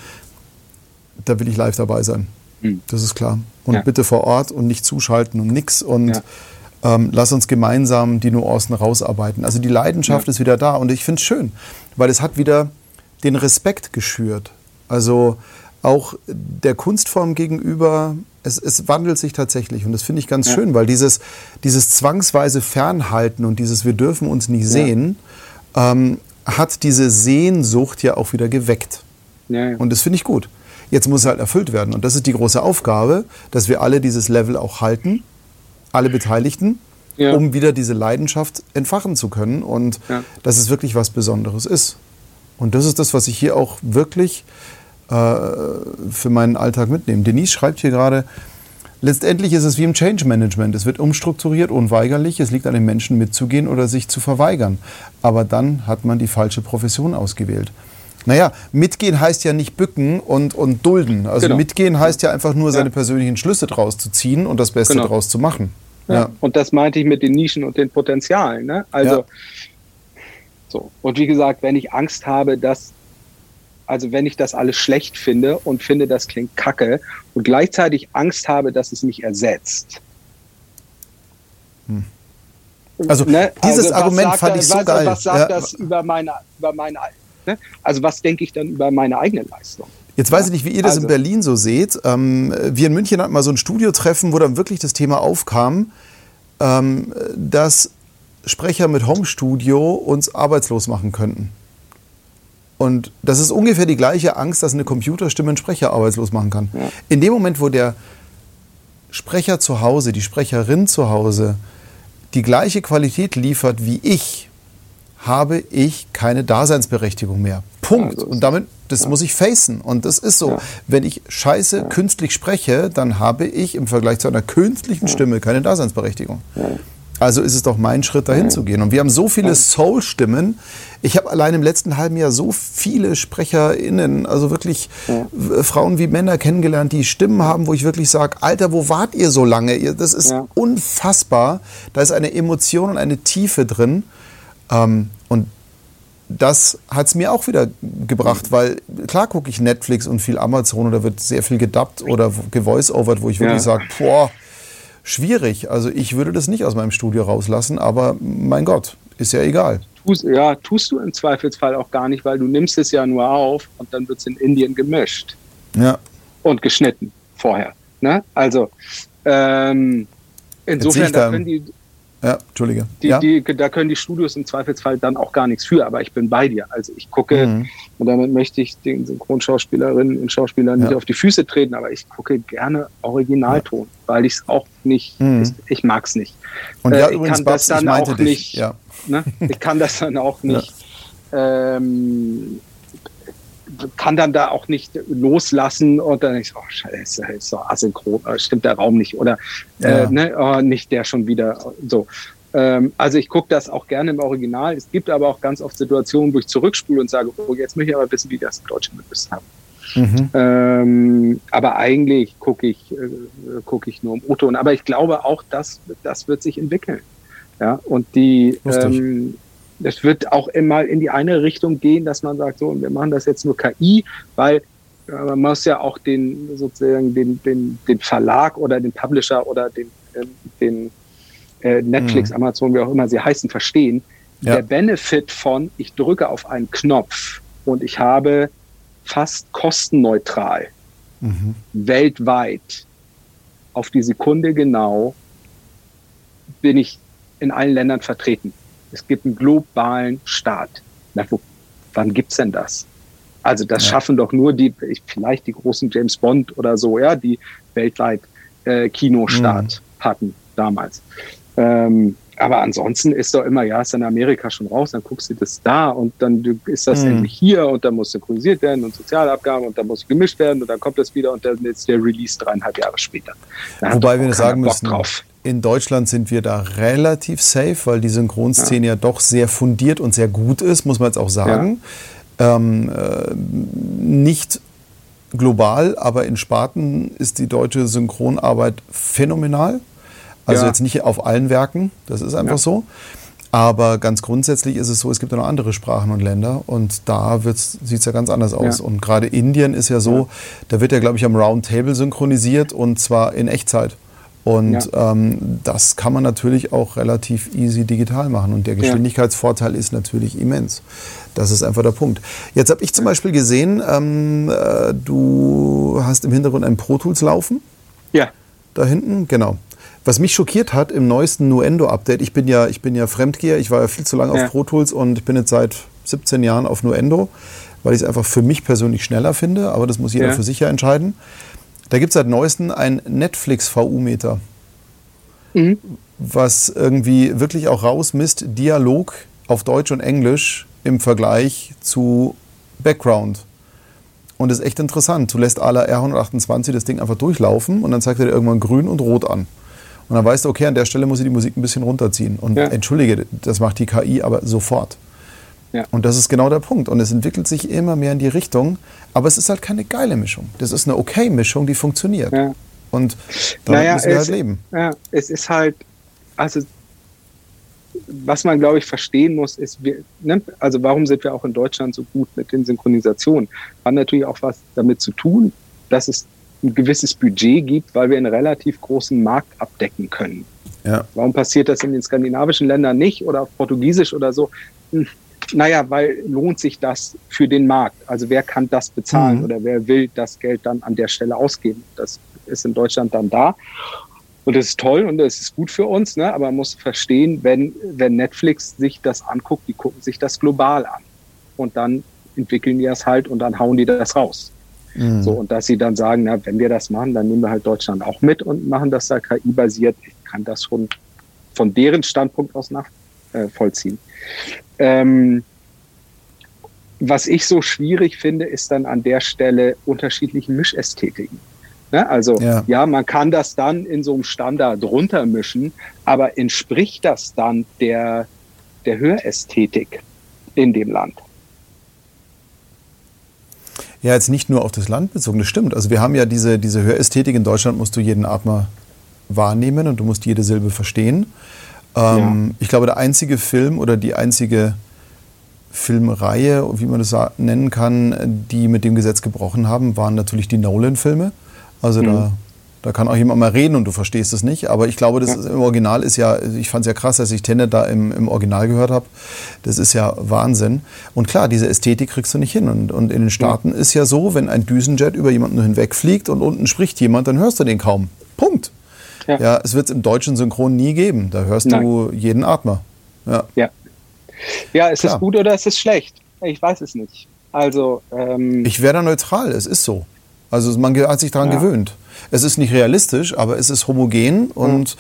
da will ich live dabei sein. Mhm. Das ist klar. Und ja. bitte vor Ort und nicht zuschalten und nix. Und ja. ähm, lass uns gemeinsam die Nuancen rausarbeiten. Also die Leidenschaft ja. ist wieder da. Und ich finde es schön, weil es hat wieder den Respekt geschürt. Also auch der Kunstform gegenüber, es, es wandelt sich tatsächlich. Und das finde ich ganz ja. schön, weil dieses, dieses zwangsweise Fernhalten und dieses Wir dürfen uns nicht sehen, ähm, hat diese Sehnsucht ja auch wieder geweckt. Ja, ja. Und das finde ich gut. Jetzt muss es halt erfüllt werden. Und das ist die große Aufgabe, dass wir alle dieses Level auch halten, alle Beteiligten, ja. um wieder diese Leidenschaft entfachen zu können und dass es wirklich was Besonderes ist. Und das ist das, was ich hier auch wirklich äh, für meinen Alltag mitnehme. Denise schreibt hier gerade, Letztendlich ist es wie im Change Management. Es wird umstrukturiert, unweigerlich. Es liegt an den Menschen mitzugehen oder sich zu verweigern. Aber dann hat man die falsche Profession ausgewählt. Naja, mitgehen heißt ja nicht bücken und, und dulden. Also genau. mitgehen heißt ja einfach nur, seine ja. persönlichen Schlüsse draus zu ziehen und das Beste genau. draus zu machen. Ja. Und das meinte ich mit den Nischen und den Potenzialen. Ne? Also, ja. so. Und wie gesagt, wenn ich Angst habe, dass also wenn ich das alles schlecht finde und finde, das klingt kacke und gleichzeitig Angst habe, dass es mich ersetzt. Hm. Also ne? dieses also, Argument fand ich so was, geil. Was sagt ja. das über meine, über meine ne? Also was denke ich dann über meine eigene Leistung? Jetzt weiß ich nicht, wie ihr das also. in Berlin so seht. Ähm, wir in München hatten mal so ein Studiotreffen, wo dann wirklich das Thema aufkam, ähm, dass Sprecher mit Homestudio uns arbeitslos machen könnten. Und das ist ungefähr die gleiche Angst, dass eine Computerstimme einen Sprecher arbeitslos machen kann. Ja. In dem Moment, wo der Sprecher zu Hause, die Sprecherin zu Hause die gleiche Qualität liefert wie ich, habe ich keine Daseinsberechtigung mehr. Punkt. Ja, und damit, das ja. muss ich facen. Und das ist so. Ja. Wenn ich scheiße künstlich spreche, dann habe ich im Vergleich zu einer künstlichen Stimme keine Daseinsberechtigung. Also ist es doch mein Schritt, dahin zu gehen. Und wir haben so viele Soul-Stimmen. Ich habe allein im letzten halben Jahr so viele SprecherInnen, also wirklich ja. Frauen wie Männer kennengelernt, die Stimmen haben, wo ich wirklich sage, Alter, wo wart ihr so lange? Das ist ja. unfassbar. Da ist eine Emotion und eine Tiefe drin. Ähm, und das hat es mir auch wieder gebracht, weil klar gucke ich Netflix und viel Amazon oder wird sehr viel gedubbt oder gevoice-overt, wo ich wirklich ja. sage, boah, schwierig. Also ich würde das nicht aus meinem Studio rauslassen, aber mein Gott, ist ja egal. Tust, ja, tust du im Zweifelsfall auch gar nicht, weil du nimmst es ja nur auf und dann wird es in Indien gemischt. Ja. Und geschnitten vorher. Ne? Also ähm, insofern, da können die, ja, Entschuldige. Die, ja? Die, da können die Studios im Zweifelsfall dann auch gar nichts für, aber ich bin bei dir. Also ich gucke, mhm. und damit möchte ich den Synchronschauspielerinnen und Schauspielern ja. nicht auf die Füße treten, aber ich gucke gerne Originalton, ja. weil ich es auch nicht, mhm. ich, ich mag es nicht. Und ja, äh, übrigens, kann Babs, das dann auch dich. nicht, ja. ne? ich kann das dann auch [LAUGHS] nicht ähm, kann dann da auch nicht loslassen und dann ich, oh scheiße, ist so asynchron, äh, stimmt der Raum nicht oder äh, ja. ne, oh, nicht der schon wieder so. Ähm, also ich gucke das auch gerne im Original. Es gibt aber auch ganz oft Situationen, wo ich zurückspule und sage, oh, jetzt möchte ich aber wissen, wie das im Deutschen gelöst haben. Mhm. Ähm, aber eigentlich gucke ich, äh, gucke ich nur im O-Ton. Aber ich glaube auch, dass das wird sich entwickeln. Ja, und die, ähm, es wird auch immer in die eine Richtung gehen, dass man sagt, so, wir machen das jetzt nur KI, weil äh, man muss ja auch den sozusagen den, den, den Verlag oder den Publisher oder den, äh, den äh, Netflix, mhm. Amazon, wie auch immer sie heißen, verstehen. Ja. Der Benefit von, ich drücke auf einen Knopf und ich habe fast kostenneutral mhm. weltweit auf die Sekunde genau bin ich in allen Ländern vertreten. Es gibt einen globalen Staat. Na, wo, wann gibt's denn das? Also das ja. schaffen doch nur die, vielleicht die großen James Bond oder so, ja, die weltweit äh, Kinostart mhm. hatten damals. Ähm, aber ansonsten ist doch immer, ja, ist in Amerika schon raus, dann guckst du das da und dann ist das mhm. endlich hier und dann muss synchronisiert werden und Sozialabgaben und dann muss gemischt werden und dann kommt das wieder und dann ist der Release dreieinhalb Jahre später. Da Wobei wir sagen Bock müssen, drauf in Deutschland sind wir da relativ safe, weil die Synchronszene ja. ja doch sehr fundiert und sehr gut ist, muss man jetzt auch sagen. Ja. Ähm, äh, nicht global, aber in Sparten ist die deutsche Synchronarbeit phänomenal. Also Ja. jetzt nicht auf allen Werken, das ist einfach so. Aber ganz grundsätzlich ist es so, es gibt ja noch andere Sprachen und Länder und da sieht es ja ganz anders aus. Und gerade Indien ist ja so, da wird ja, glaube ich, am Round Table synchronisiert und zwar in Echtzeit. Und ähm, das kann man natürlich auch relativ easy digital machen. Und der Geschwindigkeitsvorteil ist natürlich immens. Das ist einfach der Punkt. Jetzt habe ich zum Beispiel gesehen, ähm, äh, du hast im Hintergrund einen Pro Tools laufen. Ja. Da hinten, genau. Was mich schockiert hat im neuesten Nuendo-Update, ich bin ja, ich bin ja Fremdgeher, ich war ja viel zu lange Ja. auf Pro Tools und ich bin jetzt seit 17 Jahren auf Nuendo, weil ich es einfach für mich persönlich schneller finde, aber das muss jeder Ja. für sich ja entscheiden. Da gibt es seit neuestem ein Netflix VU-Meter, Mhm. was irgendwie wirklich auch rausmisst, Dialog auf Deutsch und Englisch im Vergleich zu Background. Und das ist echt interessant. Du lässt la R128 das Ding einfach durchlaufen und dann zeigt er dir irgendwann grün und rot an. Und dann weißt du, okay, an der Stelle muss ich die Musik ein bisschen runterziehen. Und Ja. entschuldige, das macht die KI aber sofort. Ja. Und das ist genau der Punkt. Und es entwickelt sich immer mehr in die Richtung. Aber es ist halt keine geile Mischung. Das ist eine okay Mischung, die funktioniert. Ja. Und damit Naja, müssen wir es- halt leben. Ja, es ist halt, also was man, glaube ich, verstehen muss, ist, wir, ne, also warum sind wir auch in Deutschland so gut mit den Synchronisationen? Hat natürlich auch was damit zu tun, dass es ein gewisses Budget gibt, weil wir einen relativ großen Markt abdecken können. Ja. Warum passiert das in den skandinavischen Ländern nicht oder auf Portugiesisch oder so? Naja, weil lohnt sich das für den Markt? Also wer kann das bezahlen Mhm. oder wer will das Geld dann an der Stelle ausgeben? Das ist in Deutschland dann da. Und das ist toll und das ist gut für uns, ne? aber man muss verstehen, wenn, wenn Netflix sich das anguckt, die gucken sich das global an. Und dann entwickeln die das halt und dann hauen die das raus. Mhm. So, und dass sie dann sagen, na, wenn wir das machen, dann nehmen wir halt Deutschland auch mit und machen das da KI-basiert. Ich kann das schon von deren Standpunkt aus nach äh, vollziehen. Ähm, was ich so schwierig finde, ist dann an der Stelle unterschiedliche Mischästhetiken. Ne? Also Ja. ja. man kann das dann in so einem Standard runtermischen, aber entspricht das dann der, der Hörästhetik in dem Land? Ja, jetzt nicht nur auf das Land bezogen, das stimmt. Also wir haben ja diese, diese Hörästhetik. In Deutschland musst du jeden Atmer wahrnehmen und du musst jede Silbe verstehen. Ähm, Ich glaube, der einzige Film oder die einzige Filmreihe, wie man das nennen kann, die mit dem Gesetz gebrochen haben, waren natürlich die Nolan-Filme. Also da, da kann auch jemand mal reden und du verstehst es nicht. Aber ich glaube, das ist, im Original ist ja, ich fand es ja krass, dass ich Tenet da im, im Original gehört habe. Das ist ja Wahnsinn. Und klar, diese Ästhetik kriegst du nicht hin. Und, und in den Staaten ist ja so, wenn ein Düsenjet über jemanden hinwegfliegt und unten spricht jemand, dann hörst du den kaum. Punkt. Ja, Ja. es wird es im deutschen Synchron nie geben. Da hörst du jeden Atmer. Ja. Ja. Ja, ist Klar. es gut oder ist es schlecht? Ich weiß es nicht. Also, ähm, Ich wäre da neutral, es ist so. Also man hat sich daran Ja. gewöhnt. Es ist nicht realistisch, aber es ist homogen und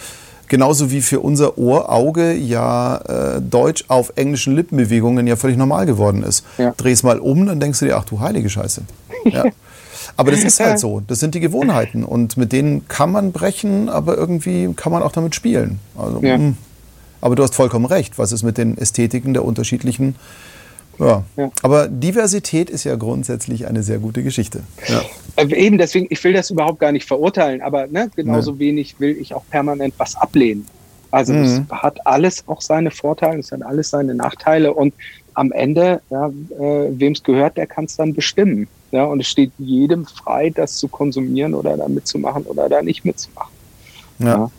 genauso wie für unser Ohr, Auge ja äh, Deutsch auf englischen Lippenbewegungen ja völlig normal geworden ist. Ja. Dreh's mal um, dann denkst du dir, ach du heilige Scheiße. Ja. [LAUGHS] Aber das ist halt so, das sind die Gewohnheiten und mit denen kann man brechen, aber irgendwie kann man auch damit spielen. Also, Ja. mm. Aber du hast vollkommen recht, was ist mit den Ästhetiken der unterschiedlichen ja. Ja. Aber Diversität ist ja grundsätzlich eine sehr gute Geschichte. Ja. äh, eben deswegen, ich will das überhaupt gar nicht verurteilen, aber ne, genauso wenig will ich auch permanent was ablehnen. Also Mhm. es hat alles auch seine Vorteile, es hat alles seine Nachteile und am Ende, ja, äh, wem es gehört, der kann es dann bestimmen. Ja, und es steht jedem frei, das zu konsumieren oder da mitzumachen oder da nicht mitzumachen. Ja, Ja.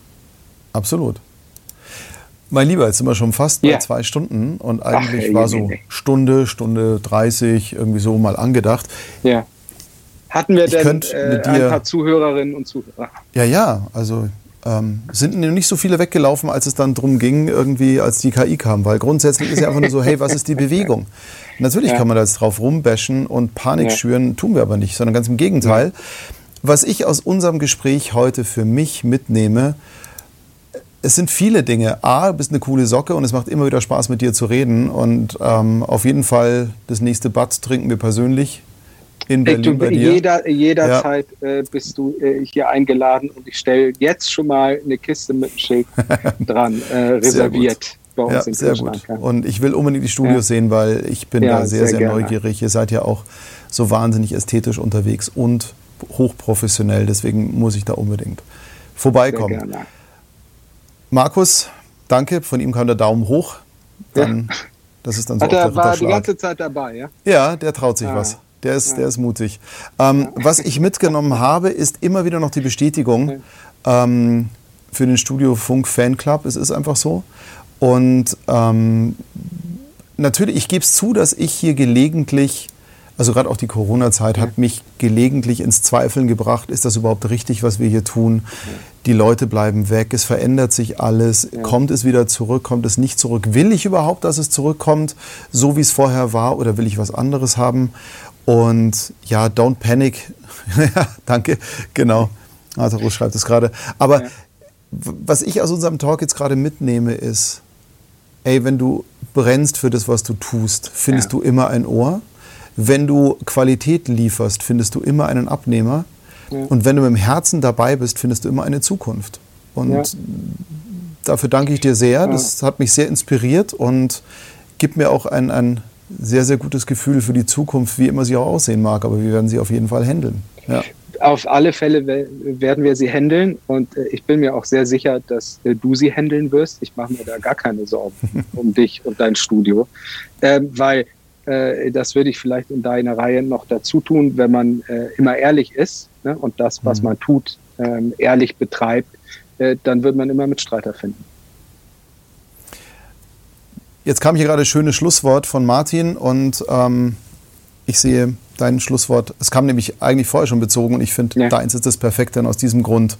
absolut. Mein Lieber, jetzt sind wir schon fast bei Ja. zwei Stunden und eigentlich ey, war so. Stunde, Stunde 30 irgendwie so mal angedacht. Ja. Hatten wir Ich denn äh, ein paar Zuhörerinnen und Zuhörer? Ja, ja, also ähm, sind nicht so viele weggelaufen, als es dann drum ging, irgendwie, als die KI kam. Weil grundsätzlich ist ja einfach nur so, hey, was ist die Bewegung? Natürlich Ja. kann man da jetzt drauf rumbashen und Panik Ja. schüren, tun wir aber nicht, sondern ganz im Gegenteil. Was ich aus unserem Gespräch heute für mich mitnehme, es sind viele Dinge. A, du bist eine coole Socke und es macht immer wieder Spaß, mit dir zu reden. Und ähm, auf jeden Fall das nächste Bad trinken wir persönlich in Berlin du, bei dir. jeder, jederzeit äh, bist du äh, hier eingeladen und ich stelle jetzt schon mal eine Kiste mit einem Schild [LAUGHS] dran, äh, reserviert bei uns Ja, im sehr gut. Ja. Und ich will unbedingt die Studios Ja. sehen, weil ich bin Ja, da sehr, sehr sehr, neugierig. Ihr seid ja auch so wahnsinnig ästhetisch unterwegs und hochprofessionell. Deswegen muss ich da unbedingt vorbeikommen. Markus, danke. Von ihm kam der Daumen hoch. Dann, ja. Das ist dann so Hat er war die ganze Zeit dabei, ja? Ja, der traut sich ah. was. Der ist, ja. der ist mutig. Ähm, ja. Was ich mitgenommen [LAUGHS] habe, ist immer wieder noch die Bestätigung ähm, für den Studio Funk Fanclub. Es ist einfach so. Und ähm, natürlich, ich gebe es zu, dass ich hier gelegentlich also gerade auch die Corona-Zeit hat mich gelegentlich ins Zweifeln gebracht, ist das überhaupt richtig, was wir hier tun? Die Leute bleiben weg, es verändert sich alles, ja. kommt es wieder zurück, kommt es nicht zurück? Will ich überhaupt, dass es zurückkommt, so wie es vorher war, oder will ich was anderes haben? Und ja, don't panic. [LAUGHS] ja, danke, genau. Also schreibt es gerade. Aber ja. was ich aus unserem Talk jetzt gerade mitnehme, ist, ey, wenn du brennst für das, was du tust, findest ja. du immer ein Ohr wenn du Qualität lieferst, findest du immer einen Abnehmer. Ja. Und wenn du mit dem Herzen dabei bist, findest du immer eine Zukunft. Und dafür danke ich dir sehr. Das hat mich sehr inspiriert und gibt mir auch ein, ein sehr, sehr gutes Gefühl für die Zukunft, wie immer sie auch aussehen mag. Aber wir werden sie auf jeden Fall handeln. Ja. Auf alle Fälle werden wir sie handeln und äh, ich bin mir auch sehr sicher, dass äh, du sie handeln wirst. Ich mache mir da gar keine Sorgen [LAUGHS] um dich und dein Studio, ähm, weil äh, das würde ich vielleicht in deiner Reihe noch dazu tun, wenn man äh, immer ehrlich ist ne, und das, was mhm. man tut, ähm, ehrlich betreibt, äh, dann wird man immer Mitstreiter finden. Jetzt kam hier gerade ein schönes Schlusswort von Martin und ähm, ich sehe dein Schlusswort. Es kam nämlich eigentlich vorher schon bezogen und ich finde, ja. deins ist das perfekt, denn aus diesem Grund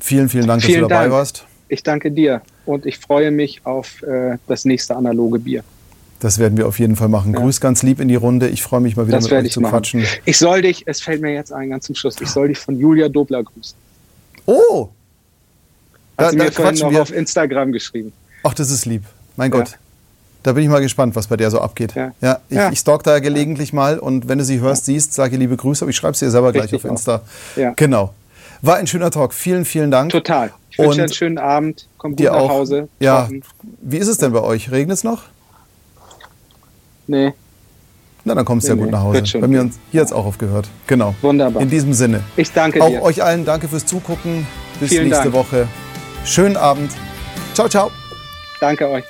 vielen, vielen Dank, vielen dass du dabei Dank. warst. Ich danke dir und ich freue mich auf äh, das nächste analoge Bier. Das werden wir auf jeden Fall machen. Ja. Grüß ganz lieb in die Runde. Ich freue mich mal wieder das mit euch zu machen. quatschen. Ich soll dich, es fällt mir jetzt ein, ganz zum Schluss, ich soll dich von Julia Dobler grüßen. Oh! Hat da, sie mir vorhin noch auf Instagram geschrieben. Ach, das ist lieb. Mein Gott. Ja. Da bin ich mal gespannt, was bei der so abgeht. Ja, ja ich, ja. ich stalk da gelegentlich mal und wenn du sie hörst, siehst, sage liebe Grüße, aber ich schreibe sie dir selber Richtig gleich auf Insta. Ja. Genau. War ein schöner Talk. Vielen, vielen Dank. Total. Ich wünsche dir einen schönen Abend. Komm gut nach auch. Hause. Ja. Wie ist es denn bei euch? Regnet es noch? Nee. Na, dann kommst du nee, ja gut nach Hause. Bei mir hier hat es auch aufgehört. Genau. Wunderbar. In diesem Sinne. Ich danke auch dir. Auch euch allen danke fürs Zugucken. Bis Vielen nächste Dank. Woche. Schönen Abend. Ciao, ciao. Danke euch.